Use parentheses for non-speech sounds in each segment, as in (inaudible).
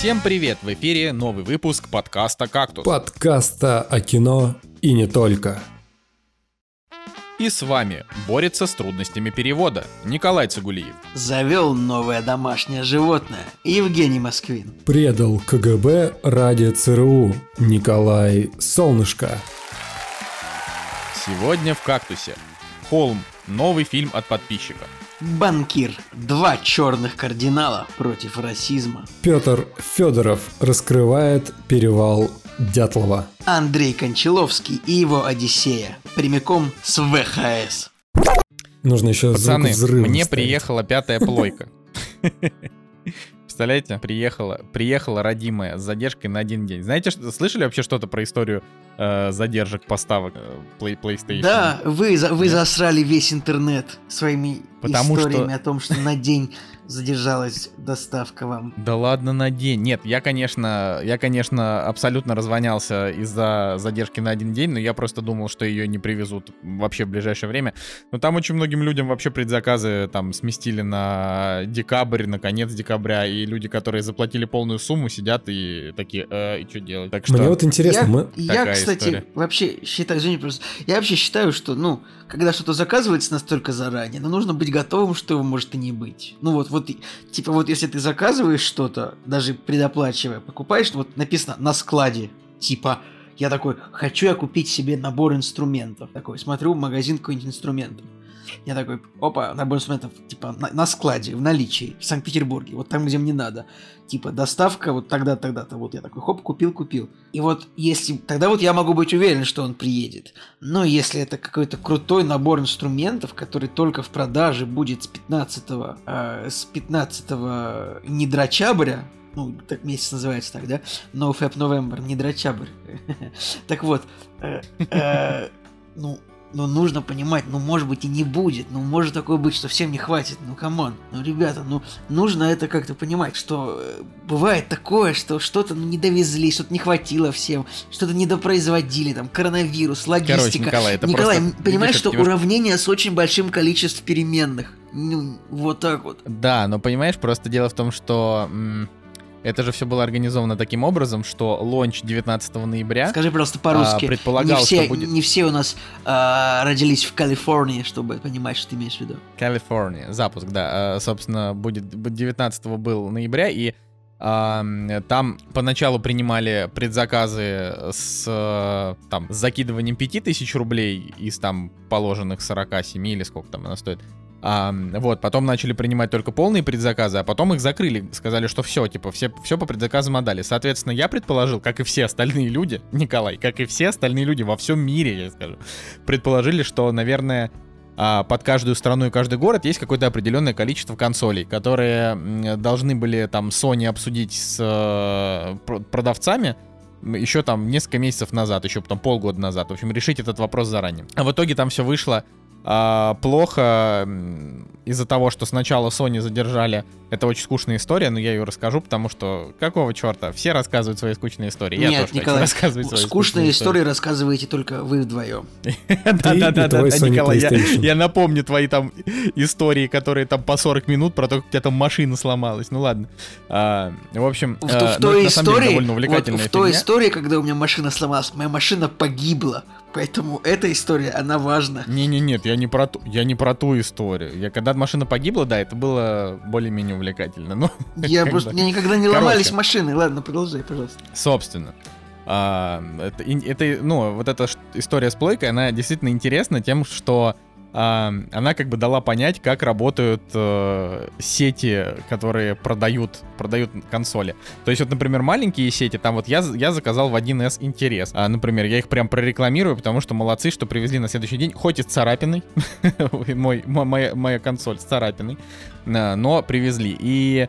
Всем привет! В эфире новый выпуск подкаста «Кактус». Подкаста о кино и не только. И с вами борется с трудностями перевода Николай Цигулиев. Завел новое домашнее животное Евгений Москвин. Предал КГБ ради ЦРУ Николай Солнышко. Сегодня в «Кактусе» Холм. Новый фильм от подписчика. Банкир. Два черных кардинала против расизма. Петр Федоров раскрывает перевал Дятлова. Андрей Кончаловский и его Одиссея. Прямиком с ВХС. Нужно еще Пацаны, звук взрыва мне вставить. приехала пятая плойка. (laughs) Представляете, приехала, приехала родимая с задержкой на один день. Знаете, что, слышали вообще что-то про историю э, задержек поставок э, Play, PlayStation? Да, вы, за- вы Нет. засрали весь интернет своими Потому историями что- о том, что на день задержалась доставка вам. Да ладно на день. Нет, я, конечно, я, конечно, абсолютно развонялся из-за задержки на один день, но я просто думал, что ее не привезут вообще в ближайшее время. Но там очень многим людям вообще предзаказы там сместили на декабрь, на конец декабря, и люди, которые заплатили полную сумму, сидят и такие, э, и что делать? Так что... Мне вот интересно, я, мы... я, кстати, история. вообще считаю, извини, просто, я вообще считаю, что, ну, когда что-то заказывается настолько заранее, ну, нужно быть готовым, что его может и не быть. Ну, вот, вот, и- типа, вот если ты заказываешь что-то, даже предоплачивая, покупаешь, вот написано на складе, типа, я такой, хочу я купить себе набор инструментов. Такой, смотрю, магазин какой-нибудь инструментов. Я такой, опа, набор инструментов, типа, на, на складе, в наличии, в Санкт-Петербурге, вот там, где мне надо. Типа, доставка вот тогда, тогда-то. Вот я такой, хоп, купил, купил. И вот если... Тогда вот я могу быть уверен, что он приедет. Но если это какой-то крутой набор инструментов, который только в продаже будет с 15 э, с 15 недрачабря, ну, так месяц называется так, да? NoFap November, недрачабрь. (laughs) Так вот, э, э, ну, ну, нужно понимать, ну, может быть, и не будет. Ну, может такое быть, что всем не хватит. Ну, come on. Ну, ребята, ну, нужно это как-то понимать, что э, бывает такое, что что-то ну, не довезли, что-то не хватило всем, что-то недопроизводили, там, коронавирус, логистика. Короче, Николай, это Николай, просто, понимаешь, что немножко- уравнение с очень большим количеством переменных. Ну, вот так вот. Да, но понимаешь, просто дело в том, что м, это же все было организовано таким образом, что лонч 19 ноября Скажи, пожалуйста, по-русски. а, предполагал, не, все, что будет не все у нас а, родились в Калифорнии, чтобы понимать, что ты имеешь в виду. Калифорния, запуск, да, а, собственно, будет 19 был ноября, и а, там поначалу принимали предзаказы с э, там с закидыванием 5000 рублей из там положенных 47 или сколько там она стоит. А, вот, потом начали принимать только полные предзаказы, а потом их закрыли, сказали, что все, типа, все, все по предзаказам отдали. Соответственно, я предположил, как и все остальные люди, (laughs) Николай, как и все остальные люди во всем мире, я скажу, предположили, что, наверное, а, под каждую страну и каждый город есть какое-то определенное количество консолей, которые должны были там Sony обсудить с э, про- продавцами еще там несколько месяцев назад, еще потом полгода назад. В общем, решить этот вопрос заранее. А в итоге там все вышло а, плохо из-за того, что сначала Sony задержали. Это очень скучная история, но я ее расскажу, потому что какого черта? Все рассказывают свои скучные истории. Я Нет, тоже хочу Николай, рассказывать свои Скучные истории рассказываете только вы вдвоем. (laughs) Да-да-да, Николай, я, я напомню твои там истории, которые там по 40 минут про то, как у тебя там машина сломалась. Ну ладно. А, в общем, В, а, ну, той истории, в той истории, когда у меня машина сломалась, моя машина погибла. Поэтому эта история, она важна. Не-не-нет, я не про ту, я не про ту историю. Я когда машина погибла, да, это было более-менее увлекательно. Ну, (laughs) Я просто, меня никогда не Короче. ломались машины. Ладно, продолжай, пожалуйста. собственно. А, это, это, ну, вот эта история с плойкой, она действительно интересна тем, что она как бы дала понять, как работают э, сети, которые продают, продают консоли. То есть вот, например, маленькие сети, там вот я, я заказал в 1С интерес. А, например, я их прям прорекламирую, потому что молодцы, что привезли на следующий день, хоть и с царапиной, (laughs) мой, мо- моя, моя консоль с царапиной, а, но привезли. И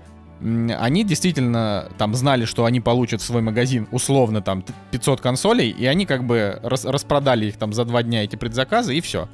они действительно там знали, что они получат в свой магазин условно там т- 500 консолей, и они как бы рас- распродали их там за два дня эти предзаказы, и все.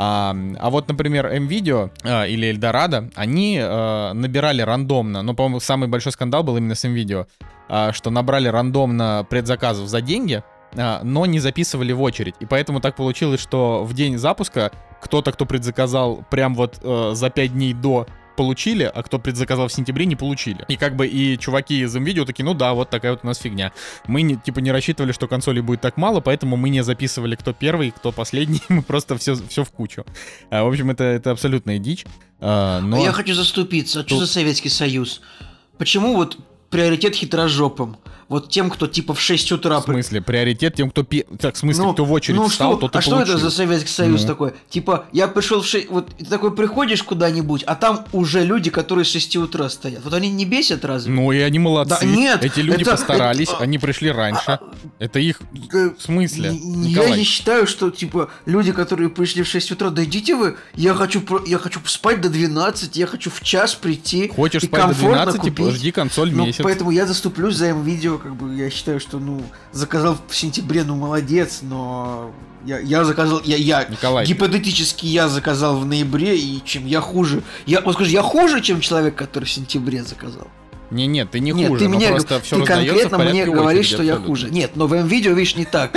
А, а вот, например, MVideo а, или Eldorado, они а, набирали рандомно, но, по-моему, самый большой скандал был именно с MVideo, а, что набрали рандомно предзаказов за деньги, а, но не записывали в очередь. И поэтому так получилось, что в день запуска кто-то, кто предзаказал прям вот э, за 5 дней до получили, а кто предзаказал в сентябре, не получили. И как бы и чуваки из видео такие, ну да, вот такая вот у нас фигня. Мы не, типа не рассчитывали, что консолей будет так мало, поэтому мы не записывали, кто первый, кто последний, (laughs) мы просто все, все в кучу. А, в общем, это, это абсолютная дичь. А, но... Я хочу заступиться. А что Тут- за Советский Союз? Почему вот приоритет хитрожопым? Вот тем, кто типа в 6 утра... В смысле, приоритет тем, кто... пе- Так, в смысле, Ну, кто в очередь ну встал, что, тот и а что это получил. за Советский Союз Ну. такой? Типа, я пришел в 6... Вот ты такой приходишь куда-нибудь, а там уже люди, которые с 6 утра стоят. Вот они не бесят разве? Ну и они молодцы. Да нет, Эти люди это- постарались, это- они пришли раньше. Это их... Э, В смысле? н- Я Николай? не считаю, что, типа, люди, которые пришли в 6 утра, да идите вы, я хочу, я хочу спать до 12, я хочу в час прийти Хочешь и спать до комфортно 12, типа, купить. жди консоль Ну, месяц. поэтому я заступлюсь за М-видео, как бы, я считаю, что, ну, заказал в сентябре, ну, молодец, но я, я заказал, я, я, Николай, гипотетически я заказал в ноябре, и чем я хуже, я, вот скажи, я хуже, чем человек, который в сентябре заказал? не, нет, ты не Нет, хуже, ты мне, просто все ты конкретно мне говоришь, что я абсолютно. хуже. Нет, но в М-видео, видишь, не так.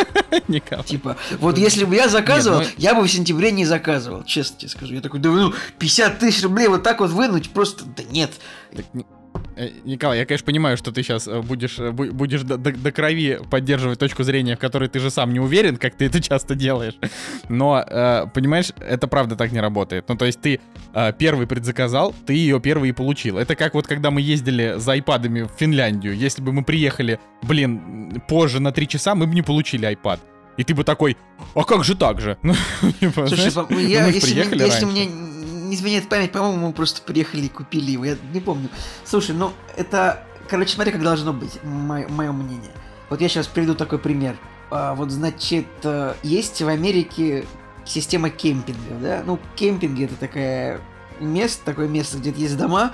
(laughs) Типа, вот если бы я заказывал, ну- я бы в сентябре не заказывал, честно тебе скажу. Я такой, да ну, 50 тысяч рублей вот так вот вынуть, просто, да нет. Э, Николай, я, конечно, понимаю, что ты сейчас будешь, э, бу- будешь до, до- до крови поддерживать точку зрения, в которой ты же сам не уверен, как ты это часто делаешь. Но, э, понимаешь, это правда так не работает. Ну, то есть ты э, первый предзаказал, ты ее первый и получил. Это как вот когда мы ездили за айпадами в Финляндию. Если бы мы приехали, блин, позже на 3 часа, мы бы не получили айпад. И ты бы такой, а как же так же? (laughs) Ну, типа, Слушай, ну, я, ж если, мне, если мне не изменяет память, по-моему, мы просто приехали и купили его, я не помню. Слушай, ну это, короче, смотри, как должно быть, мое мнение. Вот я сейчас приведу такой пример. А, вот, значит, э, есть в Америке система кемпингов, да? Ну, кемпинги это такая место, такое место, где есть дома,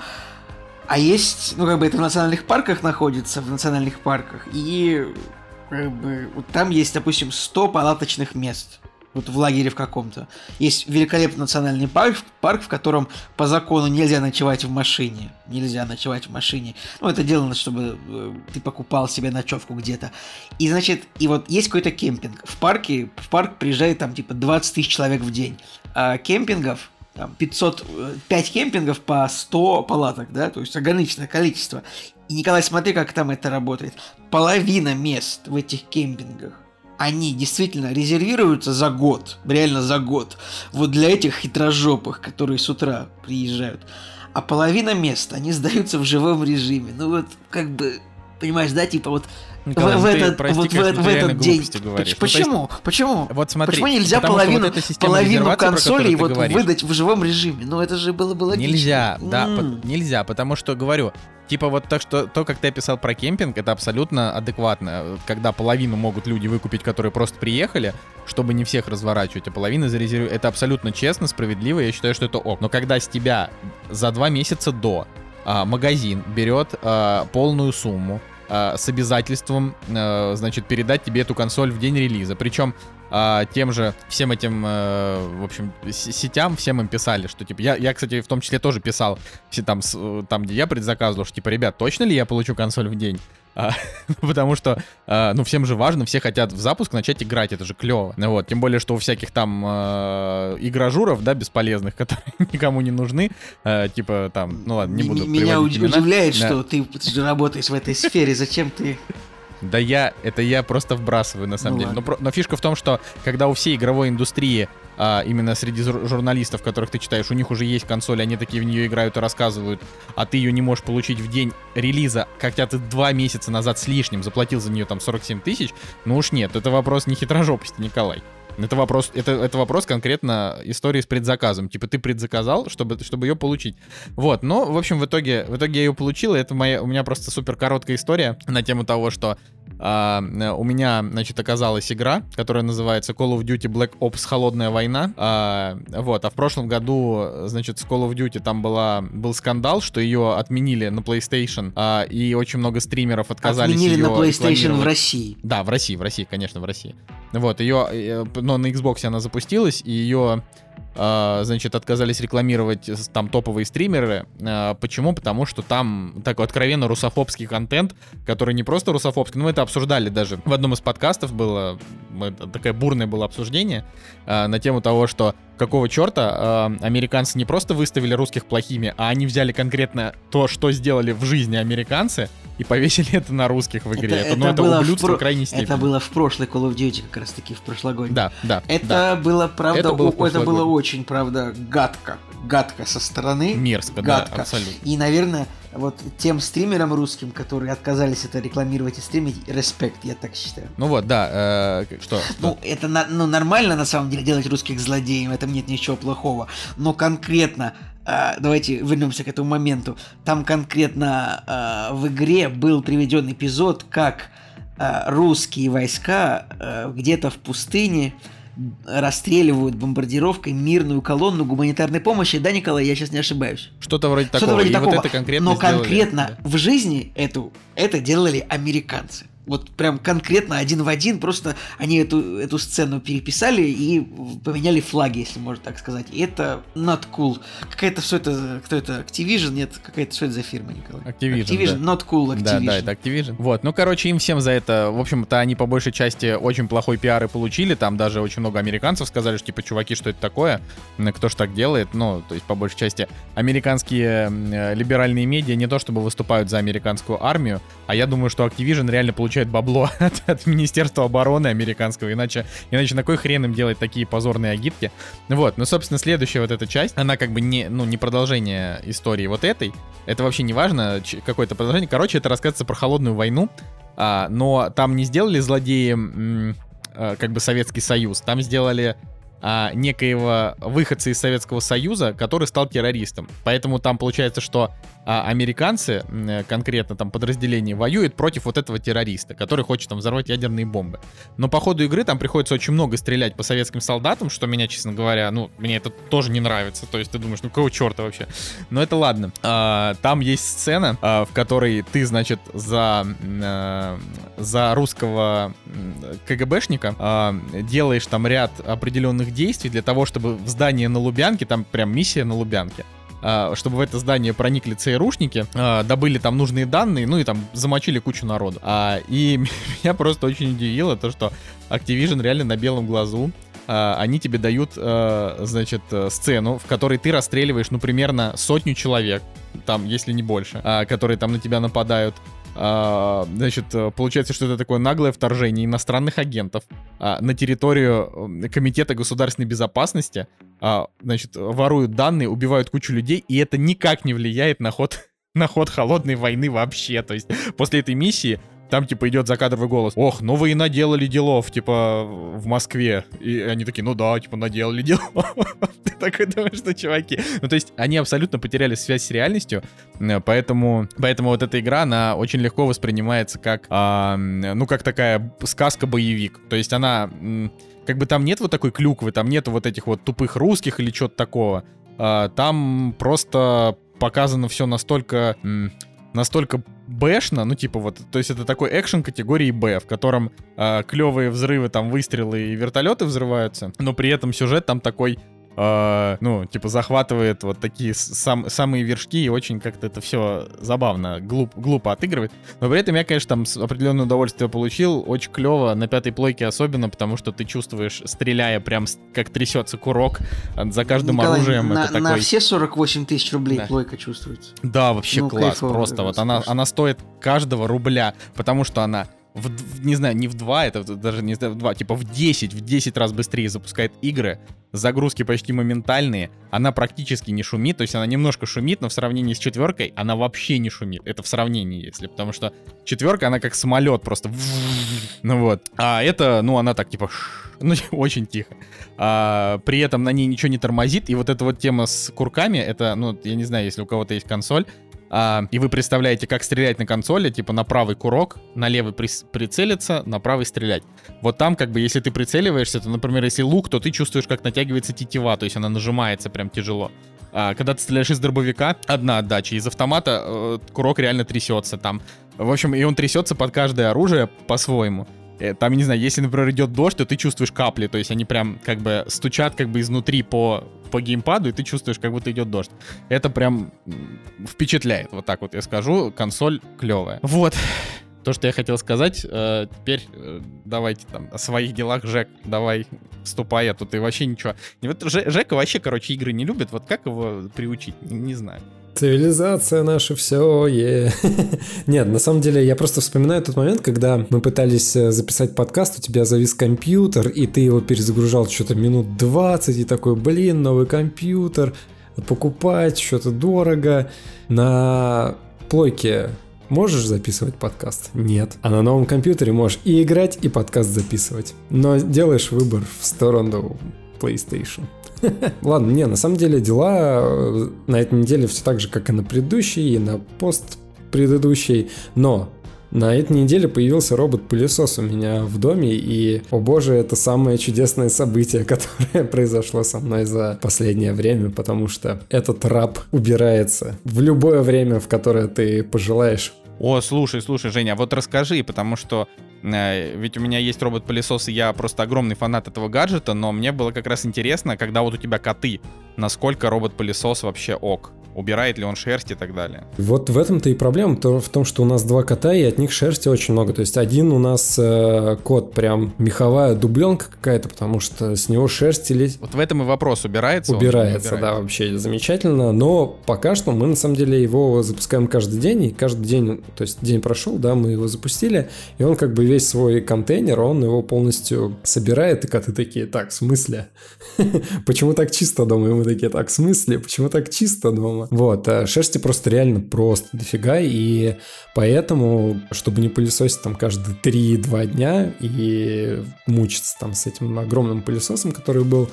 а есть, ну, как бы это в национальных парках находится, в национальных парках, и как бы вот там есть, допустим, 100 палаточных мест. Вот в лагере в каком-то. Есть великолепный национальный парк, парк, в котором по закону нельзя ночевать в машине. Нельзя ночевать в машине. Ну, это делано, чтобы э, ты покупал себе ночевку где-то. И, значит, и вот есть какой-то кемпинг. В парке, в парк приезжает там типа 20 тысяч человек в день. А кемпингов, там 500, э, 5 кемпингов по 100 палаток, да, то есть ограниченное количество. И, Николай, смотри, как там это работает. Половина мест в этих кемпингах, они действительно резервируются за год, реально за год, вот для этих хитрожопых, которые с утра приезжают. А половина мест, они сдаются в живом режиме. Ну вот, как бы, понимаешь, да, типа вот Николай, в, в ну этот, прости, вот в, конечно, в реально этот день. говоришь. Поч- Ну, есть, Почему? Почему? Вот смотри, Почему нельзя половину, вот половину консолей вот говоришь. выдать в живом режиме? Ну это же было бы логично. Нельзя, да, по- нельзя, потому что, говорю, типа вот так что, то, как ты описал про кемпинг, это абсолютно адекватно, когда половину могут люди выкупить, которые просто приехали, чтобы не всех разворачивать, а половина зарезервирует. Это абсолютно честно, справедливо, я считаю, что это ок. Но когда с тебя за два месяца до а, магазин берет а, полную сумму а, с обязательством, а, значит, передать тебе эту консоль в день релиза, причем а, тем же всем этим, э, в общем, сетям, всем им писали, что типа я, я, кстати, в том числе тоже писал все там, с- там, где я предзаказывал, что типа, ребят, точно ли я получу консоль в день? А, (laughs) потому что, а, ну, всем же важно, все хотят в запуск начать играть, это же клево. Ну Вот, тем более, что у всяких там э, игражуров, да, бесполезных, (laughs) которые никому не нужны, э, типа там, ну ладно, не буду Меня удивляет, Да. что ты, ты же работаешь в этой сфере. Зачем ты? Да я, это я просто вбрасываю, на самом Ну деле. Но, но фишка в том, что когда у всей игровой индустрии, а, именно среди жур- журналистов, которых ты читаешь, у них уже есть консоль, они такие в нее играют и рассказывают, а ты ее не можешь получить в день релиза, хотя ты два месяца назад с лишним заплатил за нее там 47 тысяч, ну уж нет, это вопрос не хитрожопости, Николай. Это вопрос, это, это вопрос конкретно истории с предзаказом. Типа ты предзаказал, чтобы, чтобы ее получить. Вот, но, в общем, в итоге, в итоге я ее получил, и это моя, у меня просто супер короткая история на тему того, что э, у меня, значит, оказалась игра, которая называется Call of Duty Black Ops Холодная война. А, вот, а в прошлом году, значит, с Call of Duty там была, был скандал, что ее отменили на PlayStation, а, и очень много стримеров отказались Отменили на PlayStation в. России. Да, в России, в России, конечно, в России. Вот, ее, но на Xbox она запустилась, и ее, значит, отказались рекламировать там топовые стримеры. Э, Почему? Потому что там такой откровенно русофобский контент, который не просто русофобский, но мы это обсуждали даже в одном из подкастов было, такое бурное было обсуждение э, на тему того, что какого черта американцы не просто выставили русских плохими, а они взяли конкретно то, что сделали в жизни американцы, и повесили это на русских в игре. Это, это, ну, это было ублюдство в, про... крайней степени. Это было в прошлой Call of Duty как раз таки, в прошлогодней. Да, да. Это да. было, правда, это было, это было очень, правда, гадко. Гадко со стороны. Мерзко, гадко. да, абсолютно. И, наверное, вот тем стримерам русским, которые отказались это рекламировать и стримить, респект, я так считаю. Ну вот, да, э, что? (laughs) Ну, это на, ну, нормально, на самом деле, делать русских злодеев, в этом нет ничего плохого. Но конкретно э, давайте вернемся к этому моменту. Там конкретно э, в игре был приведен эпизод, как э, русские войска э, где-то в пустыне расстреливают бомбардировкой мирную колонну гуманитарной помощи. Да, Николай, я сейчас не ошибаюсь. Что-то вроде такого. Что-то вроде и такого. Вот это конкретно Но сделали, конкретно да. в жизни эту, это делали американцы вот прям конкретно один в один, просто они эту, эту сцену переписали и поменяли флаги, если можно так сказать. И это not cool. Какая-то все это, кто это, Activision? Нет, какая-то что это за фирма, Николай? Activision, Activision да. not cool Activision. Да, да, это Activision. Вот, ну, короче, им всем за это, в общем-то, они по большей части очень плохой пиар и получили, там даже очень много американцев сказали, что, типа, чуваки, что это такое, кто ж так делает, ну, то есть, по большей части, американские э, либеральные медиа не то чтобы выступают за американскую армию, а я думаю, что Activision реально получает получают бабло (laughs) от, от Министерства обороны американского, иначе, иначе на кой хрен им делать такие позорные агитки? Вот, ну, собственно, следующая вот эта часть, она как бы не, ну, не продолжение истории вот этой, это вообще не важно, какое-то продолжение, короче, это рассказывается про холодную войну, а, но там не сделали злодеи м, а, как бы Советский Союз, там сделали а, некоего выходца из Советского Союза, который стал террористом. Поэтому там получается, что а, американцы, конкретно там подразделение, воюют против вот этого террориста, который хочет там взорвать ядерные бомбы. Но по ходу игры там приходится очень много стрелять по советским солдатам, что меня, честно говоря, ну, мне это тоже не нравится. То есть ты думаешь, ну какого черта вообще? Но это ладно. А, там есть сцена, а, в которой ты, значит, за, а, за русского КГБшника а, делаешь там ряд определенных действий для того, чтобы в здание на Лубянке, там прям миссия на Лубянке, чтобы в это здание проникли ЦРУшники, а, добыли там нужные данные, ну и там замочили кучу народу. А, и (laughs) меня просто очень удивило то, что Activision реально на белом глазу они тебе дают, значит, сцену, в которой ты расстреливаешь, ну, примерно сотню человек, там, если не больше, которые там на тебя нападают. А, значит, э, получается, что это такое наглое вторжение иностранных агентов а, на территорию Комитета государственной безопасности, а, значит, воруют данные, убивают кучу людей, и это никак не влияет на ход (laughs) на ход холодной войны вообще. То есть после этой миссии там, типа, идет закадровый голос. Ох, ну вы и наделали делов, типа, в Москве. И они такие, ну да, типа, наделали делов. (laughs) Ты такой думаешь, что, чуваки... Ну, то есть, они абсолютно потеряли связь с реальностью, поэтому, поэтому вот эта игра, она очень легко воспринимается как, а, ну, как такая сказка-боевик. То есть, она... Как бы там нет вот такой клюквы, там нету вот этих вот тупых русских или чего-то такого. А, там просто показано все настолько настолько бэшно, ну типа вот, то есть это такой экшен категории Б, в котором э, клевые взрывы, там выстрелы и вертолеты взрываются, но при этом сюжет там такой э, ну, типа, захватывает вот такие сам, самые вершки и очень как-то это все забавно, глуп, глупо отыгрывает. Но при этом я, конечно, там определенное удовольствие получил, очень клево, на пятой плойке особенно, потому что ты чувствуешь, стреляя прям как трясется курок за каждым Николай, оружием. На, это такой... на все 48 тысяч рублей да. плойка чувствуется. Да, вообще ну, класс, просто вот она, она стоит каждого рубля, потому что она в, не знаю, не в 2, это даже не в 2, типа в 10, в 10 раз быстрее запускает игры, загрузки почти моментальные, она практически не шумит, то есть она немножко шумит, но в сравнении с четверкой она вообще не шумит. Это в сравнении, если, потому что четверка, она как самолет просто, (laughs) ну вот, а это, ну она так типа, (laughs) ну (laughs) очень тихо. А, при этом на ней ничего не тормозит, и вот эта вот тема с курками, это, ну, я не знаю, если у кого-то есть консоль, а, и вы представляете, как стрелять на консоли, типа на правый курок, на левый при, прицелиться, на правый стрелять. Вот там, как бы, если ты прицеливаешься, то, например, если лук, то ты чувствуешь, как натягивается тетива, то есть она нажимается прям тяжело. А, когда ты стреляешь из дробовика, одна отдача, из автомата э, курок реально трясется там. В общем, и он трясется под каждое оружие по-своему. Э, там, не знаю, если, например, идет дождь, то ты чувствуешь капли, то есть они прям как бы стучат как бы изнутри по, по геймпаду, и ты чувствуешь, как будто идет дождь. Это прям впечатляет, вот так вот я скажу. Консоль клевая. Вот. то, что я хотел сказать, э, теперь э, давайте там о своих делах, Жек, давай вступай, а то ты вообще ничего. И вот Же- Жека вообще, короче, игры не любит, вот как его приучить, не знаю. Цивилизация наша все, е. (laughs) Нет, на самом деле я просто вспоминаю тот момент, когда мы пытались э, записать подкаст, у тебя завис компьютер, и ты его перезагружал что-то минут 20, и такой, блин, новый компьютер, покупать, что-то дорого. На плойке Можешь записывать подкаст? Нет. А на новом компьютере можешь и играть, и подкаст записывать. Но делаешь выбор в сторону PlayStation. (laughs) Ладно, не, на самом деле дела э, на этой неделе все так же, как и на предыдущей, и на пост предыдущей. Но на этой неделе появился робот-пылесос у меня в доме, и, о боже, это самое чудесное событие, (laughs) которое произошло со мной за последнее время, потому что этот раб убирается в любое время, в которое ты пожелаешь. О, слушай, слушай, Женя, вот расскажи, потому что э, ведь у меня есть робот-пылесос, и я просто огромный фанат этого гаджета, но мне было как раз интересно, когда вот у тебя коты, насколько робот-пылесос вообще ок убирает ли он шерсть и так далее. Вот в этом-то и проблема, то в том, что у нас два кота, и от них шерсти очень много. То есть один у нас э, кот прям меховая дубленка какая-то, потому что с него шерсть лезет. Вот в этом и вопрос, убирается Убирается, убирается, да, вообще замечательно. Но пока что мы на самом деле его запускаем каждый день, и каждый день, то есть день прошел, да, мы его запустили, и он как бы весь свой контейнер, он его полностью собирает, и коты такие, так, в смысле? (laughs) Почему так чисто дома? И мы такие, так, в смысле? Почему так чисто дома? Вот, а шерсти просто реально просто дофига, и поэтому, чтобы не пылесосить там каждые 3-2 дня и мучиться там с этим огромным пылесосом, который был,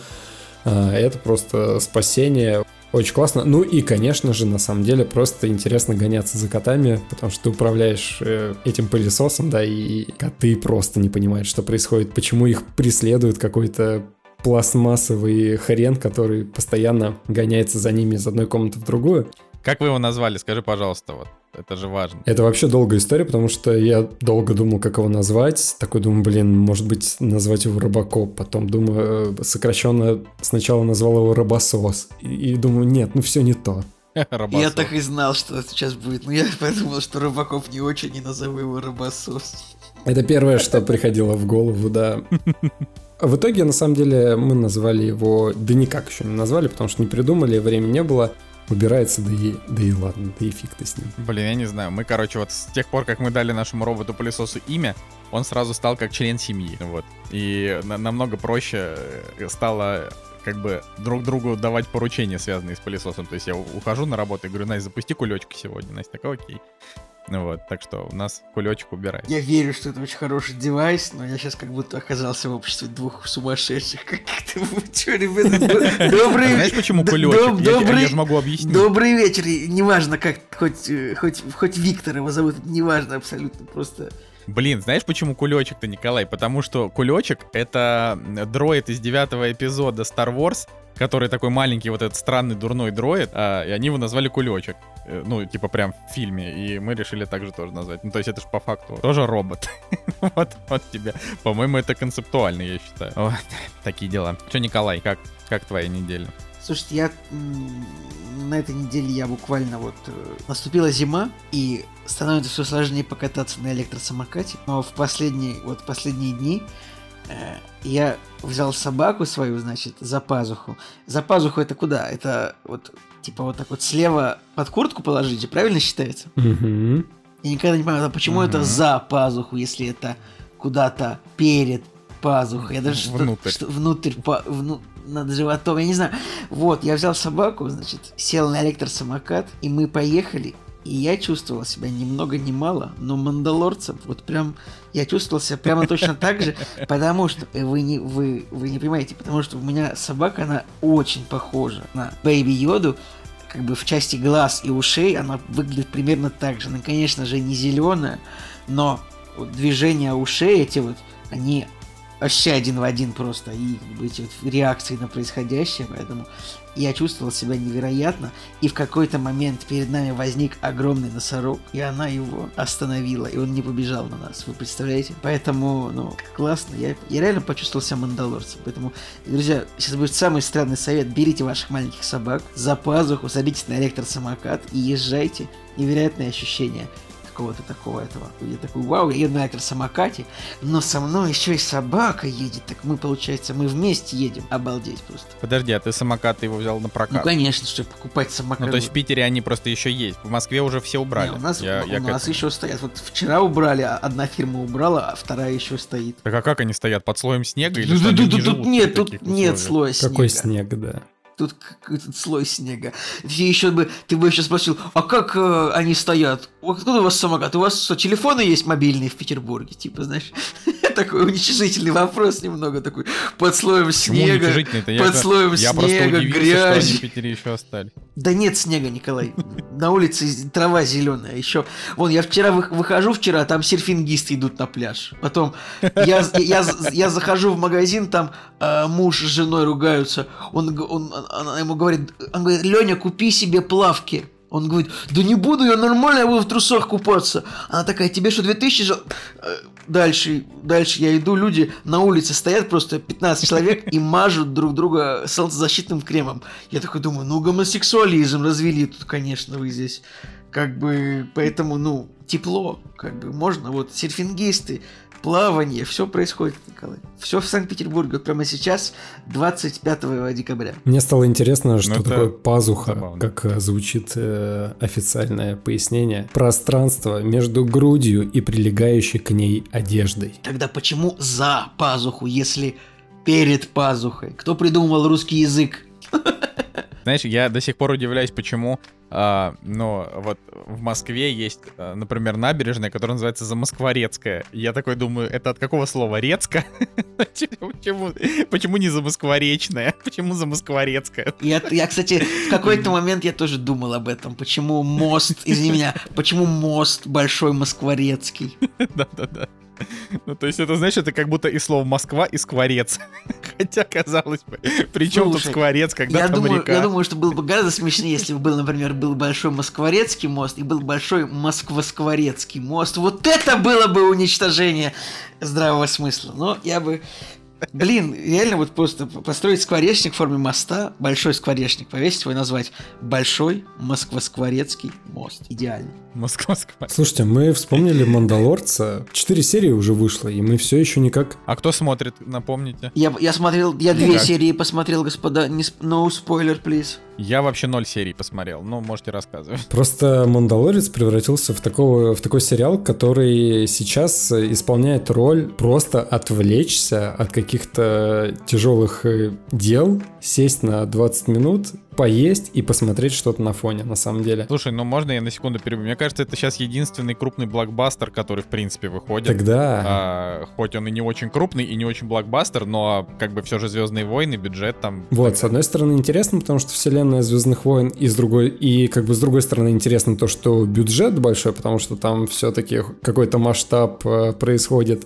а, это просто спасение. Очень классно. Ну и, конечно же, на самом деле просто интересно гоняться за котами, потому что ты управляешь э, этим пылесосом, да, и коты просто не понимают, что происходит, почему их преследует какой-то пластмассовый хрен, который постоянно гоняется за ними из одной комнаты в другую. Как вы его назвали? Скажи, пожалуйста, вот. Это же важно. Это вообще долгая история, потому что я долго думал, как его назвать. Такой думаю, блин, может быть, назвать его Робокоп. Потом думаю, э, сокращенно сначала назвал его Робосос. И, и думаю, нет, ну все не то. (laughs) Я так и знал, что сейчас будет. Но я (laughs) подумал, что Робокоп не очень, и назову его Робосос. Это первое, что приходило в голову, да. (laughs) В итоге, на самом деле, мы назвали его, да никак еще не назвали, потому что не придумали, времени не было. Убирается, да и, да и ладно, да и фиг ты с ним. Блин, я не знаю, мы, короче, вот с тех пор, как мы дали нашему роботу-пылесосу имя, он сразу стал как член семьи, вот. И на- намного проще э, стало как бы друг другу давать поручения, связанные с пылесосом. То есть я ухожу на работу и говорю, Настя, запусти кулечка сегодня. Настя такая, окей. Ну вот, так что у нас кулечек убирает. Я верю, что это очень хороший девайс, но я сейчас как будто оказался в обществе двух сумасшедших каких-то. Что, ребята, добрый Знаешь, почему кулечек? Я, же могу объяснить. Добрый вечер. Неважно, как э, хоть, хоть Виктор его зовут, неважно абсолютно. Просто Блин, знаешь, почему кулечек-то, Николай? Потому что кулечек — это дроид из девятого эпизода Star Wars, который такой маленький, вот этот странный дурной дроид, а, и они его назвали Кулечек. Э, ну, типа прям в фильме, и мы решили также тоже назвать. Ну, то есть это же по факту тоже робот. (laughs) вот, вот тебе. По-моему, это концептуально, я считаю. Вот, такие дела. Че, Николай, как, как твоя неделя? Слушайте, я на этой неделе я буквально вот э, наступила зима и становится все сложнее покататься на электросамокате. Но в последние вот последние дни я взял собаку свою, значит, за пазуху. За пазуху это куда? Это вот типа вот так вот слева под куртку положите, правильно считается? Угу. Я никогда не понимаю, а почему угу. это за пазуху, если это куда-то перед пазухой. Я даже внутрь. Что, что, внутрь, по, вну, над животом, я не знаю. Вот, я взял собаку, значит, сел на электросамокат, и мы поехали. И я чувствовал себя ни много ни мало, но мандалорцем. Вот прям я чувствовал себя прямо точно так же, (laughs) потому что вы не вы вы не понимаете, потому что у меня собака она очень похожа на Бэйби Йоду, как бы в части глаз и ушей она выглядит примерно так же. Она, конечно же, не зеленая, но вот движения ушей эти вот они вообще один в один просто. И эти вот реакции на происходящее, поэтому я чувствовал себя невероятно, и в какой-то момент перед нами возник огромный носорог, и она его остановила, и он не побежал на нас, вы представляете? Поэтому, ну, классно, я, я реально почувствовал себя мандалорцем, поэтому, друзья, сейчас будет самый странный совет, берите ваших маленьких собак за пазуху, садитесь на электросамокат и езжайте, невероятное ощущение какого-то такого этого. Я такой, вау, я еду на электросамокате, но со мной еще и собака едет. Так мы, получается, мы вместе едем. Обалдеть просто. Подожди, а ты самокат ты его взял на прокат? Ну, конечно, чтобы покупать самокат. Ну, то есть в Питере они просто еще есть. В Москве уже все убрали. Не, у нас, Я- у я к нас еще стоят. Вот вчера убрали, а одна фирма убрала, а вторая еще стоит. Так а как они стоят? Под слоем снега? Или Тут, тут- не тут при нет, тут нет слоя Какой снега. снег, да. Тут какой-то слой снега. Ты еще бы, ты бы еще спросил, а как э, они стоят? Откуда у вас самокат? У вас что, телефоны есть мобильные в Петербурге? Типа, знаешь, (laughs) такой уничижительный вопрос немного такой. Под слоем снега. под слоем снега, остались. Да нет снега, Николай. На улице трава зеленая. Еще. Вон, я вчера вы- выхожу вчера, там серфингисты идут на пляж. Потом я, я, я захожу в магазин, там э, муж с женой ругаются. Он, он, она ему говорит, он говорит, Леня, купи себе плавки. Он говорит, да не буду я нормально, я буду в трусах купаться. Она такая, тебе что, 2000 жал? Э, Дальше, дальше я иду, люди на улице стоят, просто 15 человек и мажут друг друга солнцезащитным кремом. Я такой думаю, ну гомосексуализм развели тут, конечно, вы здесь. Как бы, поэтому, ну, тепло, как бы, можно, вот, серфингисты, плавание, все происходит, Николай. Все в Санкт-Петербурге, прямо сейчас, 25 декабря. Мне стало интересно, что Ну, такое пазуха, забавно. как э, звучит э, официальное пояснение. Пространство между грудью и прилегающей к ней одеждой. Тогда почему за пазуху, если перед пазухой? Кто придумал русский язык? (laughs) Знаешь, я до сих пор удивляюсь, почему, а, ну, вот в Москве есть, а, например, набережная, которая называется Замоскворецкая. Я такой думаю, это от какого слова? Рецка? (laughs) Почему, почему не Замоскворечная? Почему Замоскворецкая? Я, я, кстати, в какой-то момент я тоже думал об этом. Почему мост, извини меня, почему мост Большой Москворецкий? (laughs) Да-да-да. Ну, то есть это, знаешь, это как будто и слово Москва, и скворец. (laughs) Хотя, казалось бы, при чем тут Слушай, скворец, когда Я там думаю, река? я думаю, что было бы гораздо смешнее, если бы был, например, был Большой Москворецкий мост и был Большой Москва-Скворецкий мост. Вот это было бы уничтожение здравого смысла. Но я бы... Блин, реально вот просто построить скворечник в форме моста, большой скворечник, повесить его и назвать Большой Москва-Скворецкий мост. Идеально. Москва. Слушайте, мы вспомнили (laughs) «Мандалорца». Четыре серии уже вышло, и мы все еще никак... А кто смотрит, напомните? Я, я смотрел, я две как? серии посмотрел, господа. Не, no spoiler, please. Я вообще ноль серий посмотрел, ну, можете рассказывать. Просто «Мандалорец» превратился в, такого, в такой сериал, который сейчас исполняет роль просто отвлечься от каких-то тяжелых э, дел, сесть на 20 минут, поесть и посмотреть что-то на фоне, на самом деле. Слушай, ну можно я на секунду перебью? Мне кажется, это сейчас единственный крупный блокбастер, который, в принципе, выходит. Тогда... А, хоть он и не очень крупный, и не очень блокбастер, но как бы все же Звездные войны, бюджет там. Вот, с одной стороны интересно, потому что вселенная Звездных войн, и с другой, и как бы с другой стороны интересно то, что бюджет большой, потому что там все-таки какой-то масштаб э, происходит.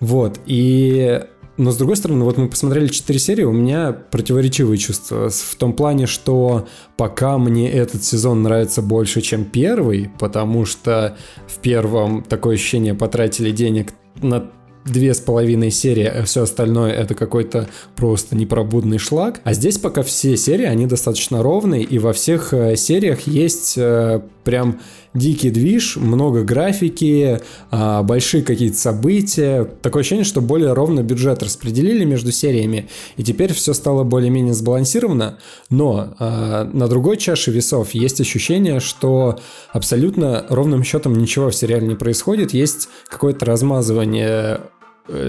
Вот, и но с другой стороны, вот мы посмотрели 4 серии, у меня противоречивые чувства в том плане, что пока мне этот сезон нравится больше, чем первый, потому что в первом такое ощущение потратили денег на две с половиной серии, а все остальное это какой-то просто непробудный шлак. А здесь пока все серии, они достаточно ровные, и во всех э, сериях есть э, прям дикий движ, много графики, а, большие какие-то события. Такое ощущение, что более ровно бюджет распределили между сериями, и теперь все стало более-менее сбалансировано. Но а, на другой чаше весов есть ощущение, что абсолютно ровным счетом ничего в сериале не происходит. Есть какое-то размазывание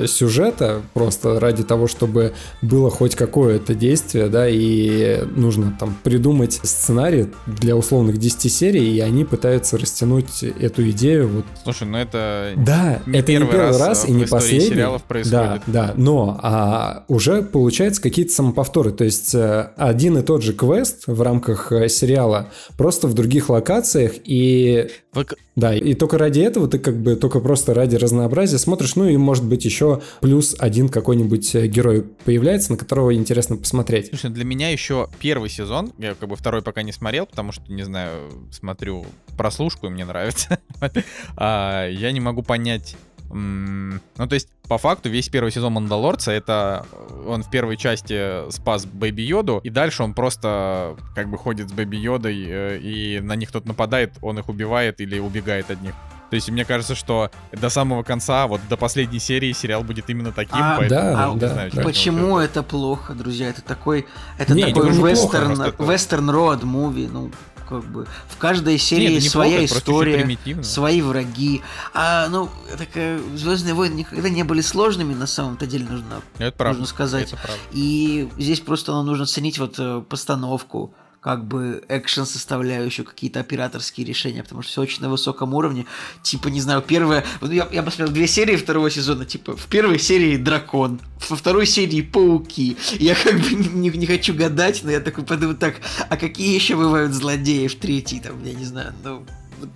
сюжета просто ради того, чтобы было хоть какое-то действие, да, и нужно там придумать сценарий для условных 10 серий, и они пытаются растянуть эту идею вот Слушай, ну это да, не это не первый первый раз, раз, э, и в не последний. сериалов Да, происходит. да, но а, уже получается какие-то самоповторы. То есть э, один и тот же квест в рамках э, сериала просто в других локациях и Вы да, и только ради этого ты как бы только просто ради разнообразия смотришь, ну и может быть еще плюс один какой-нибудь э, герой появляется, на которого интересно посмотреть. Слушай, для меня еще первый сезон, я как бы второй пока не смотрел, потому что, не знаю, смотрю прослушку, и мне нравится. (laughs) А, Я не могу понять... Ну, то есть, по факту, весь первый сезон Мандалорца, это он в первой части спас Бэби Йоду, и дальше он просто как бы ходит с Бэби Йодой, э, и на них кто-то нападает, он их убивает или убегает от них. То есть мне кажется, что до самого конца, вот до последней серии сериал будет именно таким, А, поэтому да, не да, знаю, да. Почему это плохо, друзья? Это такой, это Не, такой это плохо, вестерн, просто это- вестерн роад муви, ну как бы в каждой серии неплохо, своя чуть история, свои враги. А ну такая Звездные войны никогда не были сложными на самом-то деле нужно Это правда. нужно сказать. Это правда. И здесь просто ну, нужно ценить вот э, постановку, как бы экшен составляющую, какие-то операторские решения, потому что все очень на высоком уровне. Типа, не знаю, первое... Вот я, я посмотрел две серии второго сезона, типа, в первой серии дракон, во второй серии пауки. Я как бы (laughs) не, не хочу гадать, но я такой подумал, так, а какие еще бывают злодеи в третьей, там, я не знаю, ну, вот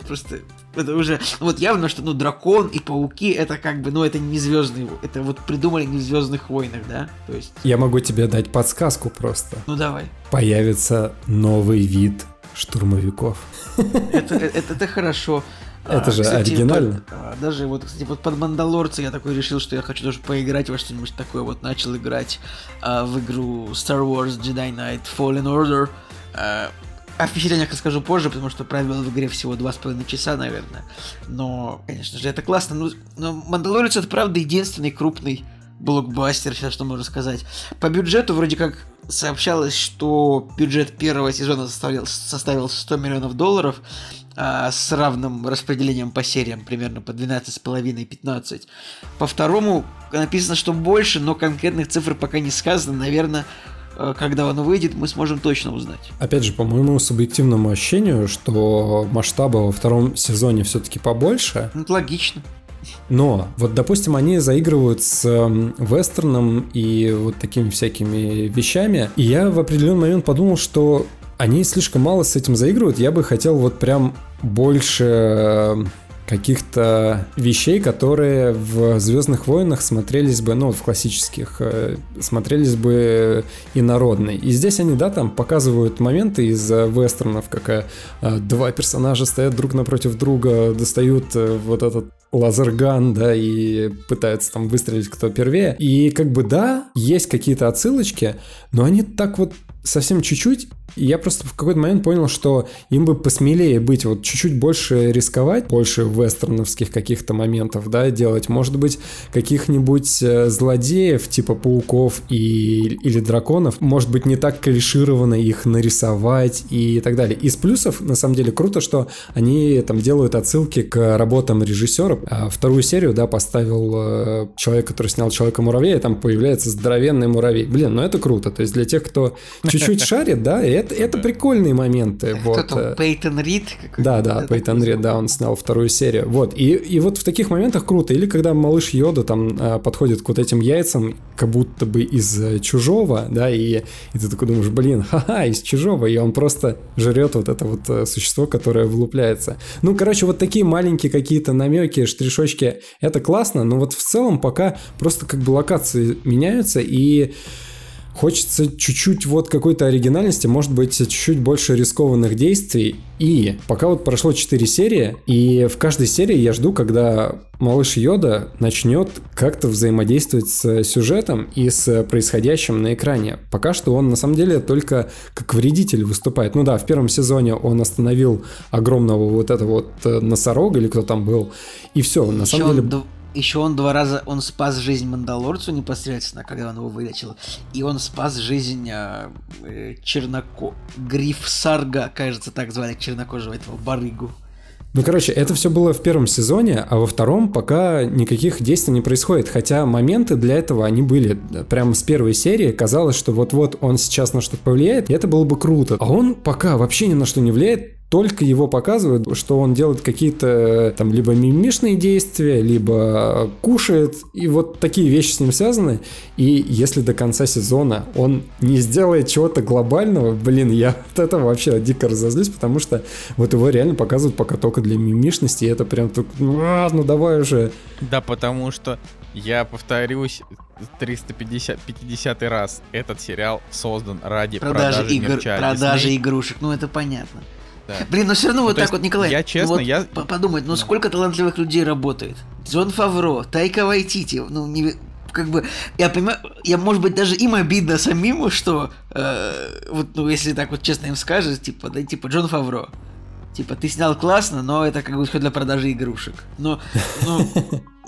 просто это уже вот явно, что ну дракон и пауки это как бы, ну это не звездные, это вот придумали не в Звездных войнах, да? То есть, Я могу тебе дать подсказку просто. ну давай. Появится новый вид штурмовиков. Это, это, это хорошо. Это А, же кстати, оригинально. под- а, даже вот, кстати, вот под Мандалорца я такой решил, что я хочу тоже поиграть во что-нибудь такое. Вот начал играть а, в игру Star Wars Jedi Knight Fallen Order. А, о впечатлениях расскажу позже, потому что провел в игре всего два с половиной часа, наверное. Но, конечно же, это классно. Ну, но Мандалорец это правда единственный крупный блокбастер, сейчас что можно сказать. По бюджету вроде как сообщалось, что бюджет первого сезона составил, составил 100 миллионов долларов, а, с равным распределением по сериям, примерно по 12,5-15. По второму написано, что больше, но конкретных цифр пока не сказано. Наверное, когда оно выйдет, мы сможем точно узнать. Опять же, по моему субъективному ощущению, что масштаба во втором сезоне все-таки побольше, Ну, это логично. но вот, допустим, они заигрывают с вестерном и вот такими всякими вещами, и я в определенный момент подумал, что они слишком мало с этим заигрывают, я бы хотел вот прям больше э, каких-то вещей, которые в Звездных войнах смотрелись бы, ну, вот в классических, э, смотрелись бы инородно. И здесь они, да, там показывают моменты из э, вестернов, как э, два персонажа стоят друг напротив друга, достают вот этот лазерган, да, и пытаются там выстрелить кто первее. И как бы да, есть какие-то отсылочки, но они так вот совсем чуть-чуть, и я просто в какой-то момент понял, что им бы посмелее быть, вот чуть-чуть больше рисковать, больше вестерновских каких-то моментов, да, делать, может быть, каких-нибудь э, злодеев, типа пауков и, или драконов, может быть, не так клишированно их нарисовать и так далее. Из плюсов, на самом деле, круто, что они там делают отсылки к работам режиссера. А Вторую серию, да, поставил э, человек, который снял Человека-муравея, и там появляется здоровенный муравей. Блин, ну это круто. То есть для тех, кто чуть-чуть (laughs) шарит, да, и это, это прикольные моменты. Кто Вот. там, э, Пейтон Рид? да, да, Пейтон Рид, да, он снял вторую серию. Вот, и, и вот в таких моментах круто. Или когда малыш Йода там а, подходит к вот этим яйцам, как будто бы из э, чужого, да, и, и ты такой думаешь, блин, ха-ха, из чужого, и он просто жрет вот это вот э, существо, которое влупляется. Ну, короче, вот такие маленькие какие-то намеки, штришочки, это классно, но вот в целом пока просто как бы локации меняются, и Хочется чуть-чуть вот какой-то оригинальности, может быть, чуть-чуть больше рискованных действий. И пока вот прошло 4 серии, и в каждой серии я жду, когда малыш Йода начнет как-то взаимодействовать с сюжетом и с происходящим на экране. Пока что он на самом деле только как вредитель выступает. Ну да, в первом сезоне он остановил огромного вот этого вот э, носорога или кто там был. И все, на Еще самом деле... еще он два раза, он спас жизнь Мандалорцу непосредственно, когда он его вылечил, и он спас жизнь э, э, Черноко... Гриф Сарга, кажется, так звали чернокожего этого барыгу. Ну, короче, это все было в первом сезоне, а во втором пока никаких действий не происходит. Хотя моменты для этого они были. Прямо с первой серии казалось, что вот-вот он сейчас на что-то повлияет, и это было бы круто. А он пока вообще ни на что не влияет, только его показывают, что он делает какие-то там либо мимишные действия, либо кушает, и вот такие вещи с ним связаны. И если до конца сезона он не сделает чего-то глобального, блин, я (laughs) от этого вообще дико разозлюсь, потому что вот его реально показывают пока только для мимишности, и это прям так, ну, а, ну давай уже. Да, потому что я повторюсь 350 50 раз, этот сериал создан ради Продажи, продажи, игр, мерча продажи Disney. игрушек, ну это понятно. Да. Блин, но все равно Ну, вот так есть вот, Николай, я ну честно, вот я- по- подумать, ну Да. сколько талантливых людей работает? Джон Фавро, Тайка Вайтити, ну не как бы, я понимаю, я, может быть, даже им обидно самим, что, э, вот, ну, если так вот честно им скажешь, типа, да, типа, Джон Фавро, Типа, ты снял классно, но это как бы все для продажи игрушек. Но, но,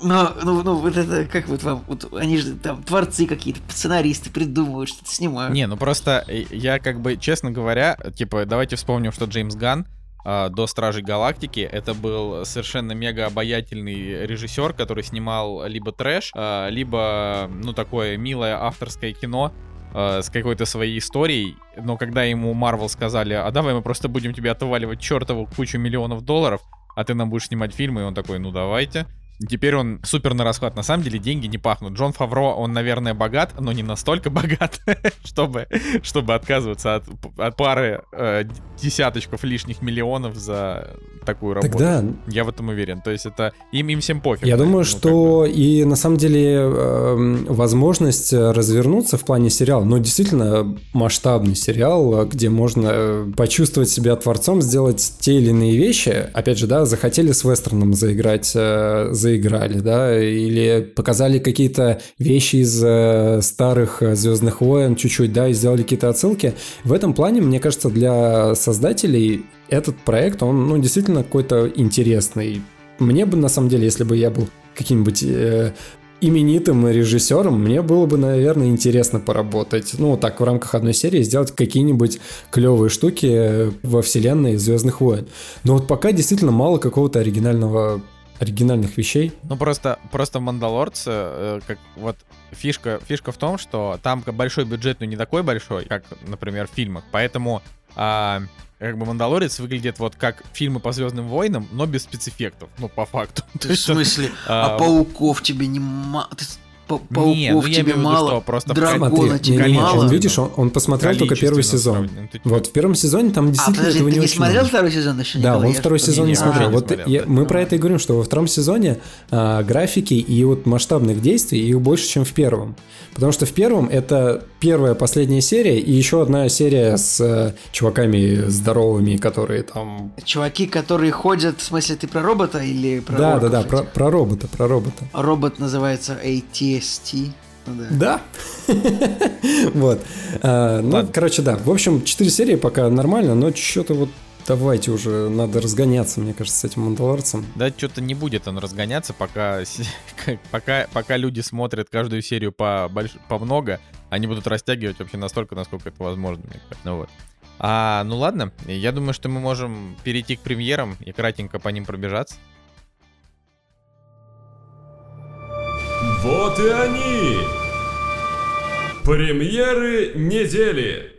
но, ну, ну, вот это, как вот вам, вот они же там творцы какие-то, сценаристы придумывают, что-то снимают. Не, ну просто э, я как бы, честно говоря, типа, давайте вспомним, что Джеймс Ган а, до Стражей Галактики. Это был совершенно мега обаятельный режиссер, который снимал либо трэш, а, либо, ну, такое милое авторское кино а, с какой-то своей историей. Но когда ему Марвел сказали, а давай мы просто будем тебе отваливать чертову кучу миллионов долларов, а ты нам будешь снимать фильмы, и он такой, ну давайте. Теперь он супер на расхват. На самом деле деньги не пахнут. Джон Фавро, он, наверное, богат, но не настолько (laughs) богат, чтобы, чтобы отказываться от, от пары э, десяточков лишних миллионов за такую работу. Тогда... Я в этом уверен. То есть это им, им всем пофиг. Я думаю, ну, что как бы. и на самом деле э, возможность развернуться в плане сериала, ну, действительно масштабный сериал, где можно э, почувствовать себя творцом, сделать те или иные вещи. Опять же, да, захотели с вестерном заиграть, э, заиграли, да, или показали какие-то вещи из э, старых э, Звездных войн чуть-чуть, да, и сделали какие-то отсылки. В этом плане, мне кажется, для создателей этот проект, он, ну, действительно какой-то интересный. Мне бы, на самом деле, если бы я был каким-нибудь э, именитым режиссером, мне было бы, наверное, интересно поработать. Ну, так, в рамках одной серии сделать какие-нибудь клевые штуки во вселенной Звездных войн. Но вот пока действительно мало какого-то оригинального оригинальных вещей. Ну просто, просто Мандалорцы, э, как вот фишка, фишка в том, что там большой бюджет, но не такой большой, как, например, в фильмах. Поэтому а, как бы Мандалорец выглядит вот как фильмы по Звездным войнам, но без спецэффектов, ну по факту. (laughs) в смысле? А, а пауков тебе не мало? Пауков не, ну, тебе мало, что, просто дракона тебе не, мало. Он, видишь, он, он посмотрел только первый сезон. Вот в первом сезоне там а, действительно а, подожди, этого ты не, не смотрел второй сезон еще? Да, он второй сезон не смотрел. Вот мы про это и говорим, что во втором сезоне а, графики и вот масштабных действий их больше, чем в первом. Потому что в первом это первая, последняя серия и еще одна серия с э, чуваками здоровыми, которые там... Чуваки, которые ходят, в смысле, ты про робота или про Да, да, да, про, про робота, про робота. Робот называется ATST. Ну да. Да. (laughs) вот. А, ну, короче, да. В общем, 4 серии пока нормально, но что-то вот давайте уже, надо разгоняться, мне кажется, с этим Мандалорцем. Да, что-то не будет он разгоняться, пока, (laughs) пока, пока люди смотрят каждую серию по, больш... по много, они будут растягивать вообще настолько, насколько это возможно. Ну вот. А, ну ладно, я думаю, что мы можем перейти к премьерам и кратенько по ним пробежаться. Вот и они! Премьеры недели!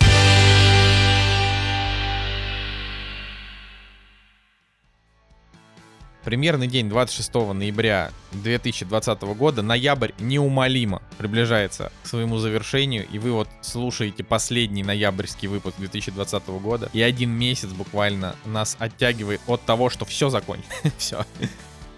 Премьерный день 26 ноября 2020 года, ноябрь неумолимо приближается к своему завершению, и вы вот слушаете последний ноябрьский выпуск 2020 года, и один месяц буквально нас оттягивает от того, что все закончится. (laughs) все.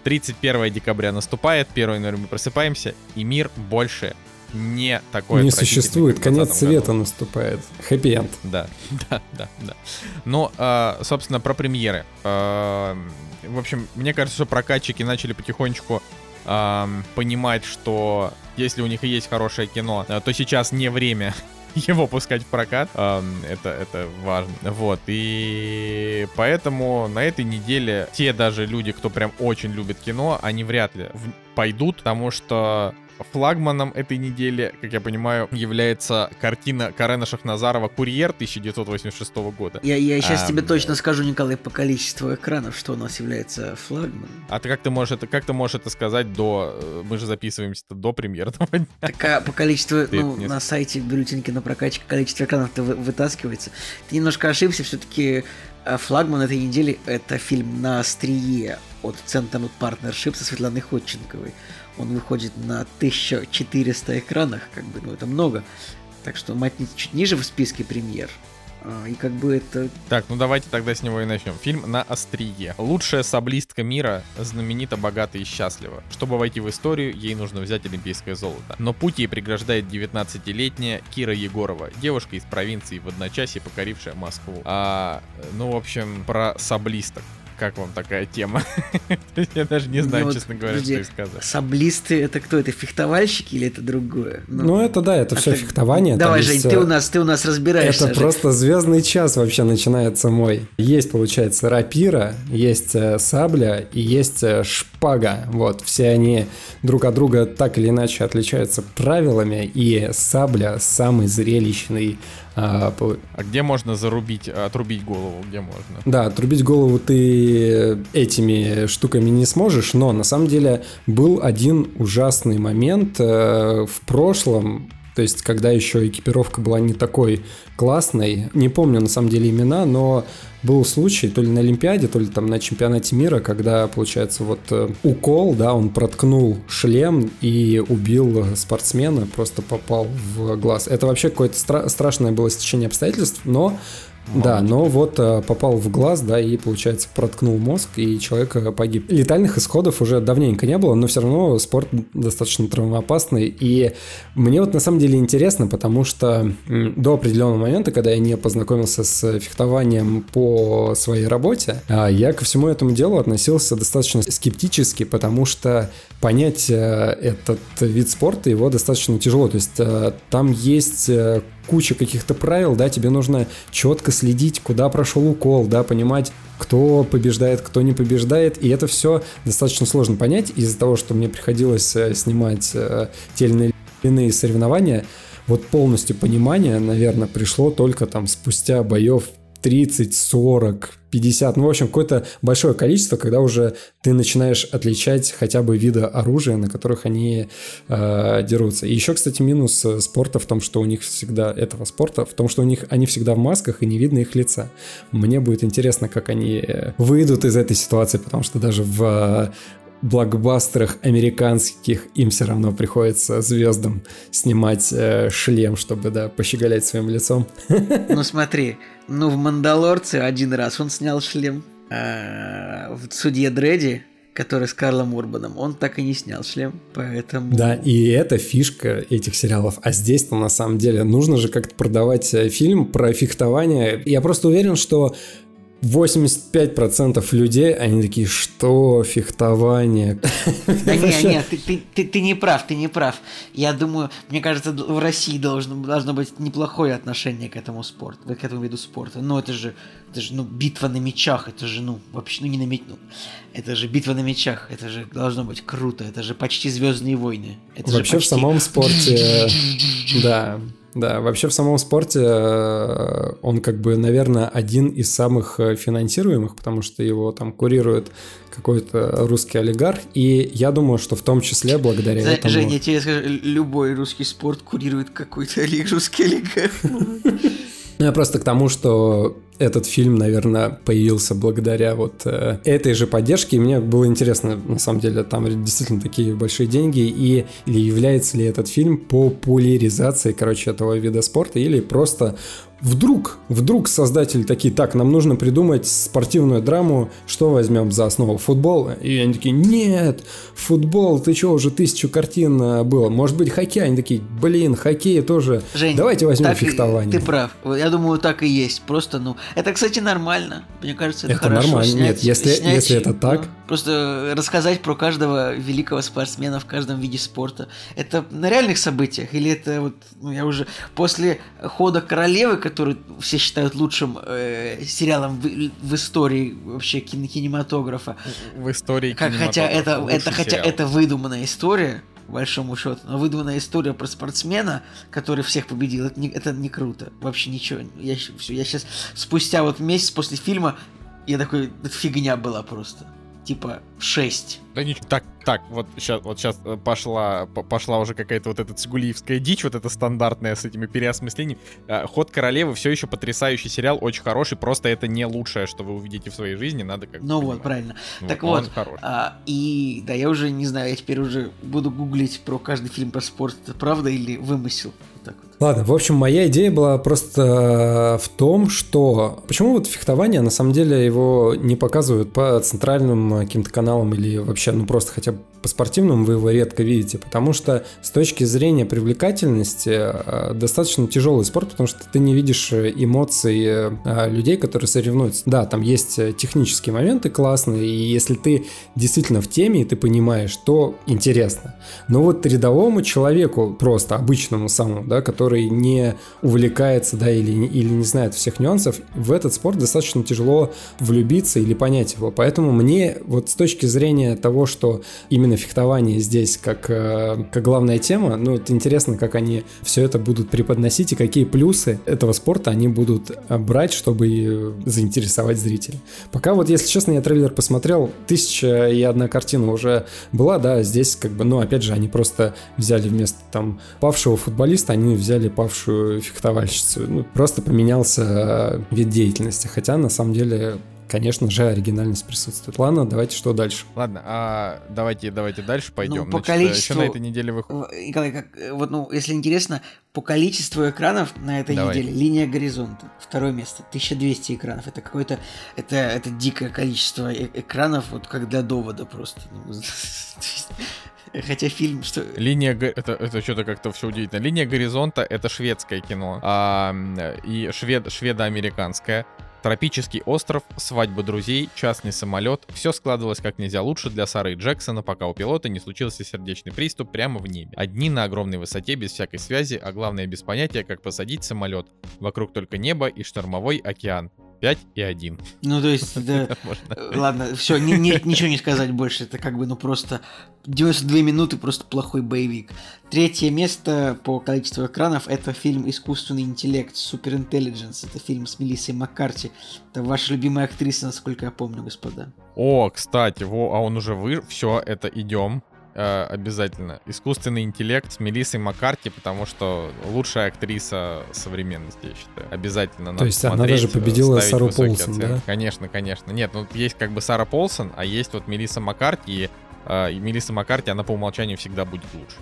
31 декабря наступает, 1 января мы просыпаемся, и мир больше не такое Не существует, конец света году. наступает. Хэппи-энд. Да, (laughs) да, да, да. Ну, э, собственно, про премьеры. Э, в общем, мне кажется, что прокатчики начали потихонечку э, понимать, что если у них и есть хорошее кино, то сейчас не время (laughs) его пускать в прокат. Это, это важно. Вот. И поэтому на этой неделе те даже люди, кто прям очень любит кино, они вряд ли пойдут, потому что Флагманом этой недели, как я понимаю, является картина Карена Шахназарова «Курьер» 1986 года. Я, я сейчас а, тебе точно скажу, Николай, по количеству экранов, что у нас является флагманом. А ты как ты можешь это, как ты можешь это сказать до... Э, мы же записываемся до премьерного дня. Так а по количеству, ты ну, не... на сайте бюллетеньки на прокачке количество экранов-то вытаскивается. Ты немножко ошибся, все-таки э, флагман этой недели это фильм «На острие» от Центр Partnership со Светланой Ходченковой он выходит на 1400 экранах, как бы, ну это много. Так что мать чуть ниже в списке премьер. А, и как бы это... Так, ну давайте тогда с него и начнем. Фильм «На острие». Лучшая саблистка мира, знаменита, богата и счастлива. Чтобы войти в историю, ей нужно взять олимпийское золото. Но путь ей преграждает 19-летняя Кира Егорова, девушка из провинции в одночасье покорившая Москву. А, ну, в общем, про саблисток. Как вам такая тема? (laughs) Я даже не знаю, Ну вот, честно говоря, подожди, что и сказать. Саблисты это кто? Это фехтовальщики или это другое? Ну, это да, это а все ты- фехтование. Давай, Жень, есть, ты у нас, ты у нас разбираешься. Это просто звездный час вообще начинается мой. Есть, получается, рапира, есть э, сабля и есть э, шпага. Вот, все они друг от друга так или иначе отличаются правилами, и сабля самый зрелищный. А, А где можно зарубить, отрубить голову? Где можно? Да, отрубить голову ты этими штуками не сможешь, но на самом деле был один ужасный момент э, в прошлом, то есть когда еще экипировка была не такой классной, не помню на самом деле имена, но был случай то ли на Олимпиаде, то ли там на чемпионате мира, когда, получается, вот э, укол, да, он проткнул шлем и убил спортсмена, просто попал в глаз. Это вообще какое-то стра- страшное было стечение обстоятельств, но да, но вот э, попал в глаз, да, и, получается, проткнул мозг, и человек э, погиб. Летальных исходов уже давненько не было, но все равно спорт достаточно травмоопасный. И мне вот на самом деле интересно, потому что до определенного момента, когда я не познакомился с фехтованием по своей работе, а, я ко всему этому делу относился достаточно скептически, потому что понять э, этот вид спорта его достаточно тяжело. То есть там есть куча каких-то правил, да, тебе нужно четко следить, куда прошел укол, да, понимать, кто побеждает, кто не побеждает, и это все достаточно сложно понять из-за того, что мне приходилось э, снимать э, те или иные соревнования, вот полностью понимание, наверное, пришло только там спустя боев 30, 40, 50, ну, в общем, какое-то большое количество, когда уже ты начинаешь отличать хотя бы виды оружия, на которых они э, дерутся. И еще, кстати, минус э, спорта в том, что у них всегда, этого спорта, в том, что у них они всегда в масках и не видно их лица. Мне будет интересно, как они э, выйдут из этой ситуации, потому что даже в э, блокбастерах американских им все равно приходится звездам снимать э, шлем, чтобы, да, пощеголять своим лицом. (laughs) Ну смотри, ну в Мандалорце один раз он снял шлем. а в Судье Дредди, который с Карлом Урбаном, он так и не снял шлем, поэтому... Да, и это фишка этих сериалов. А здесь-то на самом деле нужно же как-то продавать э, фильм про фехтование. Я просто уверен, что 85% людей, они такие, что фехтование? Да не, Вообще, не, ты, ты, ты, ты не прав, ты не прав. Я думаю, мне кажется, в России должно, должно быть неплохое отношение к этому спорту, к этому виду спорта. Ну, это же, это же, ну, битва на мечах, это же, ну, вообще, ну, не на меч, ну, это же битва на мечах, это же должно быть круто, это же почти Звездные войны. Это Вообще в самом спорте, (laughs) да, да, вообще в самом спорте э, он как бы, наверное, один из самых э, финансируемых, потому что его там курирует какой-то русский олигарх, и я думаю, что в том числе благодаря Зна- этому... Жень, я тебе скажу, любой русский спорт курирует какой-то русский олигарх. Ну, Я просто к тому, что этот фильм, наверное, появился благодаря вот э, этой же поддержке. И мне было интересно, на самом деле, там действительно такие большие деньги. И или является ли этот фильм популяризацией, короче, этого вида спорта, или просто вдруг, вдруг создатели такие, так, нам нужно придумать спортивную драму, что возьмем за основу? Футбол? И они такие, нет, футбол, ты что, уже тысячу картин э, было. Может быть, хоккей? Они такие, блин, хоккей тоже. Жень, Давайте возьмем и- фехтование. Ты прав. Я думаю, так и есть. Просто, ну, это, кстати, нормально. Мне кажется, это, Это хорошо. нормально. снять- Нет, если- снять, если это так. Просто рассказать про каждого великого спортсмена в каждом виде спорта. Это на реальных событиях или это вот, ну, я уже после хода королевы, который все считают лучшим э, сериалом в, в истории вообще кино- кинематографа, В истории как, хотя это, это, хотя сериал. это выдуманная история, большому счету, но выдуманная история про спортсмена, который всех победил, это не, это не круто. Вообще ничего. Я, всё, я сейчас, спустя вот месяц после фильма, я такой, это фигня была просто. Типа 6. Да ничего. Так, так, вот сейчас, вот сейчас пошла, по- пошла уже какая-то вот эта цигулиевская дичь, вот эта стандартная с этими переосмыслениями. А, Ход королевы все еще потрясающий сериал, очень хороший, просто это не лучшее, что вы увидите в своей жизни, надо как Ну вот, правильно. так он вот, хороший. А, и да, я уже не знаю, я теперь уже буду гуглить про каждый фильм про спорт, это правда или вымысел. Вот так вот. Ладно, в общем, моя идея была просто в том, что почему вот фехтование, на самом деле, его не показывают по центральным э, каким-то каналам или вообще вообще, ну просто хотя бы по спортивному вы его редко видите, потому что с точки зрения привлекательности э, достаточно тяжелый спорт, потому что ты не видишь э, эмоций э, людей, которые соревнуются. Да, там есть технические моменты классные, и если ты действительно в теме, и ты понимаешь, то интересно. Но вот рядовому человеку, просто обычному самому, да, который не увлекается, да, или, или не знает всех нюансов, в этот спорт достаточно тяжело влюбиться или понять его. Поэтому мне вот с точки зрения того, что именно фехтование здесь как, э, как главная тема, ну, это интересно, как они все это будут преподносить и какие плюсы этого спорта они будут э, брать, чтобы заинтересовать зрителей. Пока вот, если честно, я трейлер посмотрел, тысяча и одна картина уже была, да, здесь как бы, ну, опять же, они просто взяли вместо там павшего футболиста, они взяли павшую фехтовальщицу. Ну, просто поменялся э, вид деятельности, хотя на самом деле конечно же, оригинальность присутствует. Ладно, давайте что дальше? Ладно, а давайте, давайте дальше пойдем. Ну, по Значит, количеству... Еще на этой неделе выходит. Николай, как, вот, ну, если интересно, по количеству экранов на этой Давай. неделе линия горизонта. Второе место. 1200 экранов. Это какое-то... Это, это дикое количество э экранов, вот как для довода просто. Ну, (laughs) Хотя фильм, что... Линия... Это, это что-то как-то все удивительно. Линия горизонта — это шведское кино. А, и швед, шведо-американское. Тропический остров, свадьба друзей, частный самолет. Все складывалось как нельзя лучше для Сары и Джексона, пока у пилота не случился сердечный приступ прямо в небе. Одни на огромной высоте, без всякой связи, а главное без понятия, как посадить самолет. Вокруг только небо и штормовой океан. 5 и 1. Ну, то есть, (laughs) да. Ладно, все, не, ничего не сказать больше. Это как бы, ну, просто 92 минуты, просто плохой боевик. Третье место по количеству экранов это фильм «Искусственный интеллект» Super Intelligence. Это фильм с Мелиссой Маккарти. Это ваша любимая актриса, насколько я помню, господа. О, кстати, во, а он уже вы... Все, это идем э, обязательно. Искусственный интеллект с Мелиссой Маккарти, потому что лучшая актриса современности, я считаю. Обязательно То есть она даже победила Сару Полсон, да? Конечно, конечно. Нет, ну есть как бы Сара Полсон, а есть вот Мелисса Маккарти, и, э, и Мелисса Маккарти, она по умолчанию всегда будет лучше.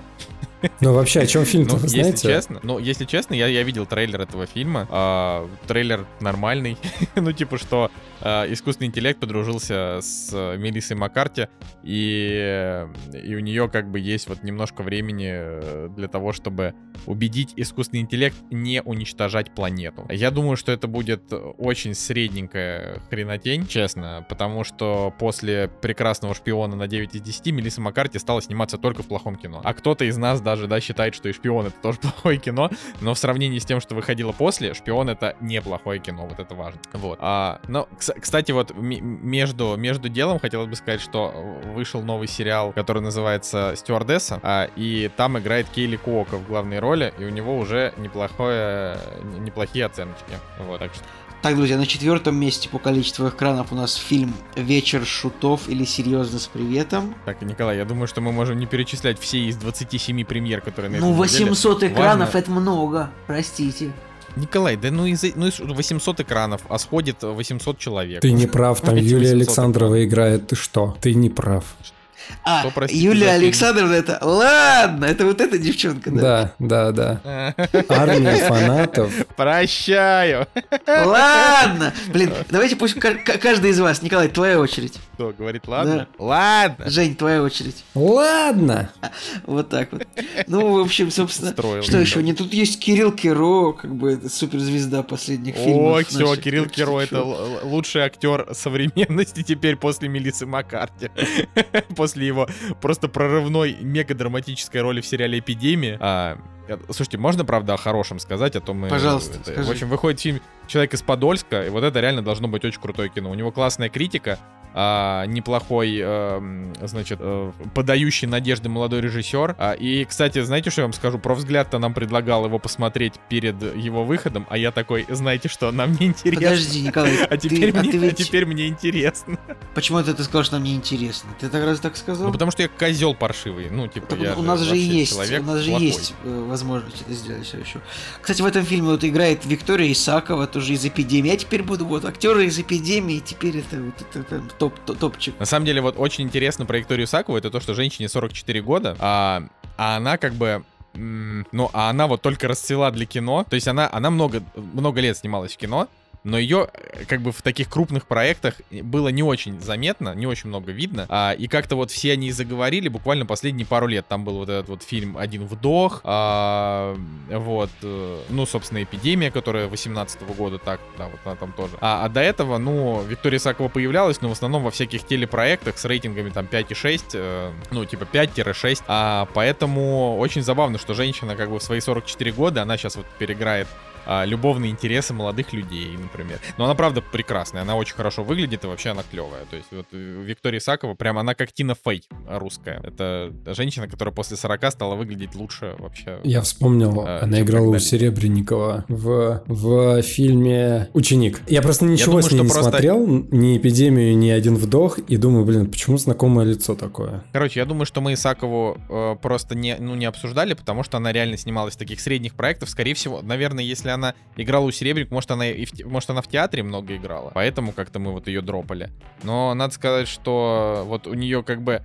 Ну, вообще, о чем фильм ну, вы знаете? Если честно, ну, если честно, я, я видел трейлер этого фильма. А, трейлер нормальный. (laughs) ну, типа, что искусственный интеллект подружился с а, Мелиссой Маккарти, и, и у нее как бы есть вот немножко времени э, для того, чтобы убедить искусственный интеллект не уничтожать планету. Я думаю, что это будет очень средненькая хренотень, честно, потому что после «Прекрасного шпиона» на 9 из 10 Мелисса Маккарти стала сниматься только в плохом кино. А кто-то из нас даже, да, считает, что и «Шпион» — это тоже (laughs) плохое кино, но в сравнении с тем, что выходило после, «Шпион» — это неплохое кино, вот это важно. Вот. А, но, кстати, вот между, между делом хотелось бы сказать, что вышел новый сериал, который называется «Стюардесса», а, и там играет Кейли Куока в главной роли, и у него уже неплохое, неплохие оценочки. Вот, так что так, друзья, на четвертом месте по количеству экранов у нас фильм «Вечер шутов» или «Серьезно с приветом». Так, Николай, я думаю, что мы можем не перечислять все из 27 премьер, которые на Ну, 800 неделе. экранов Важно... — это много, простите. Николай, да ну из, ну из 800 экранов, а сходит 800 человек. Ты не прав, там Юлия Александрова экранов. играет, ты что? Ты не прав. А, Юлия Александровна, это... Ладно, это вот эта девчонка, да? Да, да, да. (laughs) Армия фанатов. Прощаю. Ладно. Блин, давайте пусть каждый из вас. Николай, твоя очередь. Кто, говорит ладно? Да. Ладно. Жень, твоя очередь. Ладно. Вот так вот. Ну, в общем, собственно, Строил, что еще? Не тут есть Кирилл Киро, как бы это суперзвезда последних фильмов. Ой, все, Кирилл Киро это лучший актер современности теперь после Мелисы Маккарти. (laughs) После после его просто прорывной мега-драматической роли в сериале «Эпидемия». А, слушайте, можно, правда, о хорошем сказать, а то мы... Пожалуйста, это, В общем, выходит фильм «Человек из Подольска», и вот это реально должно быть очень крутое кино. У него классная критика, а, неплохой, а, значит, а, подающий надежды молодой режиссер. А, и, кстати, знаете, что я вам скажу? Про взгляд-то нам предлагал его посмотреть перед его выходом, а я такой, знаете что, нам не интересно. Подожди, Николай, а теперь, ты, мне, а ты ведь... а теперь мне интересно. Почему это ты сказал, что нам не интересно? Ты так раз так сказал? Ну, потому что я козел паршивый. Ну, типа, так, я у нас же есть, у нас же плохой. есть э, возможность это сделать все еще. Кстати, в этом фильме вот играет Виктория Исакова, тоже из эпидемии. Я теперь буду вот актеры из эпидемии, теперь это вот это, это топ, топ, топчик. На самом деле, вот очень интересно про Викторию Исакову, это то, что женщине 44 года, а, а она как бы ну, а она вот только расцвела для кино. То есть она, она много, много лет снималась в кино, но ее э, как бы в таких крупных проектах было не очень заметно, не очень много видно, а, и как-то вот все они заговорили буквально последние пару лет. Там был вот этот вот фильм «Один вдох», а, вот, э, ну, собственно, «Эпидемия», которая 18 года, так, да, вот она там тоже. А, а до этого, ну, Виктория Сакова появлялась, но в основном во всяких телепроектах с рейтингами там 5 и 6, э, ну, типа 5-6, а поэтому очень забавно, что женщина как бы в свои 44 года, она сейчас вот переиграет а, любовные интересы молодых людей, например. Но она правда прекрасная, она очень хорошо выглядит и вообще она клевая. То есть вот э, Виктория Исакова, прям она как Тина Фей русская. Это женщина, которая после 40 стала выглядеть лучше вообще. Я вспомнил, А, она играла у. Серебренникова в, в фильме «Ученик». Я просто ничего думаю, с ней не просто- смотрел, ни «Эпидемию», ни «Один вдох», и думаю, блин, почему знакомое лицо такое? Короче, я думаю, что мы Исакову э, просто не, ну, не обсуждали, потому что она реально снималась в таких средних проектах. Скорее всего, наверное, если она играла у Серебренник, может, она, и в, может, она в театре много играла. Поэтому как-то мы вот ее дропали. Но надо сказать, что вот у нее как бы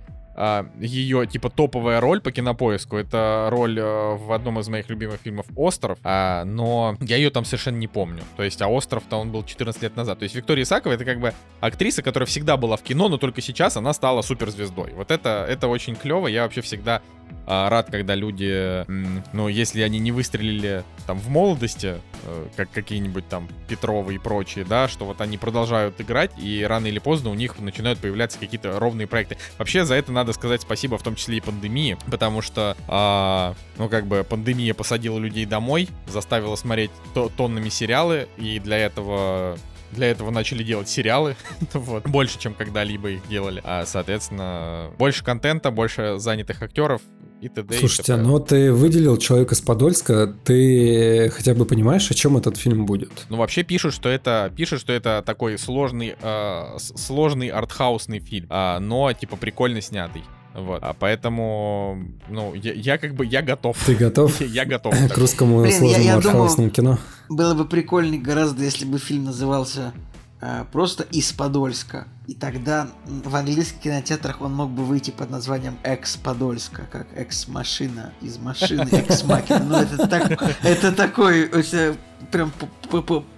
ее типа топовая роль по кинопоиску. Это роль э, в одном из моих любимых фильмов Остров. А, но я ее там совершенно не помню. То есть, а Остров-то он был 14 лет назад. То есть Виктория Исакова это как бы актриса, которая всегда была в кино, но только сейчас она стала суперзвездой. Вот это, это очень клево. Я вообще всегда а, рад, когда люди, ну, если они не выстрелили там в молодости, э, как какие-нибудь там Петровы и прочие, да, что вот они продолжают играть, и рано или поздно у них начинают появляться какие-то ровные проекты. Вообще за это надо сказать спасибо, в том числе и пандемии, потому что, а, ну, как бы пандемия посадила людей домой, заставила смотреть то- тоннами сериалы, и для этого для этого начали делать сериалы, (laughs) вот, больше, чем когда-либо их делали. А, соответственно, больше контента, больше занятых актеров и т.д. и Слушайте, т.п. ну ты выделил человека с Подольска, ты хотя бы понимаешь, о чем этот фильм будет? Ну, вообще пишут, что это пишут, что это такой сложный, э, сложный артхаусный фильм, а, но типа прикольно снятый. Вот, а поэтому, ну, я, я как бы, я готов. Ты готов (laughs) Я готов. (laughs) к русскому Блин, я- сложному я думал- кино? Было бы прикольнее гораздо, если бы фильм назывался а, просто «Из Подольска». И тогда в английских кинотеатрах он мог бы выйти под названием «Экс Подольска», как «Экс-машина», «Из машины», (laughs) «Экс-макина». Ну, это, так, это такой, это прям,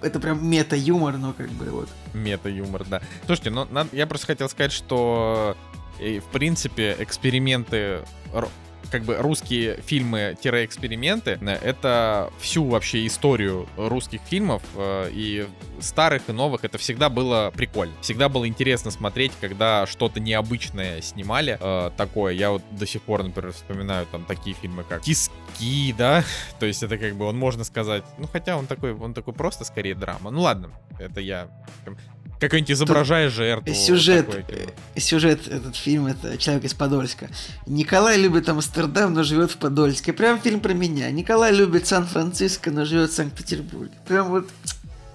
это прям мета-юмор, но как бы вот. Мета-юмор, да. Слушайте, ну, надо- я просто хотел сказать, что, э, в принципе, эксперименты, как бы русские фильмы-эксперименты, э, это всю вообще историю русских фильмов, э, и старых, и новых, это всегда было прикольно. Всегда было интересно смотреть, когда что-то необычное снимали, э, такое. Я вот до сих пор, например, вспоминаю там такие фильмы, как «Тиски», да, (laughs) то есть это как бы, он можно сказать, ну хотя он такой, он такой просто скорее драма. Ну ладно, это я какой-нибудь изображая жертву. Сюжет, такое кино. э, сюжет этот фильм это человек из Подольска. Николай любит Амстердам, но живет в Подольске. Прям фильм про меня. Николай любит Сан-Франциско, но живет в Санкт-Петербурге. Прям вот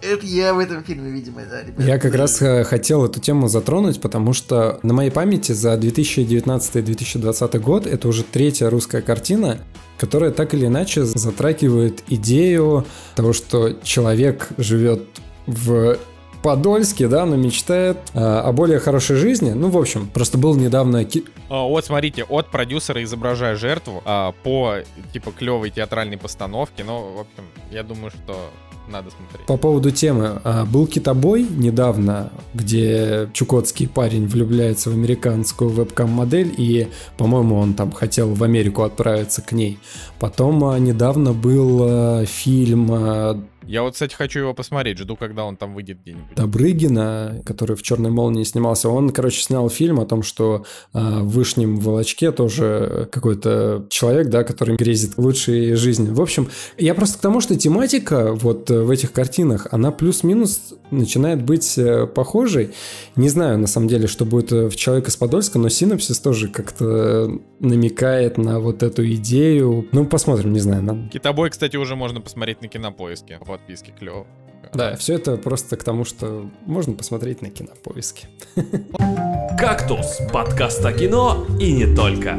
это я в этом фильме, видимо, да, ребят. Я как раз э, хотел эту тему затронуть, потому что на моей памяти за 2019-2020 год это уже третья русская картина, которая так или иначе затрагивает идею того, что человек живет в Подольске, да, но мечтает э, о более хорошей жизни. Ну, в общем, просто был недавно ки- А, Вот, смотрите, от продюсера изображая жертву а, по типа клевой театральной постановке. Ну, в общем, я думаю, что надо смотреть. По поводу темы. а, Был китобой недавно, где чукотский парень влюбляется в американскую вебкам-модель, и, по-моему, он там хотел в Америку отправиться к ней. Потом а, недавно был а, фильм а, Я вот, кстати, хочу его посмотреть. Жду, когда он там выйдет где-нибудь. Добрыгина, который в «Черной молнии» снимался. Он, короче, снял фильм о том, что а, в Вышнем Волочке тоже какой-то человек, да, который грезит лучшей жизни. В общем, я просто к тому, что тематика вот э, в этих картинах, она плюс-минус начинает быть э, похожей. Не знаю, на самом деле, что будет э, в «Человек из Подольска», но синопсис тоже как-то намекает на вот эту идею. Ну, посмотрим, не знаю. надо- Китобой, кстати, уже можно посмотреть на кинопоиске. По подписке клево. Да, все это просто к тому, что можно посмотреть на кинопоиске. (laughs) «Кактус» — подкаст о кино и не только.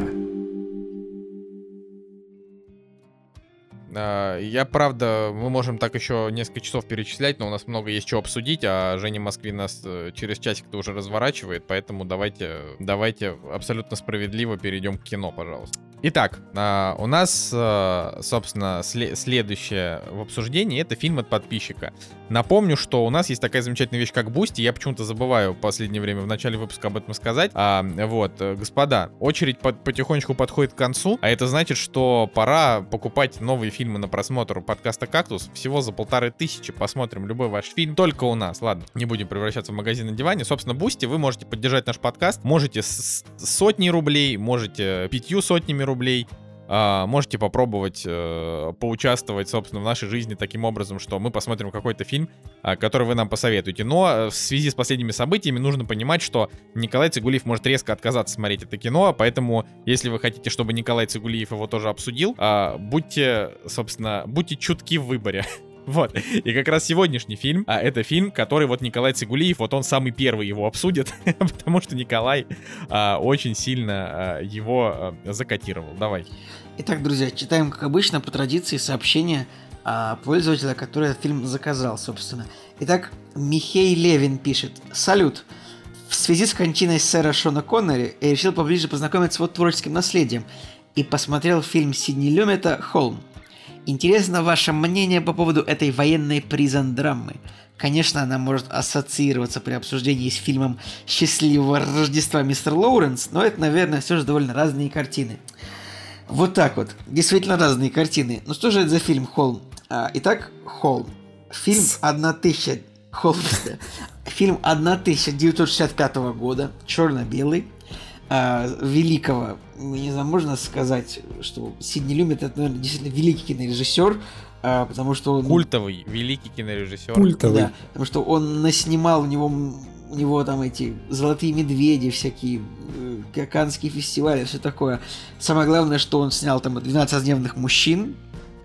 А, Я, правда, мы можем так еще несколько часов перечислять, но у нас много есть чего обсудить, а Женя Москвин нас э, через часик-то уже разворачивает, поэтому давайте, давайте абсолютно справедливо перейдем к кино, пожалуйста. Итак, а, у нас, а, собственно, сле- следующее в обсуждении это фильм от подписчика. Напомню, что у нас есть такая замечательная вещь, как Boosty. Я почему-то забываю в последнее время в начале выпуска об этом сказать. А, вот, э, господа, очередь под- потихонечку подходит к концу, а это значит, что пора покупать новые фильмы на просмотр у подкаста «Кактус». Всего за полторы тысячи посмотрим любой ваш фильм. Только у нас. Ладно, не будем превращаться в магазин на диване. Собственно, Boosty, вы можете поддержать наш подкаст. Можете с сотни рублей, можете пятью сотнями рублей. А, можете попробовать э, поучаствовать, собственно, в нашей жизни таким образом, что мы посмотрим какой-то фильм, а, который вы нам посоветуете. Но э, в связи с последними событиями нужно понимать, что Николай Цигулиев может резко отказаться смотреть это кино, поэтому, если вы хотите, чтобы Николай Цигулиев его тоже обсудил, а, будьте, собственно, будьте чутки в выборе. (laughs) Вот. И как раз сегодняшний фильм, а это фильм, который вот Николай Цигулиев, вот он самый первый его обсудит, (laughs) потому что Николай а, очень сильно а, его а, закотировал. Давай. Итак, друзья, читаем, как обычно, по традиции сообщение а, пользователя, который этот фильм заказал, собственно. Итак, Михей Левин пишет. Салют. В связи с кончиной сэра Шона Коннери я решил поближе познакомиться с его творческим наследием и посмотрел фильм Сидни Люмета «Холм». Интересно ваше мнение по поводу этой военной призон-драмы. Конечно, она может ассоциироваться при обсуждении с фильмом «Счастливого Рождества, мистер Лоуренс», но это, наверное, все же довольно разные картины. Вот так вот. Действительно разные картины. Ну что же это за фильм «Холм»? А, итак, «Холм». Фильм 1000... Холм. Фильм 1965 года, черно-белый, а, великого, не знаю, можно сказать, что Сидни Люмет это, наверное, действительно великий кинорежиссер, а, потому что он... Культовый, великий кинорежиссер. Культовый. Да, потому что он наснимал, у него, у него там эти золотые медведи, всякие э, фестивали, все такое. Самое главное, что он снял там 12 раздневных мужчин,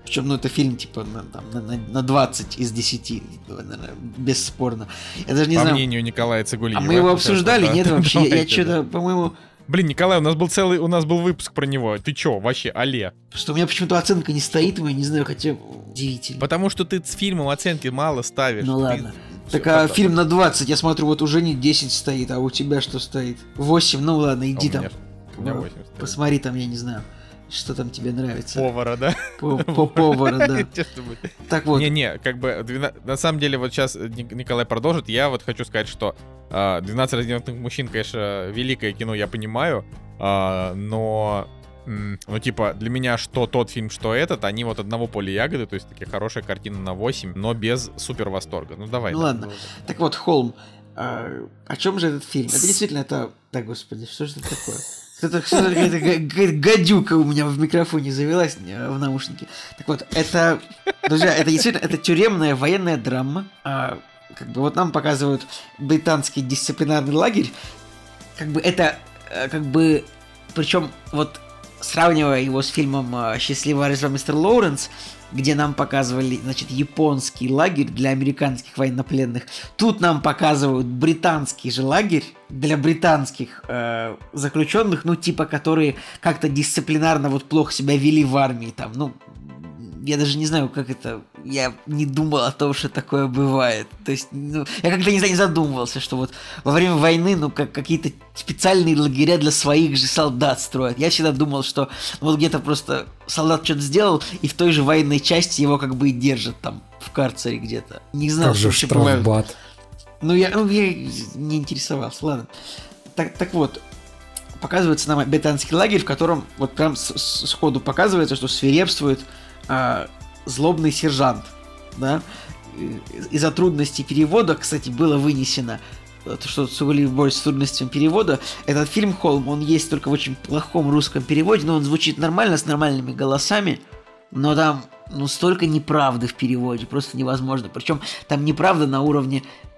причем, ну, это фильм, типа, на, там, на, на, на 20 из 10, наверное, бесспорно. Я даже не По знаю... мнению Николая Цигулиева. А мы его обсуждали? Нет вообще. Я, я (laughs) что-то, по-моему... Блин, Николай, у нас был целый, у нас был выпуск про него. Ты чё, вообще, алле? Что у меня почему-то оценка не стоит, я не знаю, хотя удивительно. Потому что ты с фильмом оценки мало ставишь. Ну Ты- ладно. Всё, Так а фильм на 20, я смотрю, вот уже не 10 стоит, а у тебя что стоит? 8, ну ладно, А иди у там. меня- У меня Ну, 8 стоит. Посмотри там, я не знаю, что там тебе нравится. Повара, да? По, (laughs) по повара, да. Так вот, Не-не, как бы, на самом деле, вот сейчас Николай продолжит, я вот хочу сказать, что а, 12 раздельных мужчин, конечно, великое кино, я понимаю, а, но, ну, типа, для меня что тот фильм, что этот, они вот одного поля ягоды, то есть такие хорошая картина на 8, но без супер восторга. Ну, давай. Ну да. ладно. так вот, Холм. А, о чем же этот фильм? Это действительно это... Да, господи, что же это такое? Что-то какая-то га- га- гадюка у меня в микрофоне завелась в наушнике. Так вот, это, друзья, это действительно это тюремная военная драма. А, как бы вот нам показывают британский дисциплинарный лагерь. Как бы это, э, как бы, причем вот сравнивая его с фильмом э, «Счастливая Рождество, мистер Лоуренс», где нам показывали, значит, японский лагерь для американских военнопленных. Тут нам показывают британский же лагерь для британских э, заключенных, ну, типа, которые как-то дисциплинарно вот плохо себя вели в армии, там, ну, я даже не знаю, как это... Я не думал о том, что такое бывает. То есть, ну, я как-то не, не задумывался, что вот во время войны, ну, как какие-то специальные лагеря для своих же солдат строят. Я всегда думал, что вот где-то просто солдат что-то сделал, и в той же военной части его как бы и держат там в карцере где-то. Не знал, Как что вообще бывает. Ну, я, ну, я не интересовался, ладно. Так, так вот, показывается нам британский лагерь, в котором вот прям с- с- сходу показывается, что свирепствует а, злобный сержант, да. Из-за трудностей перевода, кстати, было вынесено э, то, что Цугулиев борется с трудностями перевода. Этот фильм «Холм», он есть только в очень плохом русском переводе, но он звучит нормально, с нормальными голосами, но там ну столько неправды в переводе, просто невозможно. Причем там неправда на уровне э,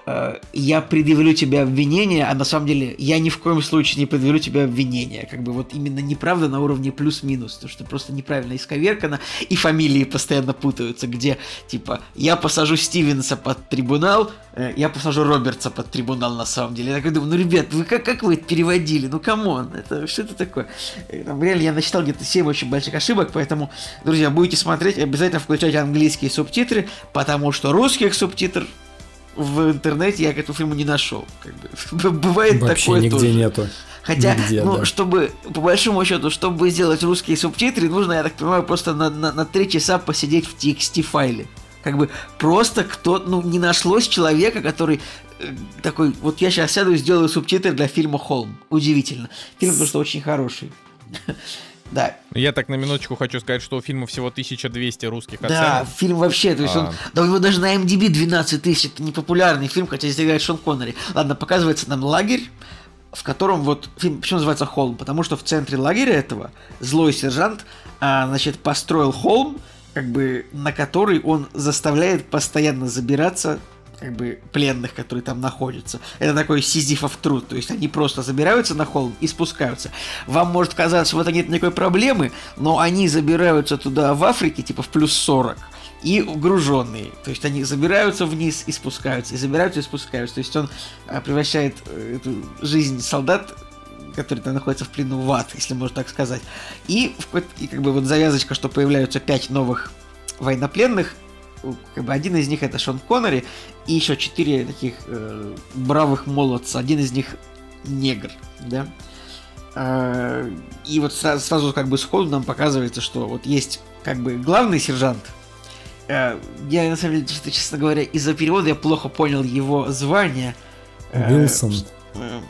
я предъявлю тебе обвинение, а на самом деле я ни в коем случае не предъявлю тебе обвинение. Как бы вот именно неправда на уровне плюс-минус, то что просто неправильно исковеркано, и фамилии постоянно путаются, где типа я посажу Стивенса под трибунал, э, я посажу Робертса под трибунал на самом деле. Я такой думаю, ну ребят, вы как, как вы это переводили? Ну come on, это что это такое? Э, Там реально я насчитал где-то 7 очень больших ошибок, поэтому, друзья, будете смотреть, обязательно включайте английские субтитры, потому что русских субтитров в интернете я к этому фильму не нашел. Как бы. (laughs) Бывает Вообще такое нигде тоже. нету. Хотя, Нигде, ну, да. чтобы, по большому счету, чтобы сделать русские субтитры, нужно, я так понимаю, просто на, на, на 3 часа посидеть в TXT файле. Как бы просто кто, ну, не нашлось человека, который э, такой, вот я сейчас сяду и сделаю субтитры для фильма «Холм». Удивительно. Фильм просто очень хороший. Да, Я так на минуточку хочу сказать, что у фильма всего 1200 русских да, оценок. фильм вообще, то есть он, А. да у него даже на MDB 12 тысяч, это не популярный фильм, хотя здесь играет Шон Коннери. Ладно, показывается нам лагерь, в котором вот фильм, почему называется холм? Потому что в центре лагеря этого злой сержант, а, значит, построил холм, как бы на который он заставляет постоянно забираться как бы пленных, которые там находятся. Это такой сизифов труд, то есть они просто забираются на холм и спускаются. Вам может казаться, что в этом нет никакой проблемы, но они забираются туда в Африке, типа в плюс 40, и груженные. То есть они забираются вниз и спускаются, и забираются и спускаются. То есть он а, превращает э, эту жизнь солдат которые там находятся в плену в ад, если можно так сказать. И, и как бы вот завязочка, что появляются пять новых военнопленных, как бы один из них это Шон Коннери, и еще четыре таких э, бравых молодца. Один из них негр, да. Э, и вот сразу, сразу как бы сходу нам показывается, что вот есть как бы главный сержант. Э, я на самом деле, честно, честно говоря, из-за перевода я плохо понял его звание. Уилсон. э,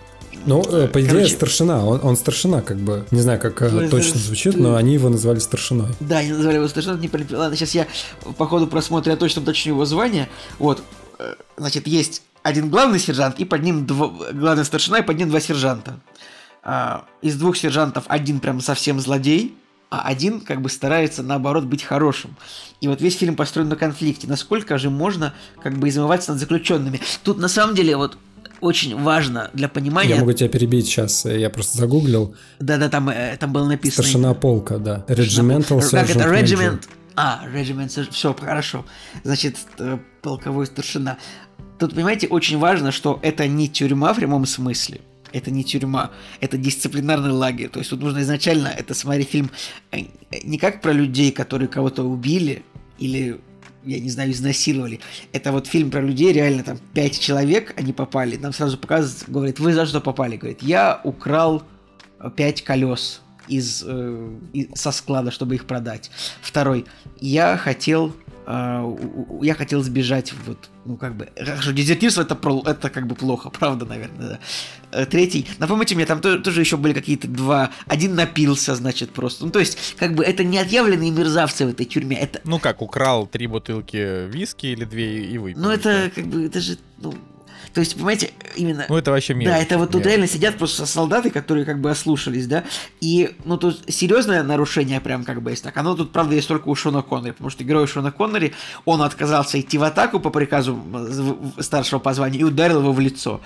Ну, э, по идее, короче, старшина. Он, он старшина, как бы. Не знаю, как э, Ну, точно звучит, но они его назвали старшиной. Да, они называли его старшиной, не понял. Ладно, сейчас я по ходу просмотра точно уточню его звание. Вот, э, значит, есть один главный сержант, и под ним два, главный старшина, и под ним два сержанта. А, из двух сержантов один прям совсем злодей, а один как бы старается наоборот быть хорошим. И вот весь фильм построен на конфликте. Насколько же можно как бы измываться над заключенными? Тут на самом деле вот очень важно для понимания. Я могу тебя перебить сейчас, э, я просто загуглил. Да-да, там, э, там было написано. Старшина полка, да. Regimental Как это? Sergeant. Regiment. А, Regiment, все, хорошо. Значит, э, полковой старшина. Тут, понимаете, очень важно, что это не тюрьма в прямом смысле. Это не тюрьма, это дисциплинарный лагерь. То есть тут нужно изначально это смотреть фильм не как про людей, которые кого-то убили или я не знаю, изнасиловали. Это вот фильм про людей, реально там пять человек, они попали. Нам сразу показывают, говорит, вы за что попали? Говорит, я украл э, пять колес из, э, со склада, чтобы их продать. Второй, я хотел э, я хотел сбежать вот ну как бы хорошо дезертирство это про- это как бы плохо правда наверное да. Э, третий напомните мне там то- тоже еще были какие-то два один напился значит просто ну то есть как бы это не отъявленные мерзавцы в этой тюрьме это Ну как, украл три бутылки виски или две и выпил. ну это как бы это же ну то есть понимаете именно Ну это вообще мелочь. Да, это вот тут мелочь. реально сидят просто солдаты, которые как бы ослушались, да. И, ну, тут серьезное нарушение прям как бы есть так. Оно тут, правда, есть только у Шона Коннери, потому что герой Шона Коннери, он отказался идти в атаку по приказу старшего по званию и ударил его в лицо.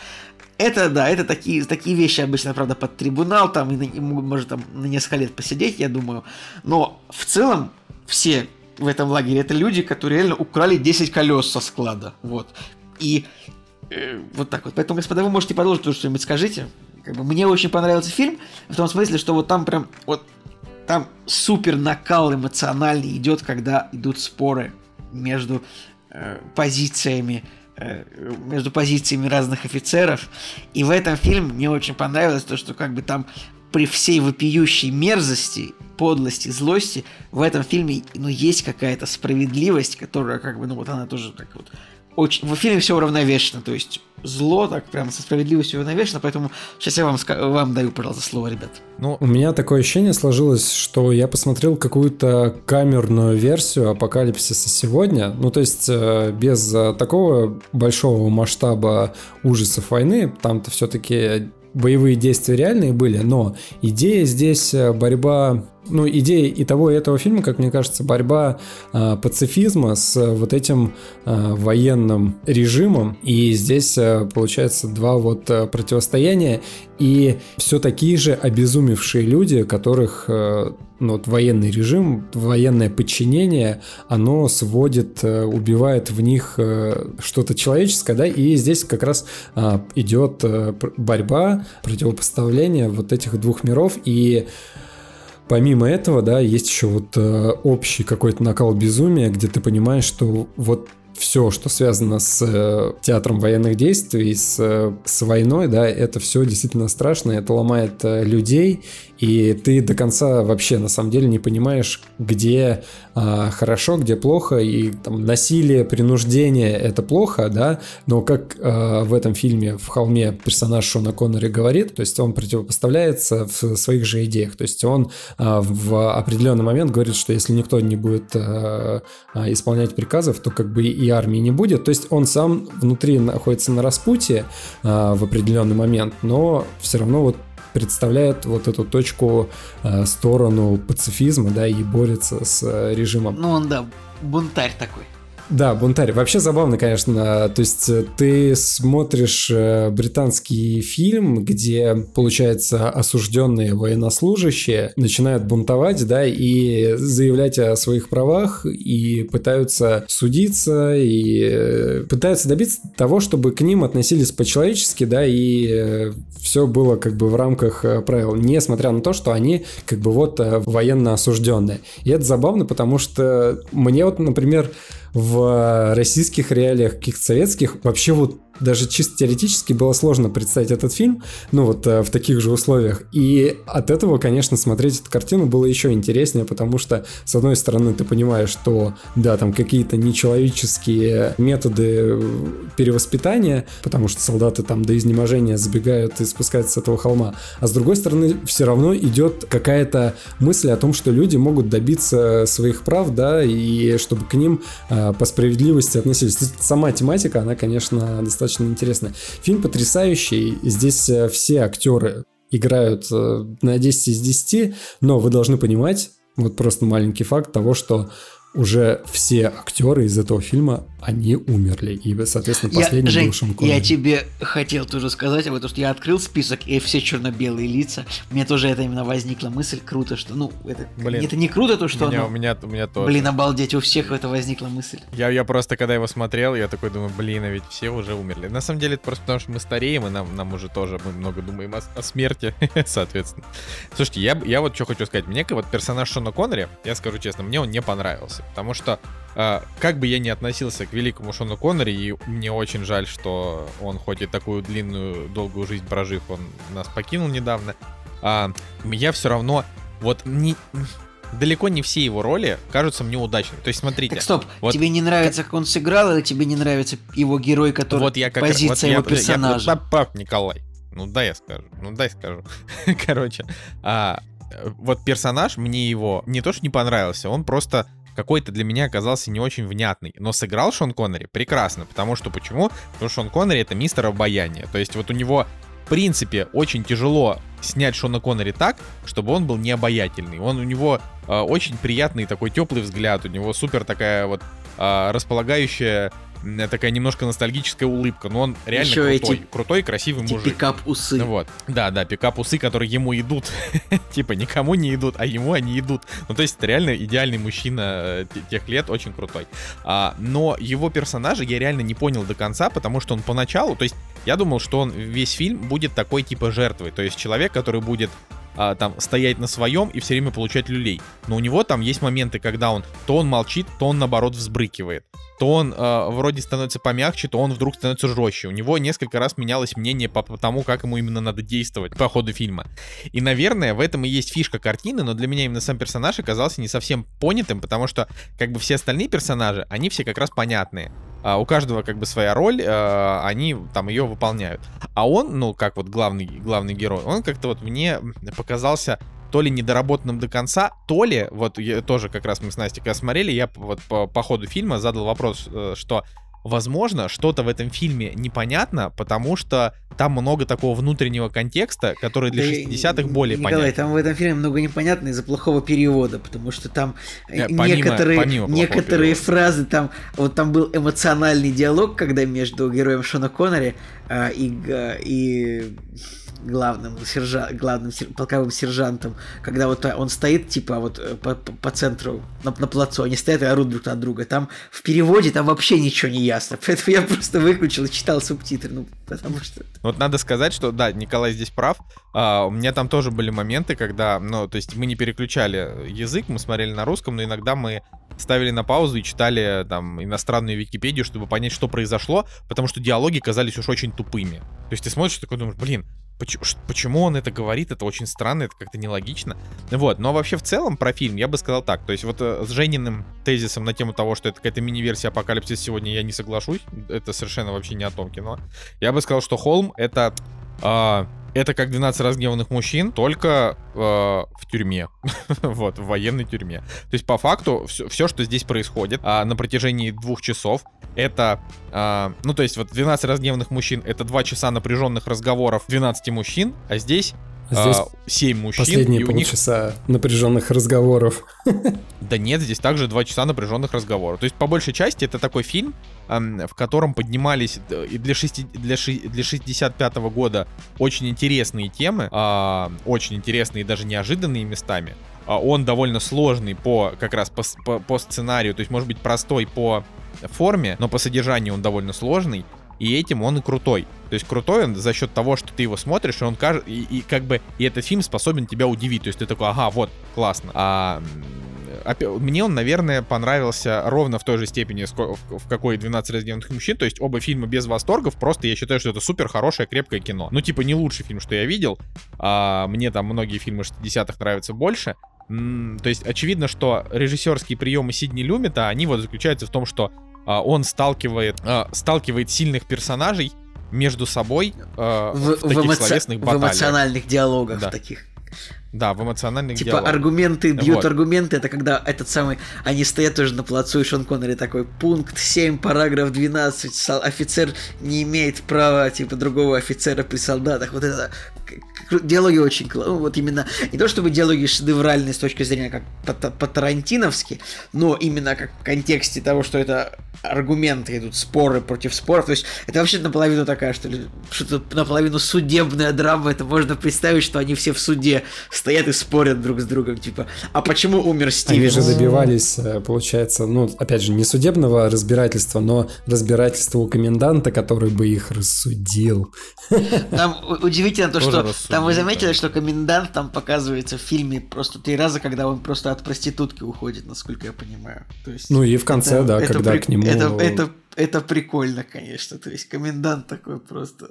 Это, да, это такие, такие вещи обычно, правда, под трибунал, там, и, на- и может, там, на несколько лет посидеть, я думаю. Но в целом все в этом лагере это люди, которые реально украли 10 колес со склада. Вот. И вот так вот. Поэтому, господа, вы можете продолжить тоже что-нибудь скажите. Как бы мне очень понравился фильм, в том смысле, что вот там прям вот там супер накал эмоциональный идет, когда идут споры между э, позициями э, между позициями разных офицеров. И в этом фильме мне очень понравилось то, что как бы там при всей вопиющей мерзости, подлости, злости, в этом фильме ну, есть какая-то справедливость, которая как бы, ну вот она тоже так вот очень... В фильме все уравновешено, то есть зло так прям со справедливостью уравновешено, поэтому сейчас я вам, вам даю, пожалуйста, слово, ребят. Ну, У меня такое ощущение сложилось, что я посмотрел какую-то камерную версию апокалипсиса сегодня. Ну, то есть э, без э, такого большого масштаба ужасов войны, там-то все-таки боевые действия реальные были, но идея здесь э, борьба ну, идея и того, и этого фильма, как мне кажется, борьба э, пацифизма с э, вот этим э, военным режимом. И здесь э, получается два вот э, противостояния и все такие же обезумевшие люди, которых э, ну, вот военный режим, военное подчинение, оно сводит, э, убивает в них э, что-то человеческое, да, и здесь как раз а, идет э, борьба, противопоставление вот этих двух миров, и Помимо этого, да, есть еще вот общий какой-то накал безумия, где ты понимаешь, что вот все, что связано с э, театром военных действий, с, э, с войной, да, это все действительно страшно, это ломает э, людей, и ты до конца вообще на самом деле не понимаешь, где э, хорошо, где плохо, и там насилие, принуждение это плохо, да, но как э, в этом фильме в холме персонаж Шона Коннери говорит, то есть он противопоставляется в своих же идеях, то есть он э, в определенный момент говорит, что если никто не будет э, исполнять приказов, то как бы и армии не будет. То есть он сам внутри находится на распутье а, в определенный момент, но все равно вот представляет вот эту точку а, сторону пацифизма, да, и борется с а, режимом. Ну он, да, бунтарь такой. Да, бунтарь. Вообще забавно, конечно. То есть э, ты смотришь э, британский фильм, где, получается, осужденные военнослужащие начинают бунтовать, да, и заявлять о своих правах, и пытаются судиться, и э, пытаются добиться того, чтобы к ним относились по-человечески, да, и все было как бы в рамках правил, несмотря на то, что они как бы вот военно осужденные. И это забавно, потому что мне вот, например, в российских реалиях, каких-то советских, вообще вот даже чисто теоретически было сложно представить этот фильм, ну вот э, в таких же условиях. И от этого, конечно, смотреть эту картину было еще интереснее, потому что, с одной стороны, ты понимаешь, что, да, там какие-то нечеловеческие методы перевоспитания, потому что солдаты там до изнеможения забегают и спускаются с этого холма, а с другой стороны, все равно идет какая-то мысль о том, что люди могут добиться своих прав, да, и чтобы к ним э, по справедливости относились. Сама тематика, она, конечно, достаточно достаточно интересно. Фильм потрясающий, здесь э, все актеры играют э, на 10 из 10, но вы должны понимать, вот просто маленький факт того, что уже все актеры из этого фильма, они умерли. И, соответственно, последний я, был Шон Коннери. Я тебе хотел тоже сказать, потому что я открыл список, и все черно-белые лица. Мне тоже это именно возникла мысль. Круто, что... Ну, это, Блин, это не круто, то, что... У меня, оно, у, меня, у меня тоже. Блин, обалдеть, у всех это возникла мысль. Я, я просто, когда его смотрел, я такой думаю, блин, а ведь все уже умерли. На самом деле, это просто потому, что мы стареем, и нам, нам уже тоже, мы много думаем о, о смерти, (laughs) соответственно. Слушайте, я, я вот что хочу сказать. Мне вот персонаж Шона Коннери, я скажу честно, мне он не понравился. Потому что как бы я ни относился к великому Шону Коннери, и мне очень жаль, что он хоть и такую длинную, долгую жизнь прожив, он нас покинул недавно, э, я все равно вот не далеко не все его роли кажутся мне удачными. То есть, смотрите. Так, стоп, вот, тебе не нравится, как он сыграл, или тебе не нравится его герой, который вот я как, позиция вот его я, персонажа? Я, я, Николай, ну дай я скажу, ну дай скажу. (laughs) Короче, а, вот персонаж, мне его не то что не понравился, он просто какой-то для меня оказался не очень внятный. Но сыграл Шон Коннери прекрасно, потому что почему? Потому что Шон Коннери это мистер обаяния. То есть вот у него в принципе очень тяжело снять Шона Коннери так, чтобы он был не обаятельный. Он у него э, очень приятный такой теплый взгляд, у него супер такая вот э, располагающая такая немножко ностальгическая улыбка, но он реально Еще крутой, эти, крутой, красивый эти мужик. пикап-усы. Ну вот, да, да, пикап-усы, которые ему идут. (laughs) типа никому не идут, а ему они идут. Ну то есть это реально идеальный мужчина э, тех лет, очень крутой. А, но его персонажа я реально не понял до конца, потому что он поначалу, то есть я думал, что он весь фильм будет такой типа жертвой, то есть человек, который будет а, там стоять на своем и все время получать люлей. Но у него там есть моменты, когда он то он молчит, то он наоборот взбрыкивает то он э, вроде становится помягче, то он вдруг становится жестче. У него несколько раз менялось мнение по, по тому, как ему именно надо действовать по ходу фильма. И, наверное, в этом и есть фишка картины, но для меня именно сам персонаж оказался не совсем понятым, потому что как бы все остальные персонажи, они все как раз понятные. А у каждого как бы своя роль, э, они там ее выполняют. А он, ну, как вот главный, главный герой, он как-то вот мне показался то ли недоработанным до конца, то ли, вот я, тоже как раз мы с Настей когда смотрели, я вот по, по ходу фильма задал вопрос, э, что возможно, что-то в этом фильме непонятно, потому что там много такого внутреннего контекста, который для 60-х более Николай, понятен. там в этом фильме много непонятно из-за плохого перевода, потому что там э, помимо, некоторые, помимо некоторые фразы, там вот там был эмоциональный диалог, когда между героем Шона Коннери э, и, и главным, сержа, главным сер, полковым сержантом, когда вот он стоит, типа, вот э, по, по центру, на, на плацу, они стоят и орут друг на друга. Там в переводе там вообще ничего не ясно. (laughs) Поэтому я просто выключил и читал субтитры. Ну, потому что... Вот надо сказать, что, да, Николай здесь прав. А, у меня там тоже были моменты, когда, ну, то есть мы не переключали язык, мы смотрели на русском, но иногда мы ставили на паузу и читали там иностранную Википедию, чтобы понять, что произошло, потому что диалоги казались уж очень тупыми. То есть ты смотришь такой думаешь, блин, почему, он это говорит, это очень странно, это как-то нелогично. Вот, но вообще в целом про фильм я бы сказал так, то есть вот э, с Жениным тезисом на тему того, что это какая-то мини-версия Апокалипсис сегодня я не соглашусь, это совершенно вообще не о том кино. Я бы сказал, что Холм это а, это как 12 разгневанных мужчин, только э, в тюрьме. (laughs) вот, в военной тюрьме. То есть, по факту, все, все что здесь происходит а, на протяжении двух часов, это, а, ну, то есть, вот 12 разгневанных мужчин, это 2 часа напряженных разговоров 12 мужчин, а здесь Здесь а, 7 мужчин. Последние полчаса них... напряженных разговоров. (laughs) Да нет, здесь также 2 часа напряженных разговоров. То есть, по большей части, это такой фильм, в котором поднимались и для, 6, для, 6, для 65 -го года очень интересные темы, а, очень интересные и даже неожиданные местами. А он довольно сложный по как раз по, по, по сценарию, то есть может быть простой по форме, но по содержанию он довольно сложный и этим он и крутой. То есть крутой он за счет того, что ты его смотришь, и он кажет, и, и как бы, и этот фильм способен тебя удивить. То есть ты такой, ага, вот, классно. А мне он, наверное, понравился ровно в той же степени, в какой 12 раздеванных мужчин. То есть оба фильма без восторгов, просто я считаю, что это супер хорошее, крепкое кино. Ну, типа, не лучший фильм, что я видел. А, мне там многие фильмы 60-х нравятся больше. То есть очевидно, что режиссерские приемы Сидни Люмита, они вот заключаются в том, что он сталкивает, а, сталкивает сильных персонажей между собой а, в, в таких в эмоци... словесных баталиях. В эмоциональных диалогах да. таких. Да, в эмоциональных Типа диалогах. аргументы, бьют вот. аргументы, это когда этот самый, они стоят тоже на плацу, и Шон Коннери такой, пункт 7, параграф 12, офицер не имеет права, типа, другого офицера при солдатах. Вот это диалоги очень, ну, вот именно, не то чтобы диалоги шедевральные с точки зрения как по-тарантиновски, но именно как в контексте того, что это аргументы идут, споры против споров, то есть это вообще наполовину такая, что ли, что-то наполовину судебная драма, это можно представить, что они все в суде стоят и спорят друг с другом, типа, а почему умер Стивен? Они же добивались, э, получается, ну, опять же, не судебного разбирательства, но разбирательства у коменданта, который бы их рассудил. Там удивительно то, что там вы заметили, что комендант там показывается в фильме просто три раза, когда он просто от проститутки уходит, насколько я понимаю. То есть ну и в конце, это, да, это когда при... к нему... Это, это, это прикольно, конечно. То есть комендант такой просто...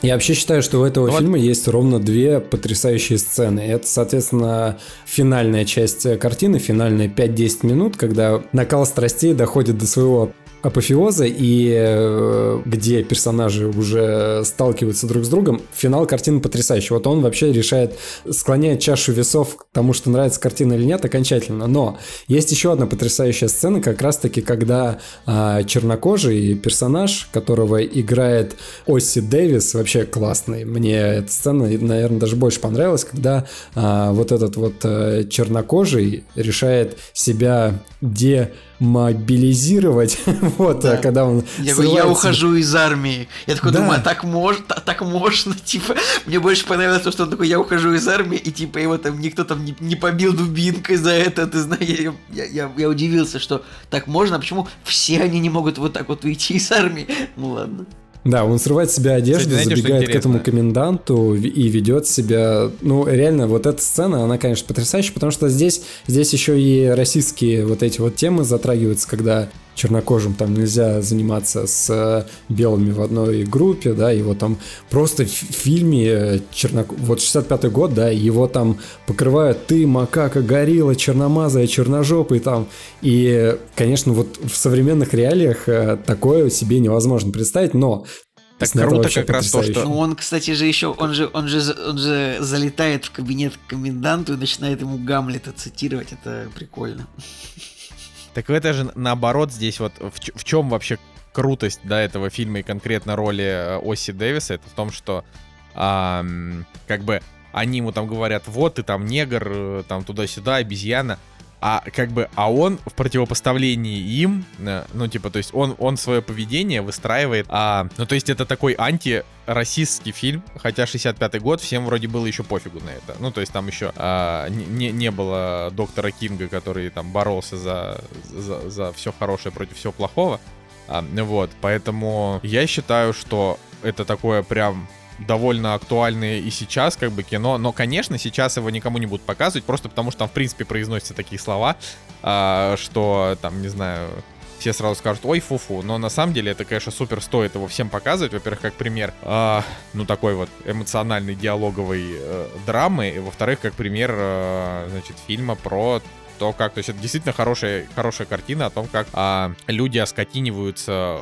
Я вообще считаю, что у этого вот. фильма есть ровно две потрясающие сцены. Это, соответственно, финальная часть картины, финальные 5-10 минут, когда накал страстей доходит до своего апофеоза и э, где персонажи уже сталкиваются друг с другом, финал картины потрясающий. Вот он вообще решает, склоняет чашу весов к тому, что нравится картина или нет, окончательно. Но есть еще одна потрясающая сцена, как раз-таки, когда э, чернокожий персонаж, которого играет Осси Дэвис, вообще классный. Мне эта сцена, наверное, даже больше понравилась, когда э, вот этот вот э, чернокожий решает себя де мобилизировать, (laughs) вот, да. когда он Я говорю, я ухожу из армии. Я такой да. думаю, а так можно, так можно, (laughs) типа, мне больше понравилось то, что он такой, я ухожу из армии, и типа его там никто там не, не побил дубинкой за это, ты знаешь, я, я, я удивился, что так можно, а почему все они не могут вот так вот уйти из армии? Ну ладно. Да, он срывает себя одежду, Кстати, знаете, забегает к этому коменданту и ведет себя... Ну, реально, вот эта сцена, она, конечно, потрясающая, потому что здесь, здесь еще и российские вот эти вот темы затрагиваются, когда чернокожим там нельзя заниматься с э, белыми в одной группе, да, его там просто в фильме э, чернок... вот 65-й год, да, его там покрывают ты, макака, горилла, черномазая, черножопый там, и, конечно, вот в современных реалиях э, такое себе невозможно представить, но так круто как раз то, что... Ну, он, кстати же, еще, он же, он же, он же залетает в кабинет к коменданту и начинает ему Гамлета цитировать, это прикольно. Так это же наоборот здесь вот в, в чем вообще крутость до этого фильма и конкретно роли э, Оси Дэвиса, это в том, что а, как бы они ему там говорят, вот ты там негр, э, там туда-сюда, обезьяна. А как бы, а он в противопоставлении им, э, ну типа, то есть он, он свое поведение выстраивает, а, ну то есть это такой антироссийский фильм, хотя 65-й год, всем вроде было еще пофигу на это. Ну то есть там еще а, не, не было доктора Кинга, который там боролся за, за, за все хорошее против всего плохого. А, вот, поэтому я считаю, что это такое прям довольно актуальное и сейчас как бы кино, но, конечно, сейчас его никому не будут показывать, просто потому что там, в принципе, произносятся такие слова, а, что, там, не знаю, все сразу скажут, ой, фу-фу, но на самом деле это, конечно, супер стоит его всем показывать, во-первых, как пример, э, ну, такой вот эмоциональной диалоговой э, драмы, и, во-вторых, как пример, э, значит, фильма про то, как, то есть это действительно хорошая, хорошая картина о том, как а, люди оскотиниваются,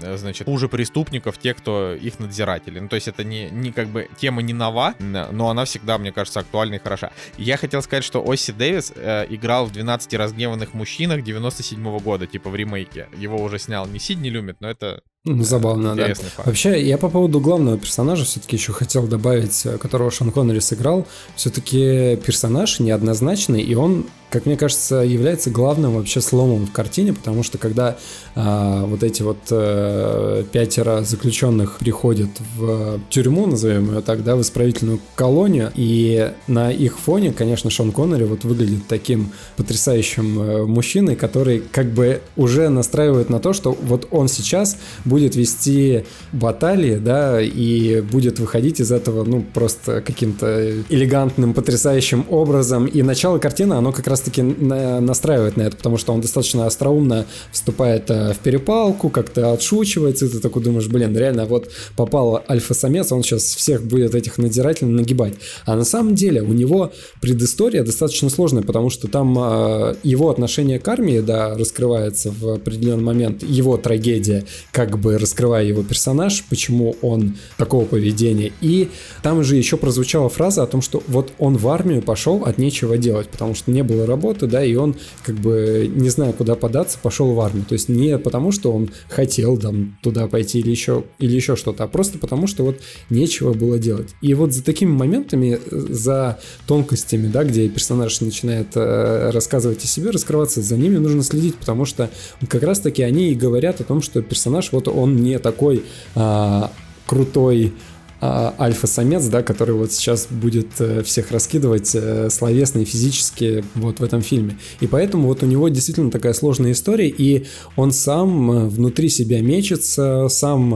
значит, хуже преступников, те, кто их надзиратели. Ну, то есть это не, не как бы тема не нова, но она всегда, мне кажется, актуальна и хороша. Я хотел сказать, что Оси Дэвис э, играл в 12 разгневанных мужчинах 97 -го года, типа в ремейке. Его уже снял не Сидни Люмит, но это ну, забавно, да. Факт. Вообще, я по поводу главного персонажа все-таки еще хотел добавить, э, которого Шон Коннери сыграл. Все-таки персонаж неоднозначный, и он как мне кажется, является главным вообще сломом в картине, потому что когда а, вот эти вот а, пятеро заключенных приходят в тюрьму, назовем ее так, да, в исправительную колонию, и на их фоне, конечно, Шон Коннери вот выглядит таким потрясающим э, мужчиной, который как бы уже настраивает на то, что вот он сейчас будет вести баталии, да, и будет выходить из этого, ну, просто каким-то элегантным, потрясающим образом, и начало картины, оно как раз раз-таки на, настраивает на это, потому что он достаточно остроумно вступает э, в перепалку, как-то отшучивается, и ты такой думаешь, блин, реально вот попал альфа-самец, он сейчас всех будет этих надзирателей нагибать. А на самом деле у него предыстория достаточно сложная, потому что там э, его отношение к армии, да, раскрывается в определенный момент, его трагедия, как бы раскрывая его персонаж, почему он такого поведения. И там же еще прозвучала фраза о том, что вот он в армию пошел от нечего делать, потому что не было работы, да, и он, как бы, не зная, куда податься, пошел в армию. То есть не потому, что он хотел там туда пойти или еще, или еще что-то, а просто потому, что вот нечего было делать. И вот за такими моментами, за тонкостями, да, где персонаж начинает э, рассказывать о себе, раскрываться, за ними нужно следить, потому что как раз-таки они и говорят о том, что персонаж, вот он не такой э, крутой а, альфа-самец, да, который вот сейчас будет э, всех раскидывать э, словесно и физически вот в этом фильме. И поэтому вот у него действительно такая сложная история, и он сам э, внутри себя мечется, сам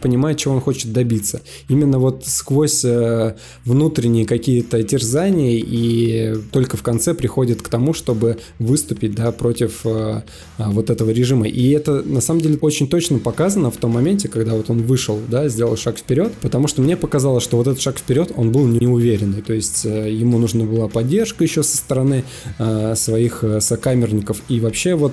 понимает, чего он хочет добиться. Именно вот сквозь внутренние какие-то терзания и только в конце приходит к тому, чтобы выступить, да, против вот этого режима. И это на самом деле очень точно показано в том моменте, когда вот он вышел, да, сделал шаг вперед, потому что мне показалось, что вот этот шаг вперед, он был неуверенный. То есть э, ему нужна была поддержка еще со стороны э, своих э, сокамерников. И вообще вот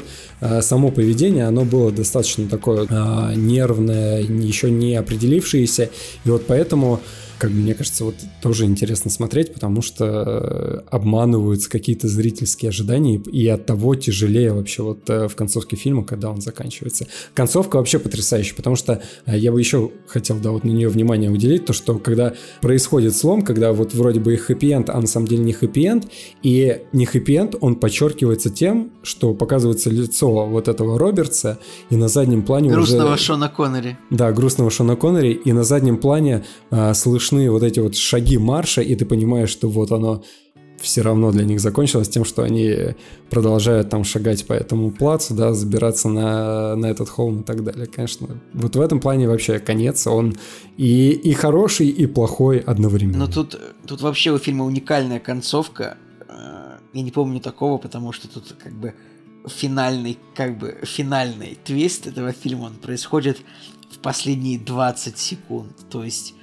само поведение, оно было достаточно такое нервное, еще не определившееся. И вот поэтому как мне кажется, вот тоже интересно смотреть, потому что э, обманываются какие-то зрительские ожидания, и от того тяжелее вообще вот э, в концовке фильма, когда он заканчивается. Концовка вообще потрясающая, потому что э, я бы еще хотел, да, вот на нее внимание уделить, то, что когда происходит слом, когда вот вроде бы и хэппи-энд, а на самом деле не хэппи-энд, и не хэппи-энд, он подчеркивается тем, что показывается лицо вот этого Робертса, и на заднем плане грустного уже... Шона Коннери. Да, грустного Шона Коннери, и на заднем плане а, слышно слышны вот эти вот шаги марша, и ты понимаешь, что вот оно все равно для них закончилось тем, что они продолжают там шагать по этому плацу, да, забираться на, на этот холм и так далее. Конечно, вот в этом плане вообще конец, он и, и хороший, и плохой одновременно. Но тут, тут вообще у фильма уникальная концовка. Э, я не помню такого, потому что тут как бы финальный, как бы финальный твист этого фильма, он происходит в последние 20 секунд. То есть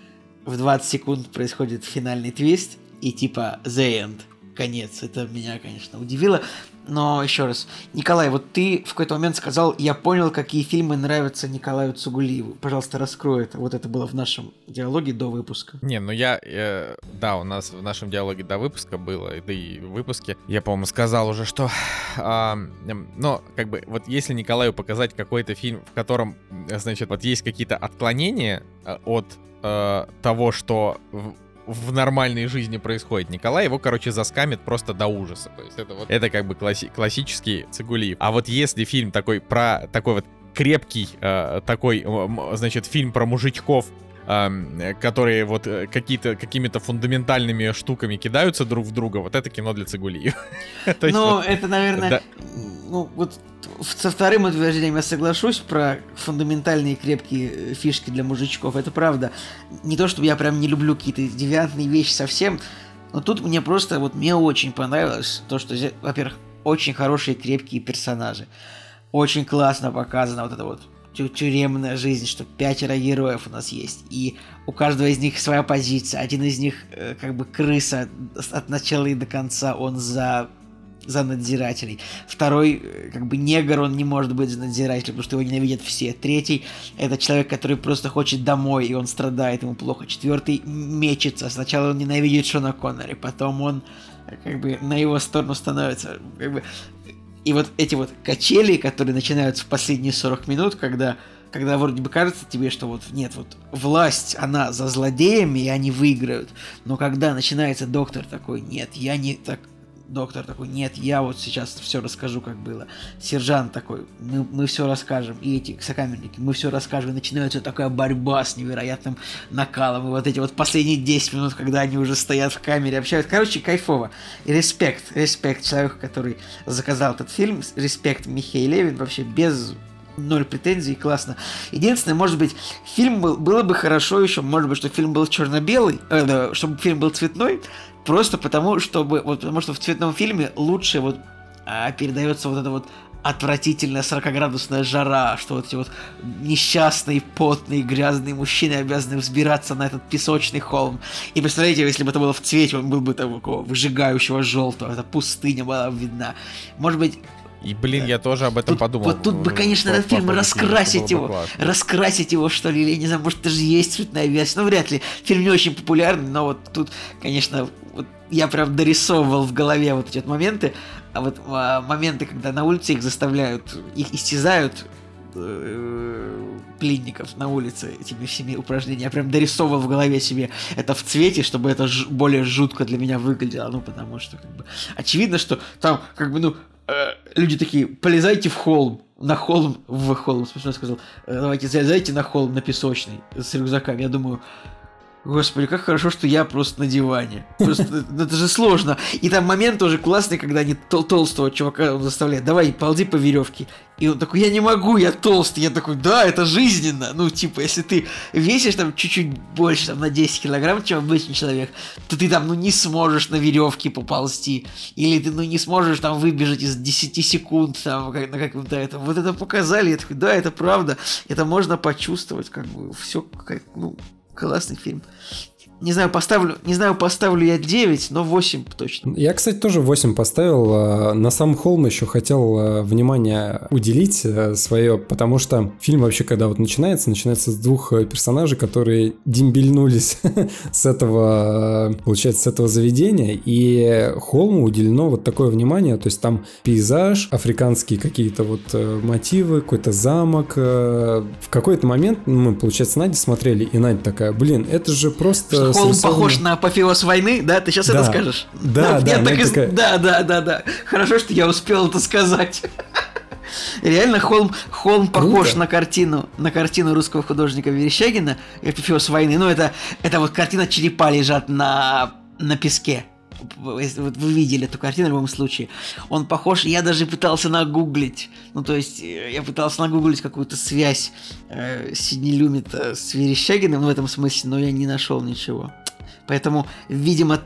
в 20 секунд происходит финальный твист, и типа the end, конец. Это меня, конечно, удивило. Но еще раз, Николай, вот ты в какой-то момент сказал, я понял, какие фильмы нравятся Николаю Цугулиеву. Пожалуйста, раскрой это. Вот это было в нашем диалоге до выпуска. Не, ну я, э, да, у нас в нашем диалоге до выпуска было, да и в выпуске, я, по-моему, сказал уже, что, э, но, как бы, вот если Николаю показать какой-то фильм, в котором, значит, вот есть какие-то отклонения э, от э, того, что в нормальной жизни происходит. Николай его, короче, заскамит просто до ужаса. То есть это вот, это как бы класси- классический Цигулиев. А вот если фильм такой про такой вот крепкий, э, такой, значит, фильм про мужичков, которые вот э, какие-то какими-то фундаментальными штуками кидаются друг в друга, вот это кино для Цигулиев. (laughs) Ну, это, наверное, ну, вот со вторым утверждением я соглашусь про фундаментальные крепкие э, фишки для мужичков. Это правда. Не то, чтобы я прям не люблю какие-то девиантные вещи совсем, но тут мне просто, вот мне очень понравилось то, что, во-первых, очень хорошие крепкие персонажи. Очень классно показана вот эта вот тюремная жизнь, что пятеро героев у нас есть, и у каждого из них своя позиция. Один из них э, как бы крыса от начала и до конца, он за за надзирателей. Второй, э, как бы негр, он не может быть за надзирателем, потому что его ненавидят все. Третий, это человек, который просто хочет домой, и он страдает, ему плохо. Четвертый мечется. Сначала он ненавидит Шона Коннери, потом он э, как бы на его сторону становится. Как бы... И вот эти вот качели, которые начинаются в последние 40 минут, когда когда вроде бы кажется тебе, что вот нет, вот власть, она за злодеями, и они выиграют. Но когда начинается доктор такой, нет, я не так, доктор такой, нет, я вот сейчас все расскажу, как было. Сержант такой, мы, мы все расскажем. И эти сокамерники, мы все расскажем. И начинается такая борьба с невероятным накалом. И вот эти вот последние 10 минут, когда они уже стоят в камере, общаются. Короче, кайфово. И респект, респект человеку, который заказал этот фильм. Респект Михаил Левин. Вообще без ноль претензий, классно. Единственное, может быть, фильм был, было бы хорошо еще, может быть, что фильм был черно-белый, э, чтобы фильм был цветной, Просто потому, чтобы, вот, потому что в цветном фильме лучше вот а, передается вот это вот отвратительная 40-градусная жара, что вот эти вот несчастные, потные, грязные мужчины обязаны взбираться на этот песочный холм. И представляете, если бы это было в цвете, он был бы такого выжигающего желтого, эта пустыня была видна. Может быть, и, блин, я тоже об этом тут, подумал. Вот тут бы, конечно, этот фильм раскрасить его. Классно. Раскрасить его, что ли, или, не знаю, может, даже есть цветная версия. Ну, вряд ли. Фильм не очень популярный, но вот тут, конечно, вот я прям дорисовывал в голове вот эти вот моменты. А вот а, моменты, когда на улице их заставляют, их истязают, э, пленников на улице этими всеми упражнениями. Я прям дорисовывал в голове себе это в цвете, чтобы это ж- более жутко для меня выглядело. Ну, потому что, как бы, очевидно, что там, как бы, ну, люди такие, полезайте в холм, на холм, в холм, смешно сказал, э, давайте залезайте на холм, на песочный, с рюкзаками. Я думаю, Господи, как хорошо, что я просто на диване. Просто это же сложно. И там момент тоже классный, когда они тол толстого чувака он заставляет, давай, ползи по веревке. И он такой, я не могу, я толстый. Я такой, да, это жизненно. Ну, типа, если ты весишь там чуть-чуть больше, там, на 10 килограмм, чем обычный человек, то ты там, ну, не сможешь на веревке поползти. Или ты, ну, не сможешь там выбежать из 10 секунд, там, как, на каком-то этом. Вот это показали, я такой, да, это правда. Это можно почувствовать, как бы, все, как, ну, Классный фильм. Не знаю, поставлю, не знаю, поставлю я 9, но 8 точно. Я, кстати, тоже 8 поставил. А, на сам холм еще хотел а, внимание уделить э, свое, потому что фильм вообще, когда вот начинается, начинается с двух э, персонажей, которые дембельнулись (laughs) с этого, получается, с этого заведения, и холму уделено вот такое внимание, то есть там пейзаж, африканские какие-то вот э, мотивы, какой-то замок. В какой-то момент мы, получается, Надя смотрели, и Надя такая, блин, это же просто Холм похож на апофеоз войны, да? Ты сейчас да. это скажешь? Да, да, нет, да, так и... такая... да, да, да, да. Хорошо, что я успел это сказать. Реально холм, холм похож Круто. на картину, на картину русского художника Верещагина «Эпифеоз войны». Ну, это, это вот картина черепа лежат на, на песке. Вот вы видели эту картину в любом случае. Он похож, я даже пытался нагуглить. Ну, то есть, э, я пытался нагуглить какую-то связь э, Сидни Люмита с Верещагиным в этом смысле, но я не нашел ничего. Поэтому, видимо,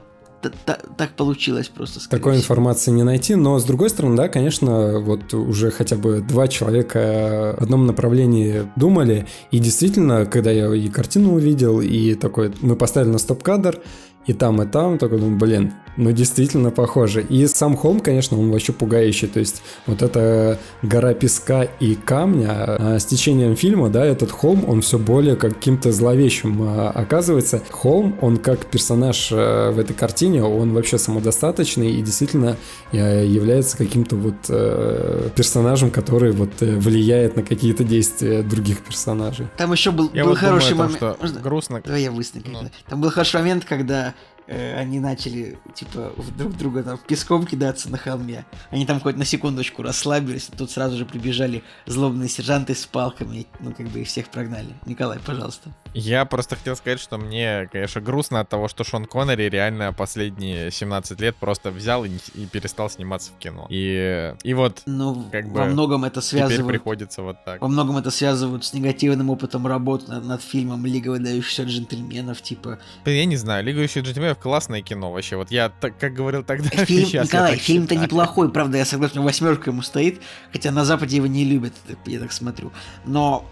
так получилось просто. Такой всего. информации не найти, но с другой стороны, да, конечно, вот уже хотя бы два человека в одном направлении думали, и действительно, когда я и картину увидел, и такой, мы поставили на стоп-кадр, и там, и там, только думаю, блин, ну действительно похоже. И сам холм, конечно, он вообще пугающий, то есть вот эта гора песка и камня, а с течением фильма, да, этот холм, он все более каким-то зловещим а, оказывается. Холм, он как персонаж а, в этой картине, он вообще самодостаточный и действительно а, является каким-то вот а, персонажем, который вот влияет на какие-то действия других персонажей. Там еще был, Я был вот думаю хороший том, момент. что Можно- грустно. Давай я выстрелю. Ну. Там был хороший момент, когда э, они начали, типа, друг друга там песком кидаться на холме. Они там хоть на секундочку расслабились, тут сразу же прибежали злобные сержанты с палками, ну, как бы их всех прогнали. Николай, пожалуйста. Я просто хотел сказать, что мне, конечно, грустно от того, что Шон Коннери реально последние 17 лет просто взял и, и перестал сниматься в кино. И, и вот Ну, Как во бы многом это связывают... приходится вот так. Во многом это связывают с негативным опытом работы над, над фильмом Лига выдающихся джентльменов, типа. Я не знаю, Лига еще джентльменов классное кино вообще. Вот я, так, как говорил тогда, (laughs) Фильм, сейчас Николай, фильм-то считаю. неплохой, правда, я согласен, восьмерка ему стоит, хотя на Западе его не любят, я так смотрю. Но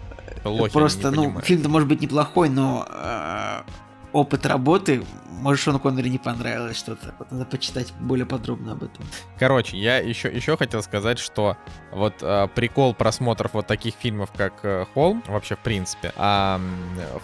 Лохи, просто, ну, понимают. фильм-то может быть неплохой, но э, опыт работы, может, Шону Коннери не понравилось что-то. Вот надо почитать более подробно об этом. Короче, я еще, еще хотел сказать, что вот э, прикол просмотров вот таких фильмов, как э, Холм, вообще в принципе, м,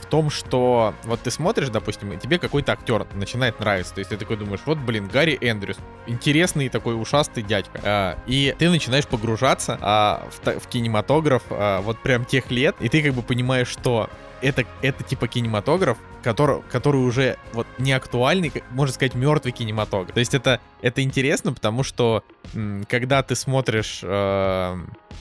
в том, что вот ты смотришь, допустим, и тебе какой-то актер начинает нравиться. То есть ты такой думаешь, вот, блин, Гарри Эндрюс, интересный такой ушастый дядька. А, и ты начинаешь погружаться а, в, в кинематограф а, вот прям тех лет, и ты как бы понимаешь, что это, это типа кинематограф, который, который уже вот не актуальный, можно сказать, мертвый кинематограф. То есть это, это интересно, потому что когда ты смотришь э,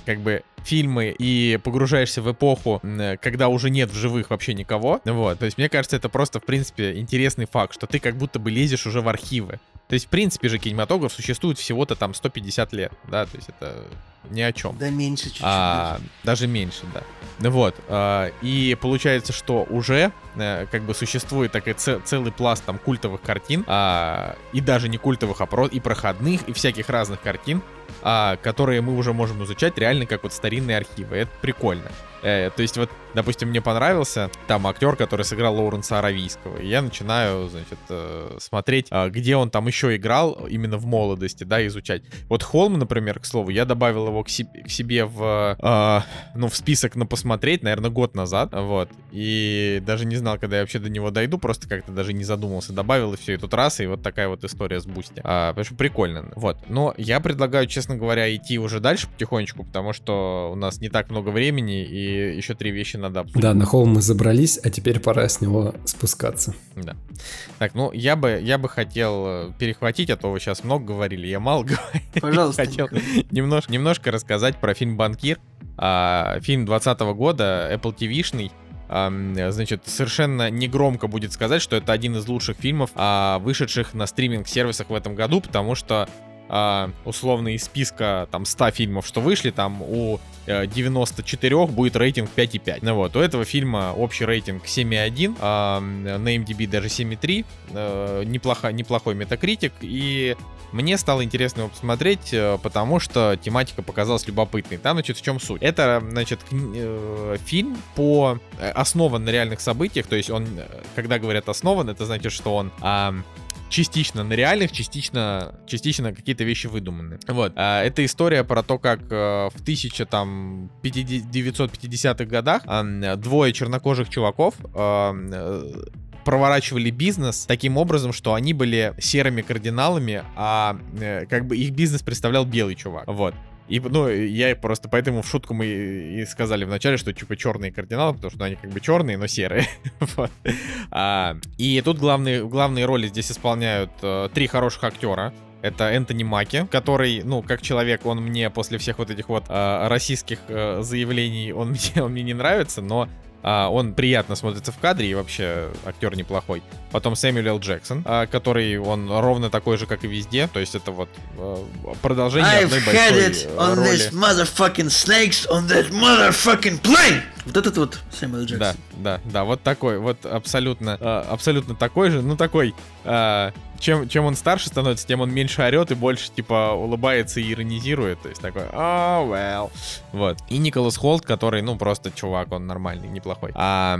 как бы фильмы и погружаешься в эпоху, м, когда уже нет в живых вообще никого, вот, то есть мне кажется, это просто, в принципе, интересный факт, что ты как будто бы лезешь уже в архивы. То есть, в принципе же, кинематограф существует всего-то там 150 лет, да, то есть это ни о чем. Да меньше чуть-чуть. А, даже меньше, да. Ну Вот. а, и получается, что уже э, как бы существует такой це- целый пласт там культовых картин, а, и даже не культовых, а про и проходных, и всяких разных картин, а, которые мы уже можем изучать реально как вот старинные архивы. Это прикольно. Э, то есть вот, допустим, мне понравился там актер, который сыграл Лоуренса Аравийского. И я начинаю, значит, э, смотреть, а, где он там еще играл именно в молодости, да, изучать. Вот Холм, например, к слову, я добавил его к, себе- к себе в, э, ну, в список на посмотреть, наверное, год назад, вот. И даже не знал, когда я вообще до него дойду, просто как-то даже не задумался. Добавил и все, и тут раз, и вот такая вот история с Boosty. А, потому что прикольно. Вот. Но я предлагаю, честно говоря, идти уже дальше потихонечку, потому что у нас не так много времени, и еще три вещи надо обсудить. Да, на холм мы забрались, а теперь пора с него спускаться. Да. Так, ну я бы, я бы хотел э, перехватить, а то вы сейчас много говорили, я мало (laughs) говорю. Пожалуйста. Хотел немножко, немножко рассказать про фильм «Банкир». А, фильм 20 года, Apple TV-шный. Значит, совершенно негромко будет сказать, что это один из лучших фильмов, а, вышедших на стриминг-сервисах в этом году, потому что а, условно из списка там 100 фильмов, что вышли, там у э, 94 будет рейтинг 5,5. Ну вот, у этого фильма общий рейтинг 7,1, а, на MDB даже 7,3, э, неплохо, неплохой метакритик, и мне стало интересно его посмотреть, э, потому что тематика показалась любопытной. Там, значит, в чем суть? Это, значит, э, фильм по э, основан на реальных событиях, то есть он, э, когда говорят основан, это значит, что он ам, частично на реальных, частично, частично какие-то вещи выдуманы. Вот. А, Это история про то, как э, в 1950-х годах ам, двое чернокожих чуваков э, проворачивали бизнес таким образом, что они были серыми кардиналами, а э, как бы их бизнес представлял белый чувак. Вот. И, ну, я просто поэтому в шутку мы и сказали вначале, что типа черные кардиналы, потому что они как бы черные, но серые. (laughs) А, и тут главные, главные роли здесь исполняют э, три хороших актера. Это Энтони Маки, который, ну, как человек, он мне после всех вот этих вот э, российских э, заявлений, он (laughs) мне, он мне не нравится, но а, он приятно смотрится в кадре и вообще актер неплохой. Потом Сэмюэл. Джексон, а, который он ровно такой же, как и везде. То есть это вот э, продолжение I've одной had большой it э, on роли. this motherfucking snakes on that motherfucking plane! Вот этот вот Сэмюэл Джексон. Да, да, да, вот такой, вот абсолютно, э, абсолютно такой же, ну такой, э, чем, чем он старше становится, тем он меньше орет и больше, типа, улыбается и иронизирует, то есть такой, oh, well, вот. И Николас Холт, который, ну, просто чувак, он нормальный, неплохой. А,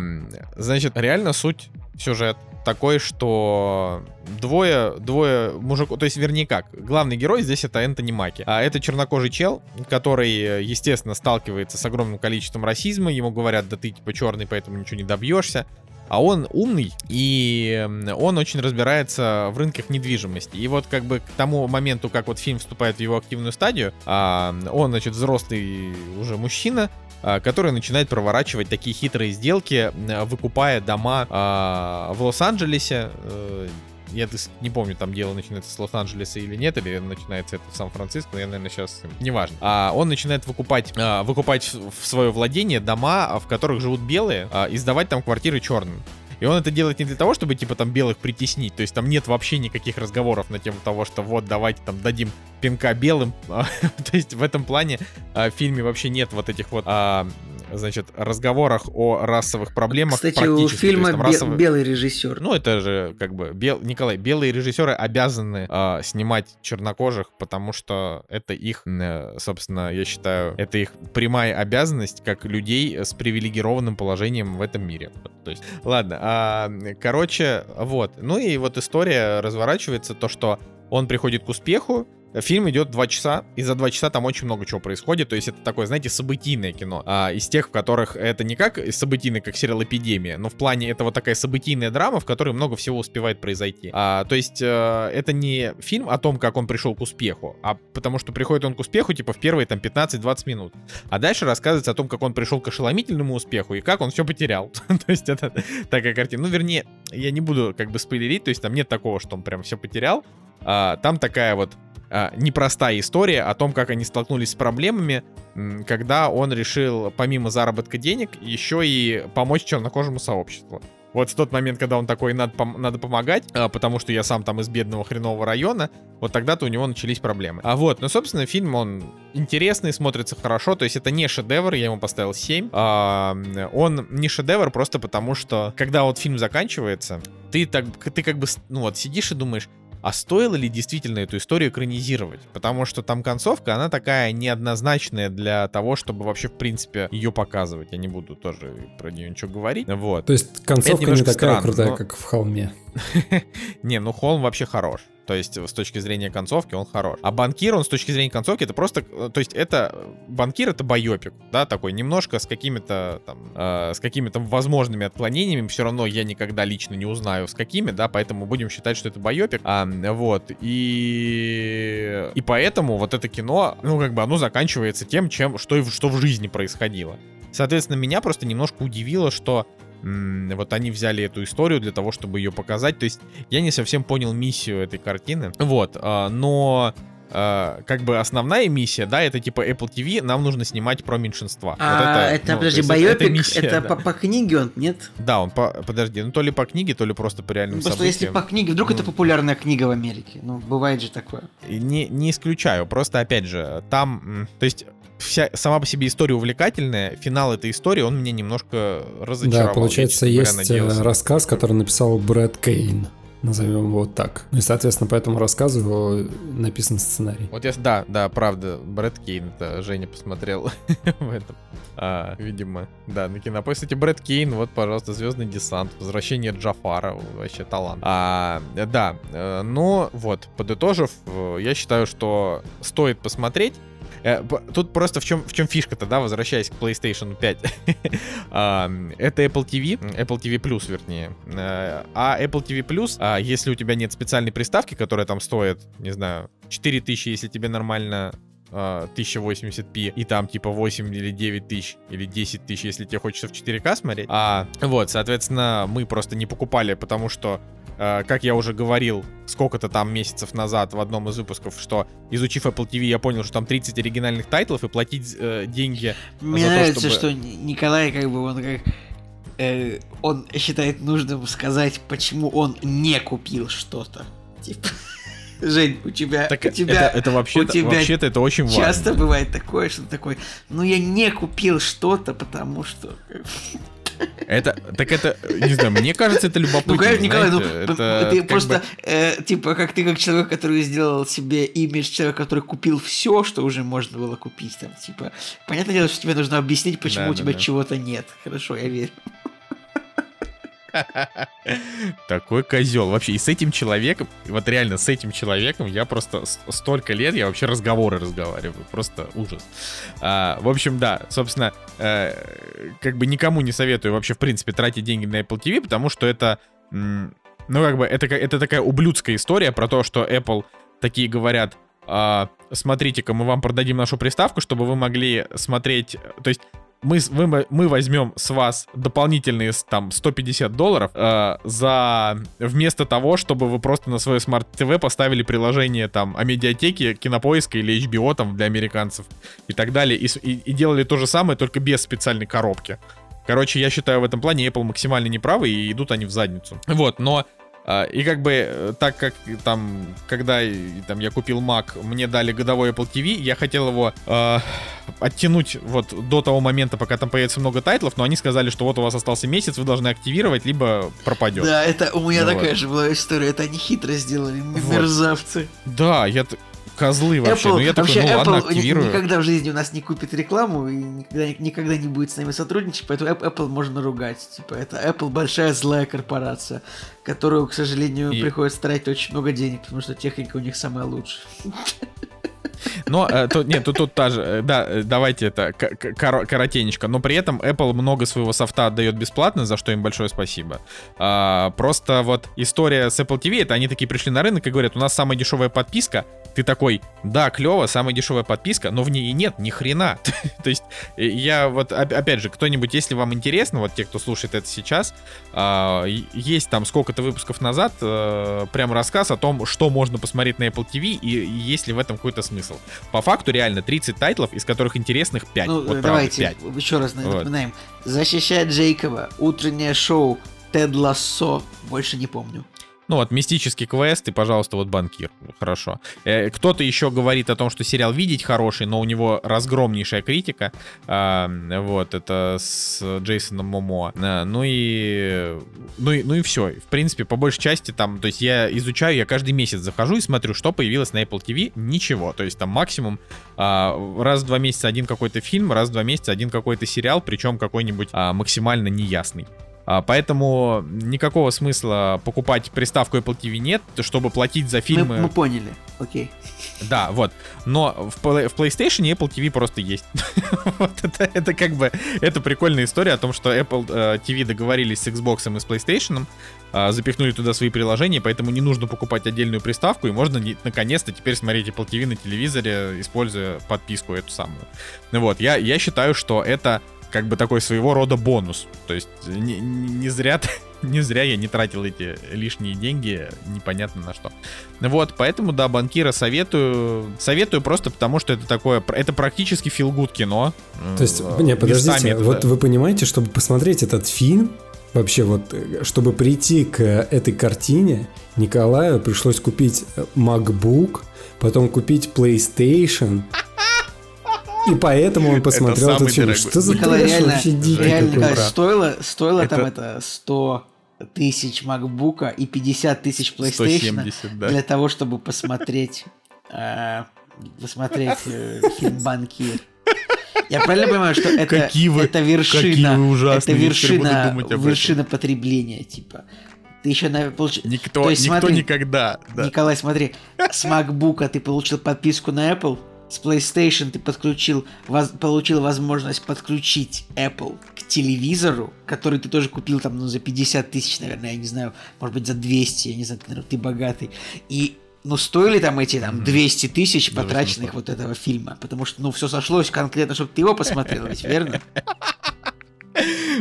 значит, реально суть сюжет такой, что двое, двое мужиков, то есть, вернее как, главный герой здесь это Энтони Маки, а это чернокожий чел, который, естественно, сталкивается с огромным количеством расизма, ему говорят, да ты типа черный, поэтому ничего не добьешься, а он умный, и он очень разбирается в рынках недвижимости. И вот как бы к тому моменту, как вот фильм вступает в его активную стадию, а, он, значит, взрослый уже мужчина, который начинает проворачивать такие хитрые сделки, выкупая дома а, в Лос-Анджелесе, э, я не помню, там дело начинается с Лос-Анджелеса или нет, или начинается это в Сан-Франциско, я, наверное, сейчас... Неважно. А он начинает выкупать, а, выкупать в свое владение дома, в которых живут белые, а, и сдавать там квартиры черным. И он это делает не для того, чтобы, типа, там белых притеснить. То есть там нет вообще никаких разговоров на тему того, что вот, давайте там дадим пинка белым. (laughs) То есть в этом плане а, в фильме вообще нет вот этих вот а, значит, разговорах о расовых проблемах. Кстати, у фильма есть, расовый... белый режиссер. Ну, это же как бы, бел... Николай, белые режиссеры обязаны э, снимать чернокожих, потому что это их, э, собственно, я считаю, это их прямая обязанность как людей с привилегированным положением в этом мире. То есть, ладно, а, короче, вот. Ну и вот история разворачивается, то, что он приходит к успеху, Фильм идет два часа, и за два часа там очень много чего происходит. То есть это такое, знаете, событийное кино. А, из тех, в которых это не как событийное, как сериал «Эпидемия», но в плане это вот такая событийная драма, в которой много всего успевает произойти. А, то есть э, это не фильм о том, как он пришел к успеху, а потому что приходит он к успеху, типа, в первые там 15-20 минут. А дальше рассказывается о том, как он пришел к ошеломительному успеху и как он все потерял. (laughs) то есть это такая картина. Ну, вернее, я не буду как бы спойлерить, то есть там нет такого, что он прям все потерял. А, там такая вот а, непростая история о том, как они столкнулись с проблемами, когда он решил помимо заработка денег еще и помочь чернокожему сообществу. Вот в тот момент, когда он такой, надо, пом- надо помогать, а, потому что я сам там из бедного хренового района, вот тогда-то у него начались проблемы. А вот, ну, собственно, фильм, он интересный, смотрится хорошо, то есть это не шедевр, я ему поставил 7. А, он не шедевр просто потому, что когда вот фильм заканчивается, ты так, ты как бы, ну вот, сидишь и думаешь, а стоило ли действительно эту историю экранизировать? Потому что там концовка, она такая неоднозначная для того, чтобы вообще, в принципе, ее показывать. Я не буду тоже про нее ничего говорить. Вот. То есть концовка не такая странно, крутая, но... как в холме. (laughs) Не, ну холм вообще хорош. То есть с точки зрения концовки он хорош. А банкир, он с точки зрения концовки, это просто... То есть это... Банкир это байопик, да, такой немножко с какими-то там... Э, с какими-то возможными отклонениями. Все равно я никогда лично не узнаю с какими, да, поэтому будем считать, что это байопик. А, вот. И... И поэтому вот это кино, ну, как бы оно заканчивается тем, чем, что, что в жизни происходило. Соответственно, меня просто немножко удивило, что вот они взяли эту историю для того, чтобы ее показать. То есть я не совсем понял миссию этой картины. Вот, а, но Uh, как бы основная миссия, да, это типа Apple TV, нам нужно снимать про меньшинства. А, вот это, это, ну, подожди, байопик, это, миссия, это да. по, по книге он, нет? Да, он по, подожди, ну то ли по книге, то ли просто по реальным ну, просто событиям. если по книге, вдруг ну, это популярная книга в Америке, ну бывает же такое. Не, не исключаю, просто опять же, там, то есть вся сама по себе история увлекательная, финал этой истории, он меня немножко разочаровал. Да, получается, я, есть э, надеялся. рассказ, который написал Брэд Кейн назовем его вот так. Ну и, соответственно, по этому рассказу его написан сценарий. Вот я, да, да, правда, Брэд Кейн, это Женя посмотрел (laughs) в этом. А, видимо, да, на кинопоиске. Кстати, Брэд Кейн, вот, пожалуйста, Звездный десант, Возвращение Джафара, вообще талант. А, да, э, но вот, подытожив, э, я считаю, что стоит посмотреть. Э, тут просто в чем, в чем фишка-то, да, возвращаясь к PlayStation 5. (laughs) Это Apple TV, Apple TV Plus, вернее. Э, а Apple TV Plus, а если у тебя нет специальной приставки, которая там стоит, не знаю, 4000, если тебе нормально 1080p а, и там типа 8 или 9 тысяч или 10 тысяч, если тебе хочется в 4К смотреть. А вот, соответственно, мы просто не покупали, потому что как я уже говорил сколько-то там месяцев назад в одном из выпусков, что изучив Apple TV, я понял, что там 30 оригинальных тайтлов и платить э, деньги Мне за нравится, то, чтобы... что Николай как бы он как э, он считает нужным сказать, почему он не купил что-то. Типа. (laughs) Жень, у тебя, так у тебя, это, это вообще, у тебя вообще-то это очень часто важно. Часто бывает такое, что такой, ну я не купил что-то, потому что это, так это, не знаю, мне кажется, это любопытно. Ну, конечно, Николай, ну, это ты просто, бы... э, типа, как ты как человек, который сделал себе имидж человека, который купил все, что уже можно было купить, там, типа, понятное дело, что тебе нужно объяснить, почему да, у тебя да. чего-то нет. Хорошо, я верю. (laughs) Такой козел. Вообще, и с этим человеком, вот реально с этим человеком я просто столько лет, я вообще разговоры разговариваю. Просто ужас. А, в общем, да, собственно, э, как бы никому не советую вообще, в принципе, тратить деньги на Apple TV, потому что это, ну, как бы, это, это такая ублюдская история про то, что Apple такие говорят, «А, смотрите-ка, мы вам продадим нашу приставку, чтобы вы могли смотреть, то есть мы, вы- мы возьмем с вас дополнительные там 150 долларов э, за вместо того, чтобы вы просто на свое смарт ТВ поставили приложение там о медиатеке, кинопоиска или HBO там для американцев и так далее, и, и- и делали то же самое, только без специальной коробки. Короче, я считаю в этом плане Apple максимально неправы и идут они в задницу. Вот, но И как бы, э, так как там, когда там, я купил Mac, мне дали годовой Apple TV, я хотел его э, оттянуть вот до того момента, пока там появится много тайтлов, но они сказали, что вот у вас остался месяц, вы должны активировать, либо пропадет. Да, это у меня Ну такая вот. же была история. Это они хитро сделали, Вот. мерзавцы. Да, я козлы вообще. Apple, ну я такой, вообще, ну ладно, Apple ни- активирую. никогда в жизни у нас не купит рекламу и никогда, никогда не будет с нами сотрудничать, поэтому App- Apple можно ругать. Типа, это Apple большая злая корпорация, которую, к сожалению, И- приходится тратить очень много денег, потому что техника у них самая лучшая. Но э, тут, нет, тут, тут та же, э, да, э, давайте это к- к- коро- коротенечко. Но при этом Apple много своего софта отдает бесплатно, за что им большое спасибо. А, просто вот история с Apple TV, это они такие пришли на рынок и говорят, у нас самая дешевая подписка. Ты такой, да, клево, самая дешевая подписка, но в ней и нет ни хрена. (laughs) То есть э, я вот, оп- опять же, кто-нибудь, если вам интересно, вот те, кто слушает это сейчас, а, есть там сколько-то выпусков назад э, прям рассказ о том, что можно посмотреть на Apple TV и, есть ли в этом какой-то смысл. По факту реально 30 тайтлов, из которых интересных 5. Ну, вот правда, давайте 5. еще раз Вот. напоминаем. Защищать Джейкоба, утреннее шоу, Тед Лассо, больше не помню. Ну вот, мистический квест и, пожалуйста, вот банкир. Хорошо. Э, кто-то еще говорит о том, что сериал видеть хороший, но у него разгромнейшая критика. А, вот, это с Джейсоном Момоа. ну и... Ну и, ну и все. В принципе, по большей части там, то есть я изучаю, я каждый месяц захожу и смотрю, что появилось на Apple TV. Ничего. То есть там максимум а, раз в два месяца один какой-то фильм, раз в два месяца один какой-то сериал, причем какой-нибудь а, максимально неясный. А, Поэтому никакого смысла покупать приставку Apple TV нет, чтобы платить за Мы, фильмы. мы поняли, окей. Да, вот. Но в, в PlayStation Apple TV просто есть. (laughs) вот это, это как бы это прикольная история о том, что Apple э, TV договорились с Xbox и с PlayStation, а, запихнули туда свои приложения, поэтому не нужно покупать отдельную приставку, и можно не- наконец-то теперь смотреть Apple TV на телевизоре, используя подписку эту самую. Ну вот, я, я считаю, что это как бы такой своего рода бонус. То есть не, не- зря (laughs) не зря я не тратил эти лишние деньги непонятно на что. Вот, поэтому, да, банкира советую. Советую просто потому, что это такое, это практически филгуд кино. То есть, Э, не, подождите, это- вот вы понимаете, чтобы посмотреть этот фильм, вообще вот, э, чтобы прийти к этой картине, Николаю пришлось купить э, MacBook, потом купить PlayStation, и поэтому он посмотрел этот фильм. Что за трэш реально, вообще дикий стоило, стоило там Это- это 100 тысяч макбука и 50 тысяч PlayStation 170, да. для того, чтобы посмотреть, (laughs) э, посмотреть э, фильм «Банкир». Я правильно понимаю, что это, Какие вы- это вершина, какие вы ужасные, это вершина, об этом. вершина потребления, типа. Ты еще на получ... Никто, То есть, никто смотри, никогда. да. Николай, смотри, с MacBook ты получил подписку на Apple, с PlayStation ты подключил, воз- получил возможность подключить Apple к телевизору, который ты тоже купил там ну, за 50 тысяч, наверное, я не знаю, может быть за 200, я не знаю, ты, наверное, ты богатый. И ну, стоили там эти там 200 тысяч потраченных 800. вот этого фильма, потому что, ну, все сошлось конкретно, чтобы ты его посмотрел, ведь верно?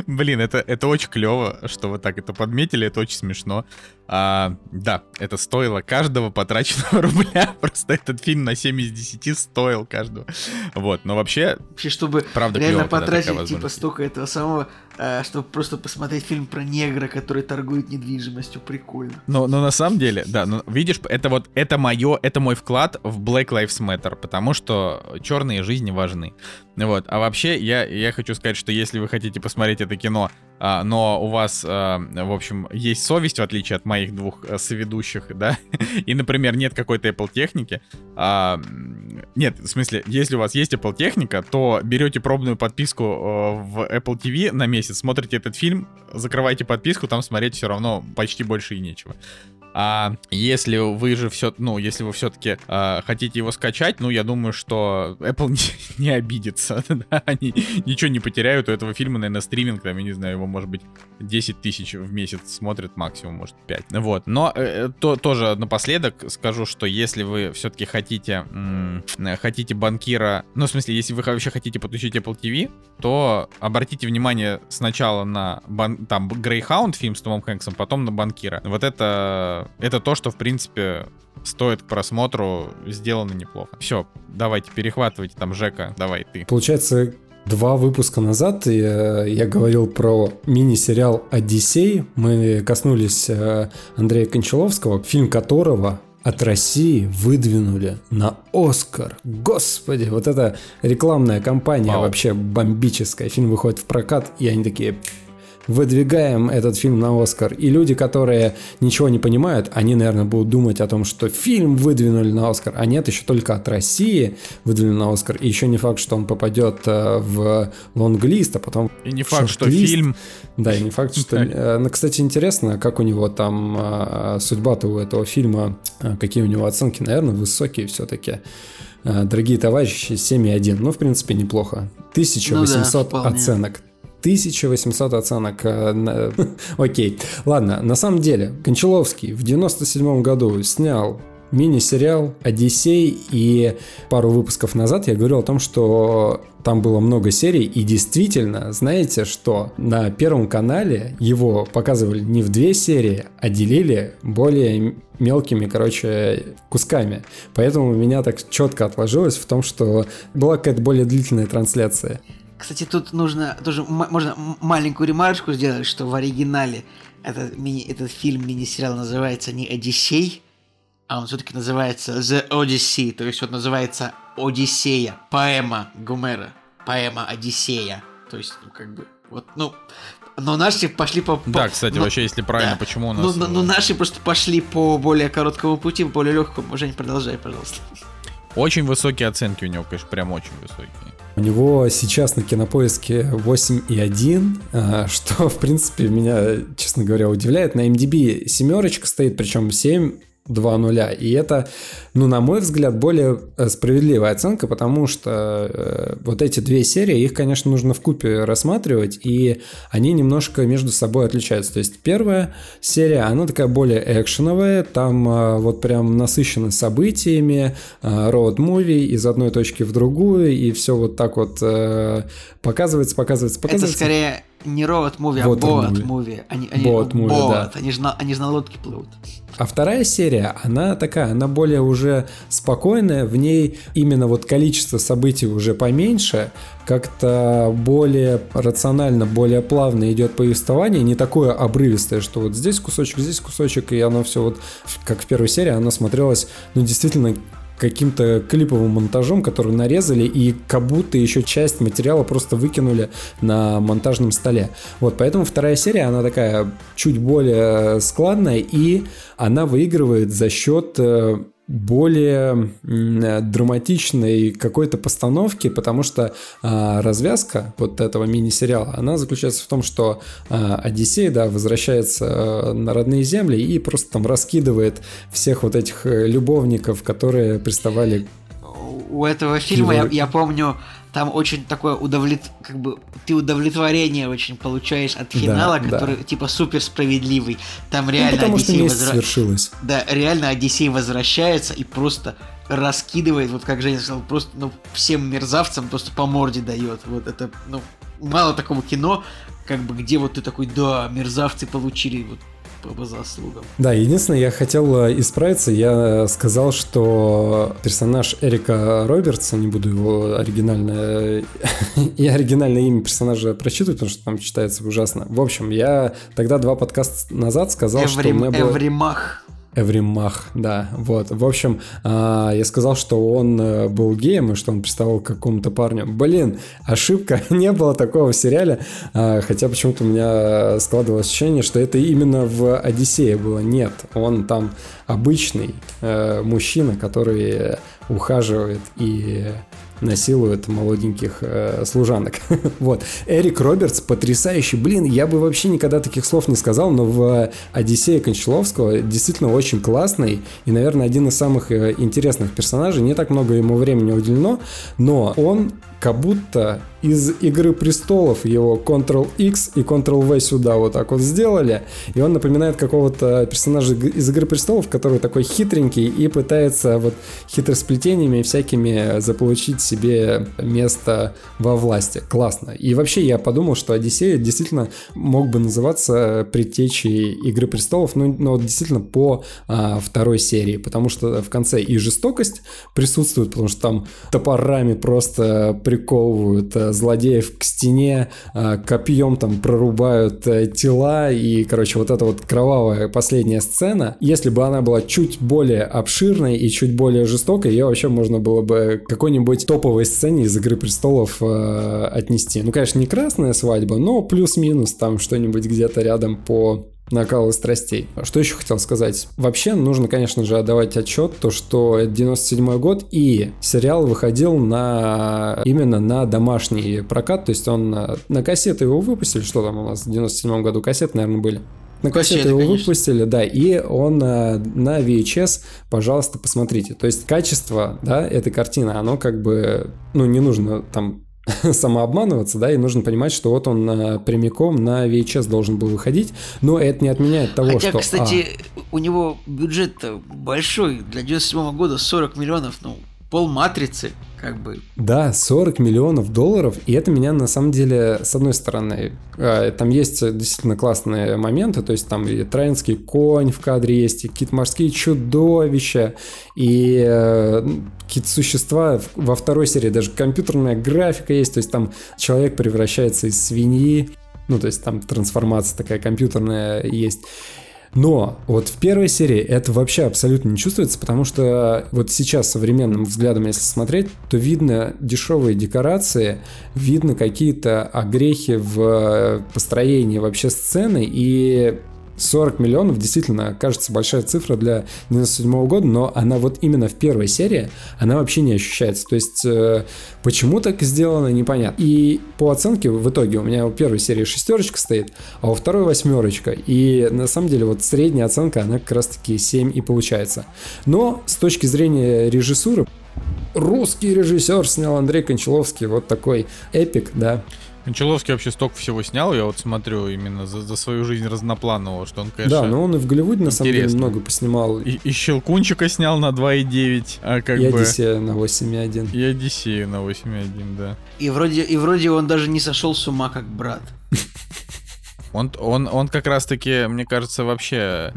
Блин, это, это очень клево, что вы так это подметили, это очень смешно. А, да, это стоило каждого потраченного (laughs) рубля. Просто этот фильм на 7 из 10 стоил каждого. Вот, но вообще, Вообще, чтобы Правда, реально такая потратить типа столько этого самого, э, чтобы просто посмотреть фильм про негра, который торгует недвижимостью, прикольно. Но, но на самом деле, да, ну, видишь, это вот, это мое, это мой вклад в Black Lives Matter, потому что черные жизни важны. Вот, а вообще, я, я хочу сказать, что если вы хотите посмотреть это кино, а, но у вас, а, в общем, есть совесть, в отличие от моих двух а, соведущих, да, (laughs) и, например, нет какой-то Apple техники, а, Нет, в смысле, если у вас есть Apple техника, то берете пробную подписку э, в Apple TV на месяц, смотрите этот фильм, закрывайте подписку, там смотреть все равно почти больше и нечего. А если вы же все, ну, если вы все-таки э, хотите его скачать, ну, я думаю, что Apple (laughs) не, не обидится, (laughs) да, они ничего не потеряют у этого фильма, наверное, стриминг, там, я не знаю, его, может быть, 10 тысяч в месяц смотрят, максимум, может, 5. Вот, но э, то, тоже напоследок скажу, что если вы все-таки хотите, м- хотите банкира, ну, в смысле, если вы вообще хотите подключить Apple TV, то обратите внимание сначала на бан- там Greyhound фильм с Томом Хэнксом, потом на банкира. Вот это это то, что, в принципе, стоит к просмотру, сделано неплохо. Все, давайте, перехватывайте там, Жека, давай ты. Получается, Два выпуска назад я, я говорил про мини-сериал «Одиссей». Мы коснулись э, Андрея Кончаловского, фильм которого от России выдвинули на Оскар. Господи, вот эта рекламная кампания Вау. вообще бомбическая. Фильм выходит в прокат, и они такие выдвигаем этот фильм на Оскар. И люди, которые ничего не понимают, они, наверное, будут думать о том, что фильм выдвинули на Оскар, а нет, еще только от России выдвинули на Оскар. И еще не факт, что он попадет э, в лонглист, а потом И не факт, что фильм... Да, и не факт, что... Э, ну, кстати, интересно, как у него там э, судьба-то у этого фильма, какие у него оценки, наверное, высокие все-таки. Дорогие товарищи, 7,1. Ну, в принципе, неплохо. 1800 ну да, оценок. 1800 оценок. Э, (laughs) окей. Ладно, на самом деле, Кончаловский в 97 году снял мини-сериал «Одиссей», и пару выпусков назад я говорил о том, что там было много серий, и действительно, знаете что? На Первом канале его показывали не в две серии, а делили более мелкими, короче, кусками. Поэтому у меня так четко отложилось в том, что была какая-то более длительная трансляция. Кстати, тут нужно тоже можно маленькую ремарочку сделать, что в оригинале этот, мини, этот фильм мини-сериал называется не Одиссей, а он все-таки называется The Odyssey, то есть вот называется Одиссея, поэма Гумера, поэма Одиссея. То есть, ну, как бы, вот, ну, но наши пошли по... по да, кстати, но, вообще, если правильно, да. почему у нас... Ну, ну, наши просто пошли по более короткому пути, более легкому. Жень, продолжай, пожалуйста. Очень высокие оценки у него, конечно, прям очень высокие. У него сейчас на кинопоиске 8,1, а, что, в принципе, меня, честно говоря, удивляет. На MDB семерочка стоит, причем 7 2 нуля. И это, ну, на мой взгляд, более э, справедливая оценка, потому что э, вот эти две серии, их, конечно, нужно в купе рассматривать, и они немножко между собой отличаются. То есть первая серия, она такая более экшеновая, там э, вот прям насыщена событиями, э, роуд-муви из одной точки в другую, и все вот так вот э, показывается, показывается, показывается. Это скорее не роуд муви, а боат муви. Они, они, боат муви, да. Они же, на, они же на лодке плывут. А вторая серия, она такая, она более уже спокойная, в ней именно вот количество событий уже поменьше, как-то более рационально, более плавно идет повествование, не такое обрывистое, что вот здесь кусочек, здесь кусочек, и оно все вот, как в первой серии, оно смотрелось, ну, действительно каким-то клиповым монтажом, который нарезали, и как будто еще часть материала просто выкинули на монтажном столе. Вот, поэтому вторая серия, она такая чуть более складная, и она выигрывает за счет э, более драматичной какой-то постановки, потому что а, развязка вот этого мини-сериала, она заключается в том, что а, Одиссей, да, возвращается а, на родные земли и просто там раскидывает всех вот этих э, любовников, которые приставали у этого фильма, я, я помню, там очень такое удовлет... как бы ты удовлетворение очень получаешь от финала, да, который да. типа супер справедливый. Там ну, реально ну, Одиссей возвращается. Да, реально Одиссей возвращается и просто раскидывает, вот как Женя сказал, просто ну, всем мерзавцам просто по морде дает. Вот это, ну, мало такого кино, как бы, где вот ты такой, да, мерзавцы получили вот по заслугам. Да, единственное, я хотел э, исправиться. Я сказал, что персонаж Эрика Робертса, не буду его оригинальное... (laughs) и оригинальное имя персонажа прочитывать, потому что там читается ужасно. В общем, я тогда два подкаста назад сказал, Эврим, что у меня было... Эвримах. Эвримах, да, вот. В общем, а, я сказал, что он э, был геем и что он приставал к какому-то парню. Блин, ошибка, (laughs) не было такого в сериале, а, хотя почему-то у меня складывалось ощущение, что это именно в Одиссее было. Нет, он там обычный э, мужчина, который ухаживает и насилует молоденьких э, служанок. (laughs) вот. Эрик Робертс потрясающий. Блин, я бы вообще никогда таких слов не сказал, но в «Одиссее Кончаловского» действительно очень классный и, наверное, один из самых э, интересных персонажей. Не так много ему времени уделено, но он как будто из Игры Престолов его Ctrl-X и Ctrl-V сюда вот так вот сделали, и он напоминает какого-то персонажа из Игры Престолов, который такой хитренький и пытается вот хитросплетениями всякими заполучить себе место во власти. Классно. И вообще я подумал, что Одиссея действительно мог бы называться предтечей Игры Престолов, ну, но действительно по а, второй серии, потому что в конце и жестокость присутствует, потому что там топорами просто приковывают а, злодеев к стене, а, копьем там прорубают а, тела, и, короче, вот эта вот кровавая последняя сцена, если бы она была чуть более обширной и чуть более жестокой, ее вообще можно было бы какой-нибудь топ топовой сцене из «Игры престолов» э, отнести. Ну, конечно, не красная свадьба, но плюс-минус там что-нибудь где-то рядом по накалу страстей. Что еще хотел сказать? Вообще, нужно, конечно же, отдавать отчет, то, что это 97 год, и сериал выходил на именно на домашний прокат, то есть он на, на кассеты его выпустили, что там у нас в 97 году кассеты, наверное, были. На кассету его конечно. выпустили, да, и он э, на VHS, пожалуйста, посмотрите. То есть качество, да, этой картины, оно как бы, ну, не нужно там (laughs) самообманываться, да, и нужно понимать, что вот он э, прямиком на VHS должен был выходить, но это не отменяет того, Хотя, что... кстати, а... у него бюджет большой, для 97 года 40 миллионов, ну, пол матрицы, как бы. Да, 40 миллионов долларов, и это меня на самом деле, с одной стороны, э, там есть действительно классные моменты, то есть там и троянский конь в кадре есть, и какие-то морские чудовища, и э, какие-то существа, во второй серии даже компьютерная графика есть, то есть там человек превращается из свиньи, ну, то есть там трансформация такая компьютерная есть. Но вот в первой серии это вообще абсолютно не чувствуется, потому что вот сейчас современным взглядом, если смотреть, то видно дешевые декорации, видно какие-то огрехи в построении вообще сцены, и 40 миллионов действительно кажется большая цифра для 97 года, но она вот именно в первой серии, она вообще не ощущается. То есть э, почему так сделано, непонятно. И по оценке в итоге у меня у первой серии шестерочка стоит, а у второй восьмерочка. И на самом деле вот средняя оценка, она как раз таки 7 и получается. Но с точки зрения режиссуры, русский режиссер снял Андрей Кончаловский, вот такой эпик, да. Кончаловский вообще столько всего снял, я вот смотрю именно за, за свою жизнь разнопланового, что он, конечно, Да, но он и в Голливуде на самом деле много поснимал. И, и Щелкунчика снял на 2,9, а как и бы... Одиссея на 8,1. И Одиссею на 8,1, да. И вроде, и вроде он даже не сошел с ума как брат. Он, он, он как раз-таки, мне кажется, вообще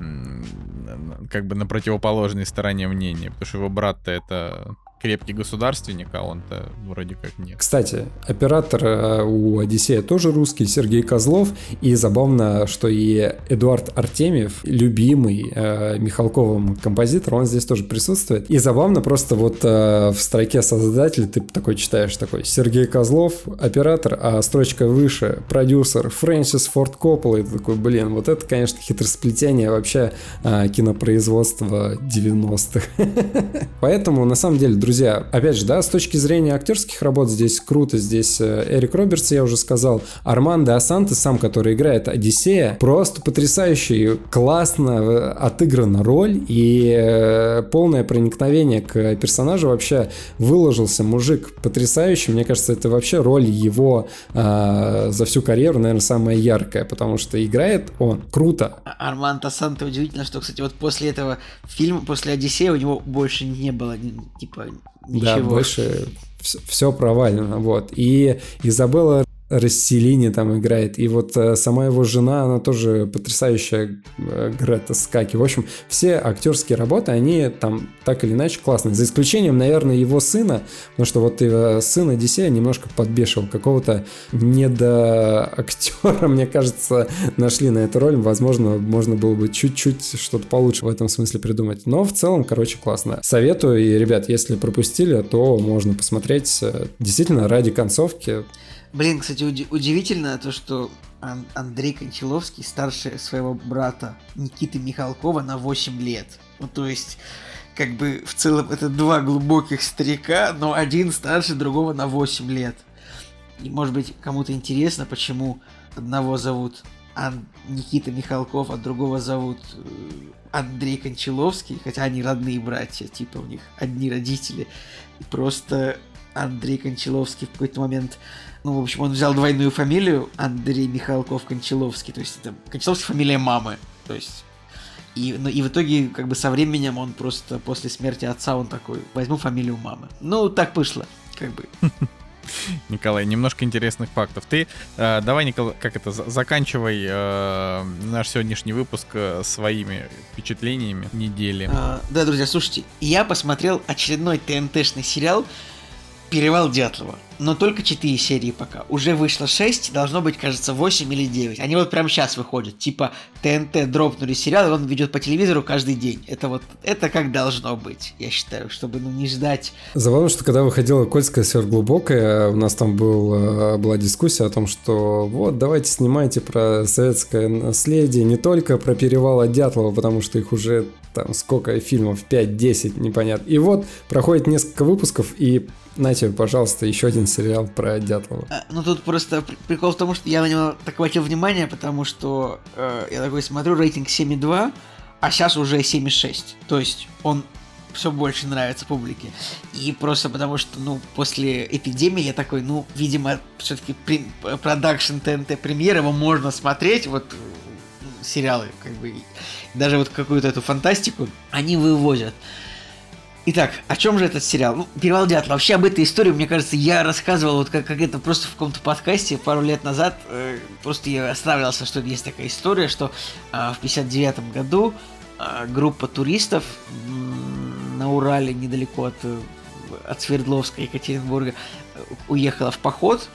как бы на противоположной стороне мнения, потому что его брат-то это крепкий государственник, а он-то вроде как нет. Кстати, оператор э, у Одиссея тоже русский, Сергей Козлов, и забавно, что и Эдуард Артемьев, любимый э, Михалковым композитор, он здесь тоже присутствует. И забавно просто вот э, в строке создатель ты такой читаешь, такой Сергей Козлов, оператор, а строчка выше, продюсер Фрэнсис Форд Коппола, и ты такой, блин, вот это, конечно, хитросплетение вообще э, кинопроизводства 90-х. (laughs) Поэтому, на самом деле, друзья, друзья, опять же, да, с точки зрения актерских работ здесь круто, здесь э, Эрик Робертс, я уже сказал, Армандо Асанте, сам, который играет Одиссея, просто потрясающий, классно э, отыграна роль и э, полное проникновение к персонажу вообще выложился мужик потрясающий, мне кажется, это вообще роль его э, за всю карьеру, наверное, самая яркая, потому что играет он круто. Армандо Асанте удивительно, что, кстати, вот после этого фильма, после Одиссея у него больше не было, типа, Ничего. Да, больше все, провалено, вот. И Изабелла Расселини там играет. И вот э, сама его жена, она тоже потрясающая э, Грета Скаки. В общем, все актерские работы, они там так или иначе классные. За исключением, наверное, его сына, потому что вот э, сын Одиссея немножко подбешивал. Какого-то недоактера, (laughs) мне кажется, нашли на эту роль. Возможно, можно было бы чуть-чуть что-то получше в этом смысле придумать. Но в целом, короче, классно. Советую, и, ребят, если пропустили, то можно посмотреть действительно ради концовки. Блин, кстати, уди- удивительно то, что Андрей Кончаловский старше своего брата Никиты Михалкова на 8 лет. Ну, то есть, как бы в целом это два глубоких старика, но один старше другого на 8 лет. И может быть кому-то интересно, почему одного зовут Ан- Никита Михалков, а другого зовут э, Андрей Кончаловский, хотя они родные братья, типа у них одни родители. И просто Андрей Кончаловский в какой-то момент, ну, в общем, он взял двойную фамилию Андрей Михалков Кончаловский, то есть это Кончаловский фамилия мамы, то есть и, ну, и в итоге, как бы со временем он просто после смерти отца он такой, возьму фамилию мамы. Ну, так вышло, как бы. (laughs) Николай, немножко интересных фактов. Ты э, давай, Николай, как это, за- заканчивай э, наш сегодняшний выпуск э, своими впечатлениями недели. А, да, друзья, слушайте, я посмотрел очередной ТНТшный сериал «Перевал Дятлова». Но только 4 серии пока. Уже вышло 6, должно быть, кажется, 8 или 9. Они вот прямо сейчас выходят. Типа ТНТ дропнули сериал, и он ведет по телевизору каждый день. Это вот, это как должно быть, я считаю, чтобы ну, не ждать. Забавно, что когда выходила Кольская сверхглубокая, у нас там был, э, была дискуссия о том, что вот, давайте снимайте про советское наследие, не только про перевал Дятлова, потому что их уже там сколько фильмов, 5-10, непонятно. И вот проходит несколько выпусков, и Нате, пожалуйста, еще один сериал про Дятлова. А, Ну тут просто при- прикол в том, что я на него так обратил внимание, потому что э, я такой смотрю рейтинг 7,2, а сейчас уже 7,6. То есть он все больше нравится публике. И просто потому что, ну, после эпидемии я такой, ну, видимо, все-таки продакшн ТНТ премьер, его можно смотреть, вот э, сериалы, как бы, даже вот какую-то эту фантастику они вывозят. Итак, о чем же этот сериал? Ну, Перевал Дятла. Вообще об этой истории, мне кажется, я рассказывал вот как, как это просто в каком-то подкасте пару лет назад. э, просто я останавливался, что есть такая история, что э, в 59 году э, группа туристов м, на Урале, недалеко от, э, от Свердловска, Екатеринбурга, э, уехала в поход.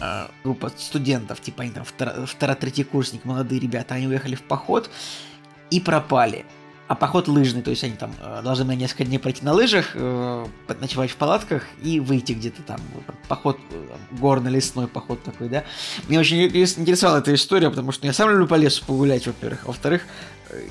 Э, группа студентов, типа они там второ- второ-третьекурсники, молодые ребята, они уехали в поход и пропали. А поход лыжный, то есть они там э, должны на несколько дней пройти на лыжах, э, ночевать в палатках и выйти где-то там. Поход э, горно-лесной поход такой, да. Мне очень интерес- интересовала эта история, потому что я сам люблю по лесу погулять, во-первых. А во-вторых,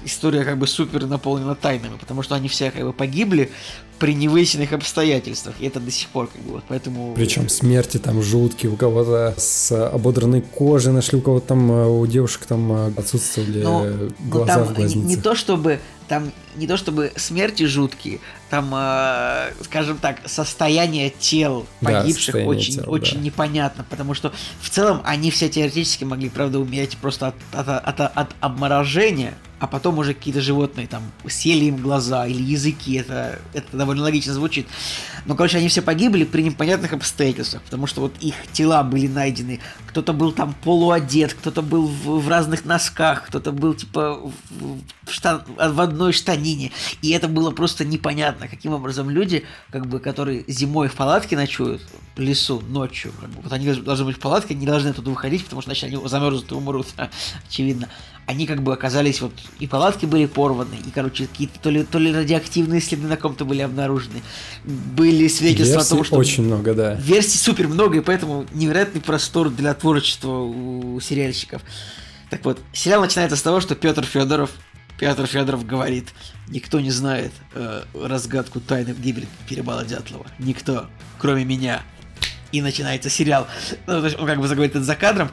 история как бы супер наполнена тайнами, потому что они все как бы погибли при невыясненных обстоятельствах. И это до сих пор как бы вот, поэтому... Причем смерти там жуткие, у кого-то с ободранной кожей нашли, у кого-то там, э, у девушек там э, отсутствовали Ну, э, Ну, глаза там в не, глазницах. не то чтобы там не то чтобы смерти жуткие, там, э, скажем так, состояние тел Да, погибших состояние очень, тел, очень да. непонятно, потому что в целом они все теоретически могли, правда, умереть просто от, от, от, от обморожения, а потом уже какие-то животные там съели им глаза или языки, это, это довольно логично звучит. Но, короче, они все погибли при непонятных обстоятельствах, потому что вот их тела были найдены. Кто-то был там полуодет, кто-то был в, в разных носках, кто-то был типа в, в штан- в одной штанине. И это было просто непонятно, каким образом люди, как бы, которые зимой в палатке ночуют, в лесу, ночью, как бы, вот они должны быть в палатке, не должны оттуда выходить, потому что иначе они замерзнут и умрут, (laughs) очевидно. Они как бы оказались вот, и палатки были порваны, и, короче, какие-то то ли, то ли радиоактивные следы на ком-то были обнаружены. Были свидетельства Версий о том, что... очень много, да. Версий супер много, и поэтому невероятный простор для творчества у сериальщиков. Так вот, сериал начинается с того, что Петр Федоров, Петр Федоров говорит, никто не знает э, разгадку тайны гибели Перебала Дятлова. Никто, кроме меня. И начинается сериал. Ну, то есть он как бы заговорит это за кадром.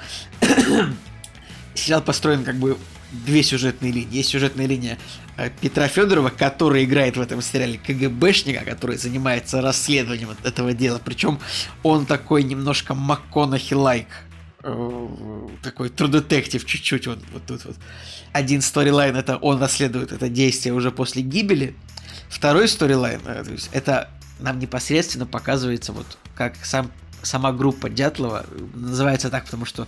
Сериал построен как бы две сюжетные линии. Есть сюжетная линия э, Петра Федорова, который играет в этом сериале КГБшника, который занимается расследованием этого дела. Причем он такой немножко МакКонахи-лайк. Э, Такой true детектив чуть-чуть вот, вот тут вот. Один сторилайн это он расследует это действие уже после гибели. Второй сторилайн, э, то это нам непосредственно показывается вот как сам сама группа Дятлова называется так, потому что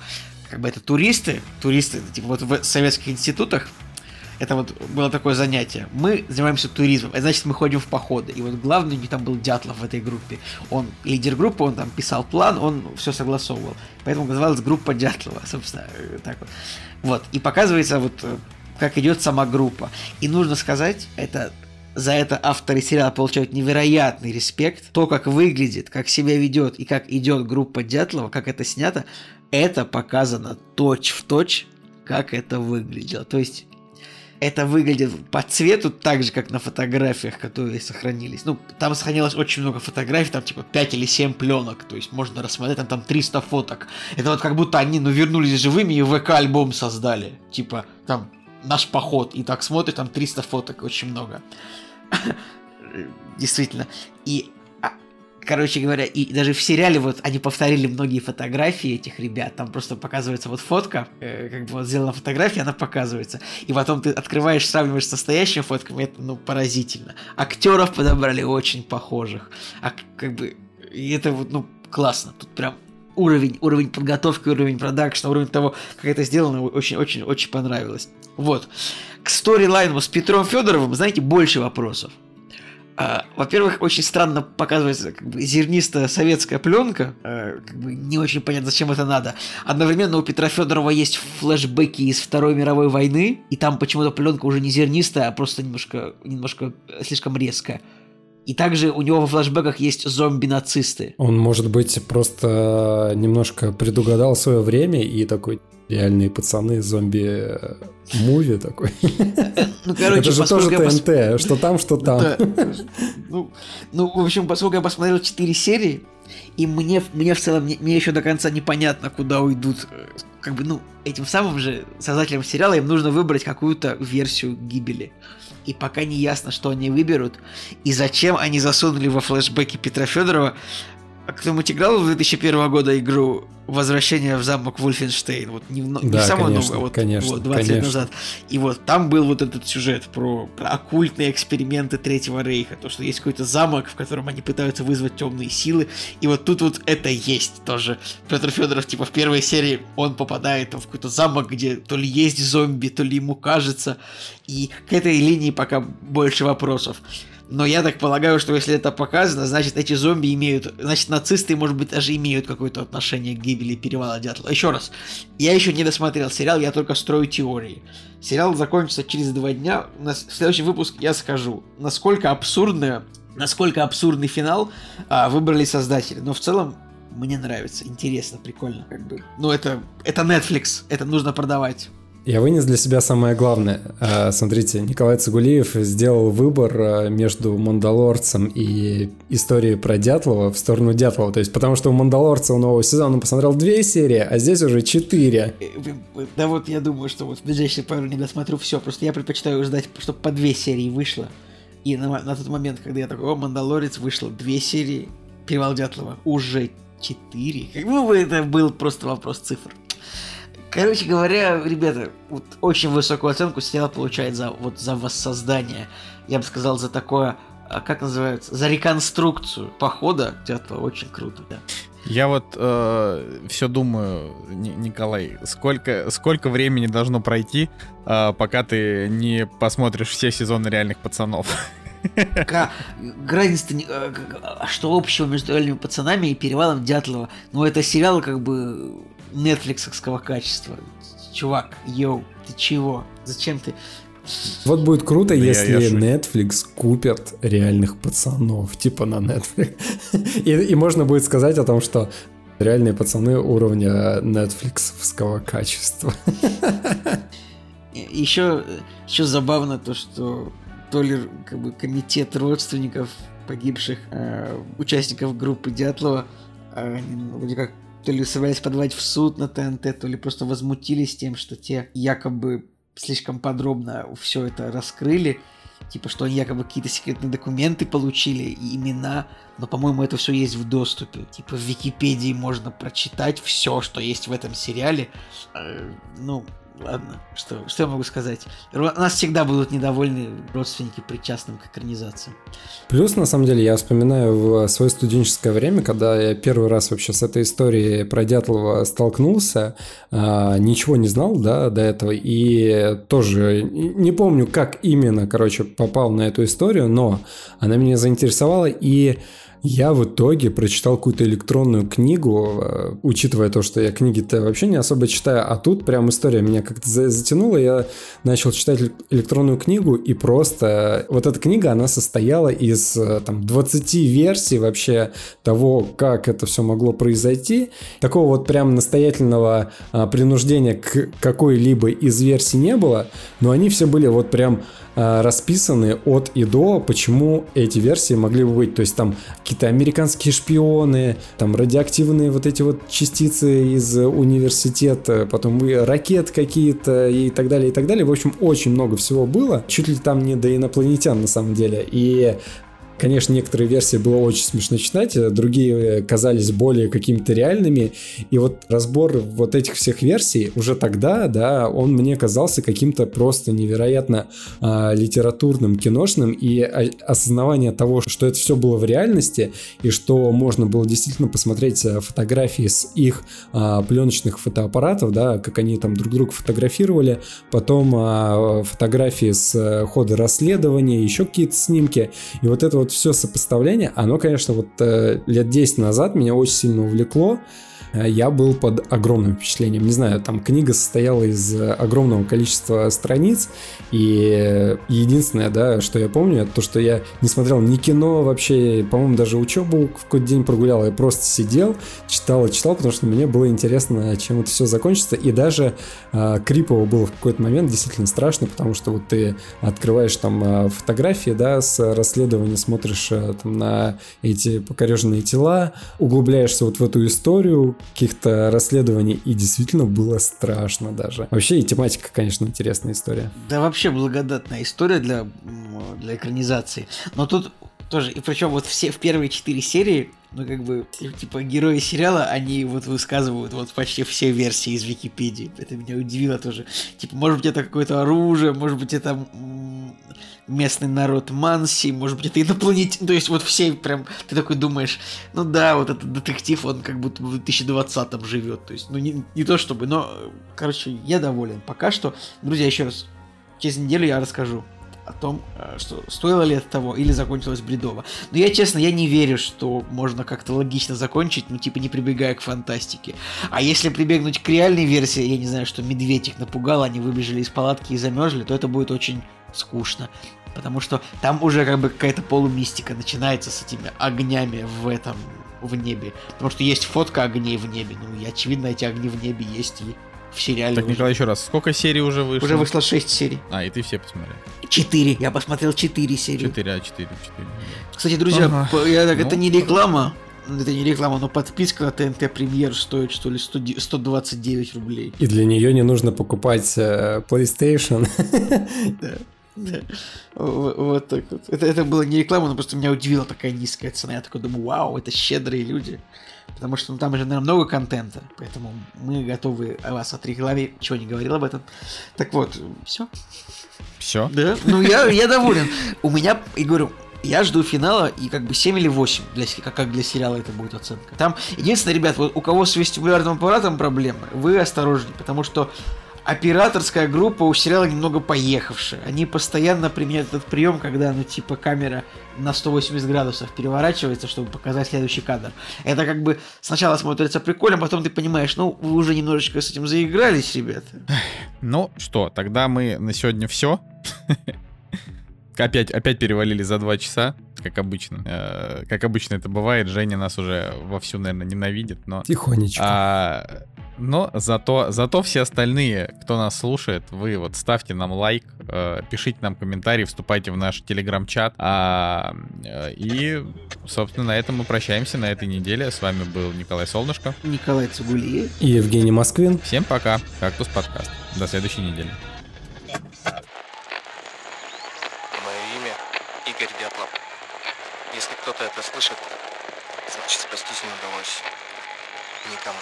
как бы это туристы, туристы, типа вот в советских институтах, это вот было такое занятие. Мы занимаемся туризмом, это значит, мы ходим в походы. И вот главный у них там был Дятлов в этой группе. Он лидер группы, он там писал план, он все согласовывал. Поэтому называлась группа Дятлова, (laughs) собственно, э, так вот. Вот, и показывается вот, э, как идет сама группа. И нужно сказать, это за это авторы сериала получают невероятный респект. То, как выглядит, как себя ведет и как идет группа Дятлова, как это снято, это показано точь в точь, как это выглядело. То есть это выглядит по цвету так же, как на фотографиях, которые сохранились. Ну, там сохранилось очень много фотографий, там типа 5 или 7 пленок, то есть можно рассмотреть, там, там 300 фоток. Это вот как будто они, ну, вернулись живыми и ВК-альбом создали. Типа, там, наш поход, и так смотришь, там 300 фоток, очень много. (laughs) Действительно. И короче говоря, и даже в сериале вот они повторили многие фотографии этих ребят, там просто показывается вот фотка, э, как бы вот сделана фотография, она показывается, и потом ты открываешь, сравниваешь с настоящими фотками, это, ну, поразительно. Актеров подобрали очень похожих, а как бы, и это вот, ну, классно, тут прям уровень, уровень подготовки, уровень продакшна, уровень того, как это сделано, очень-очень-очень понравилось. Вот. К сторилайну с Петром Федоровым, знаете, больше вопросов. А, во-первых, очень странно показывается как бы, зернистая советская пленка. А, как бы не очень понятно, зачем это надо. Одновременно у Петра Федорова есть флешбеки из Второй мировой войны, и там почему-то пленка уже не зернистая, а просто немножко, немножко слишком резкая. И также у него во флешбеках есть зомби-нацисты. Он, может быть, просто немножко предугадал свое время и такой реальные пацаны зомби-муви такой. Ну, короче, Это же тоже ТНТ, что там, что там. Ну, ну, в общем, поскольку я посмотрел 4 серии, и мне, мне в целом, мне, мне еще до конца непонятно, куда уйдут, э, как бы, ну, этим самым же создателям сериала им нужно выбрать какую-то версию гибели. И пока не ясно, что они выберут, и зачем они засунули во флешбеки Петра Федорова а кто-нибудь играл в 2001 года игру «Возвращение в замок Вульфенштейн»? Вот не, не да, самое конечно, новое, вот, конечно, вот 20 конечно. лет назад. И вот там был вот этот сюжет про, про оккультные эксперименты Третьего Рейха. То, что есть какой-то замок, в котором они пытаются вызвать темные силы. И вот тут вот это есть тоже. Петр Федоров, типа, в первой серии он попадает в какой-то замок, где то ли есть зомби, то ли ему кажется. И к этой линии пока больше вопросов. Но я так полагаю, что если это показано, значит эти зомби имеют, значит нацисты, может быть, даже имеют какое-то отношение к гибели Перевала Дятлова. Еще раз, я еще не досмотрел сериал, я только строю теории. Сериал закончится через два дня. В следующий выпуск я скажу, насколько абсурдно, насколько абсурдный финал а, выбрали создатели. Но в целом мне нравится, интересно, прикольно, как бы. Ну это, это Netflix, это нужно продавать. Я вынес для себя самое главное. А, смотрите, Николай Цигулиев сделал выбор а, между «Мандалорцем» и историей про Дятлова в сторону Дятлова. То есть, потому что у «Мандалорца» у нового сезона он посмотрел две серии, а здесь уже четыре. Э, да вот я думаю, что вот в ближайшие пару не досмотрю все. Просто я предпочитаю ждать, чтобы по две серии вышло. И на, на тот момент, когда я такой, о, «Мандалорец» вышло две серии, «Перевал Дятлова» уже четыре. Как бы это был просто вопрос цифр. Короче говоря, ребята, вот очень высокую оценку сериал получает за вот за воссоздание. Я бы сказал, за такое, а как называется, за реконструкцию похода Дятлова. Очень круто, да. Я вот э, все думаю, Николай, сколько, сколько времени должно пройти, э, пока ты не посмотришь все сезоны реальных пацанов? Разница, э, а что общего между реальными пацанами и перевалом Дятлова? Ну, это сериал как бы нетфликсовского качества. Чувак, йоу, ты чего? Зачем ты... Вот будет круто, да если я, я Netflix купят реальных пацанов, типа на Netflix. и, и можно будет сказать о том, что реальные пацаны уровня нетфликсовского качества. еще, еще забавно то, что то ли как бы комитет родственников погибших э, участников группы Дятлова, э, они вроде как то ли собирались подавать в суд на ТНТ, то ли просто возмутились тем, что те якобы слишком подробно все это раскрыли. Типа, что они якобы какие-то секретные документы получили и имена, но, по-моему, это все есть в доступе. Типа, в Википедии можно прочитать все, что есть в этом сериале. Э, ну, Ладно, что, что я могу сказать? У нас всегда будут недовольны родственники причастным к экранизации. Плюс, на самом деле, я вспоминаю в свое студенческое время, когда я первый раз вообще с этой историей про Дятлова столкнулся, а, ничего не знал, да, до этого, и тоже не помню, как именно, короче, попал на эту историю, но она меня заинтересовала, и Я в итоге прочитал какую-то электронную книгу, э, учитывая то, что я книги-то вообще не особо читаю, а тут прям история меня как-то затянула, я начал читать электронную книгу, и просто вот эта книга, она состояла из э, там 20 версий вообще того, как это все могло произойти. Такого вот прям настоятельного а, принуждения к какой-либо из версий не было, но они все были вот прям расписаны от и до, почему эти версии могли бы быть. То есть там какие-то американские шпионы, там радиоактивные вот эти вот частицы из университета, потом ракет какие-то и так далее, и так далее. В общем, очень много всего было. Чуть ли там не до инопланетян на самом деле. И Конечно, некоторые версии было очень смешно читать, а другие казались более какими-то реальными. И вот разбор вот этих всех версий уже тогда, да, он мне казался каким-то просто невероятно а, литературным, киношным. И осознавание того, что это все было в реальности, и что можно было действительно посмотреть а, фотографии с их а, пленочных фотоаппаратов, да, как они там друг друга фотографировали, потом а, фотографии с хода расследования, еще какие-то снимки. И вот это вот вот все сопоставление, оно, конечно, вот э, лет 10 назад меня очень сильно увлекло. Э, я был под огромным впечатлением. Не знаю, там книга состояла из э, огромного количества страниц, и единственное, да, что я помню, это то, что я не смотрел ни кино вообще, по-моему, даже учебу в какой-то день прогулял, я просто сидел, читал и читал, потому что мне было интересно, чем это все закончится, и даже э, крипово было в какой-то момент действительно страшно, потому что вот ты открываешь там э, фотографии, да, с расследования, смотришь э, там на эти покореженные тела, углубляешься вот в эту историю, каких-то расследований, и действительно было страшно даже. Вообще и тематика, конечно, интересная история. Да, вообще благодатная история для, для экранизации. Но тут тоже, и причем вот все в первые четыре серии, ну как бы, типа герои сериала, они вот высказывают вот почти все версии из Википедии. Это меня удивило тоже. Типа, может быть это какое-то оружие, может быть это местный народ Манси, может быть, это инопланетяне. То есть вот все прям, ты такой думаешь, ну да, вот этот детектив, он как будто в 2020-м живет. То есть, ну не, не то чтобы, но, короче, я доволен. Пока что, друзья, еще раз, через неделю я расскажу о том, э, что стоило ли это того или закончилось бредово. Но я, честно, я не верю, что можно как-то логично закончить, ну, типа, не прибегая к фантастике. А если прибегнуть к реальной версии, я не знаю, что медведь их напугал, они выбежали из палатки и замерзли, то это будет очень скучно. Потому что там уже как бы какая-то полумистика начинается с этими огнями в этом, в небе. Потому что есть фотка огней в небе. Ну и очевидно, эти огни в небе есть и в сериале. Так, Николай, еще раз, сколько серий уже вышло? Уже вышло 6 серий. А, и ты все посмотрел? 4. Я посмотрел 4 серии. 4, а 4, 4. Кстати, друзья, ага. я, так, ну, это не реклама. Это не реклама, но подписка на ТНТ Премьер стоит, что ли, 100, 129 рублей. И для нее не нужно покупать э, PlayStation. (laughs) Да. Вот так вот. Это, это было не реклама, но просто меня удивила такая низкая цена. Я такой думаю, вау, это щедрые люди. Потому что ну, там же, наверное, много контента. Поэтому мы готовы о вас отрекламировать. Чего не говорил об этом. Так вот, все. Все? Да. Ну, я, я доволен. У меня, и говорю, я жду финала, и как бы 7 или 8, для, как, как для сериала это будет оценка. Там, единственное, ребят, вот у кого с вестибулярным аппаратом проблемы, вы осторожнее, потому что операторская группа у сериала немного поехавшая. Они постоянно применяют этот прием, когда, ну, типа, камера на 180 градусов переворачивается, чтобы показать следующий кадр. Это как бы сначала смотрится прикольно, потом ты понимаешь, ну, вы уже немножечко с этим заигрались, ребята. Ну что, тогда мы на сегодня все. (laughs) Опять, опять перевалили за два часа, как обычно. Э, как обычно это бывает, Женя нас уже вовсю, наверное, ненавидит, но... Тихонечко. А, но зато, зато все остальные, кто нас слушает, вы вот ставьте нам лайк, э, пишите нам комментарии, вступайте в наш телеграм-чат. А, э, и, собственно, на этом мы прощаемся на этой неделе. С вами был Николай Солнышко. Николай Цугулиев. И Евгений Москвин. Всем пока. Кактус подкаст. До следующей недели. Мое имя Игорь Дятлов. Если кто-то это слышит, значит спастись не удалось никому.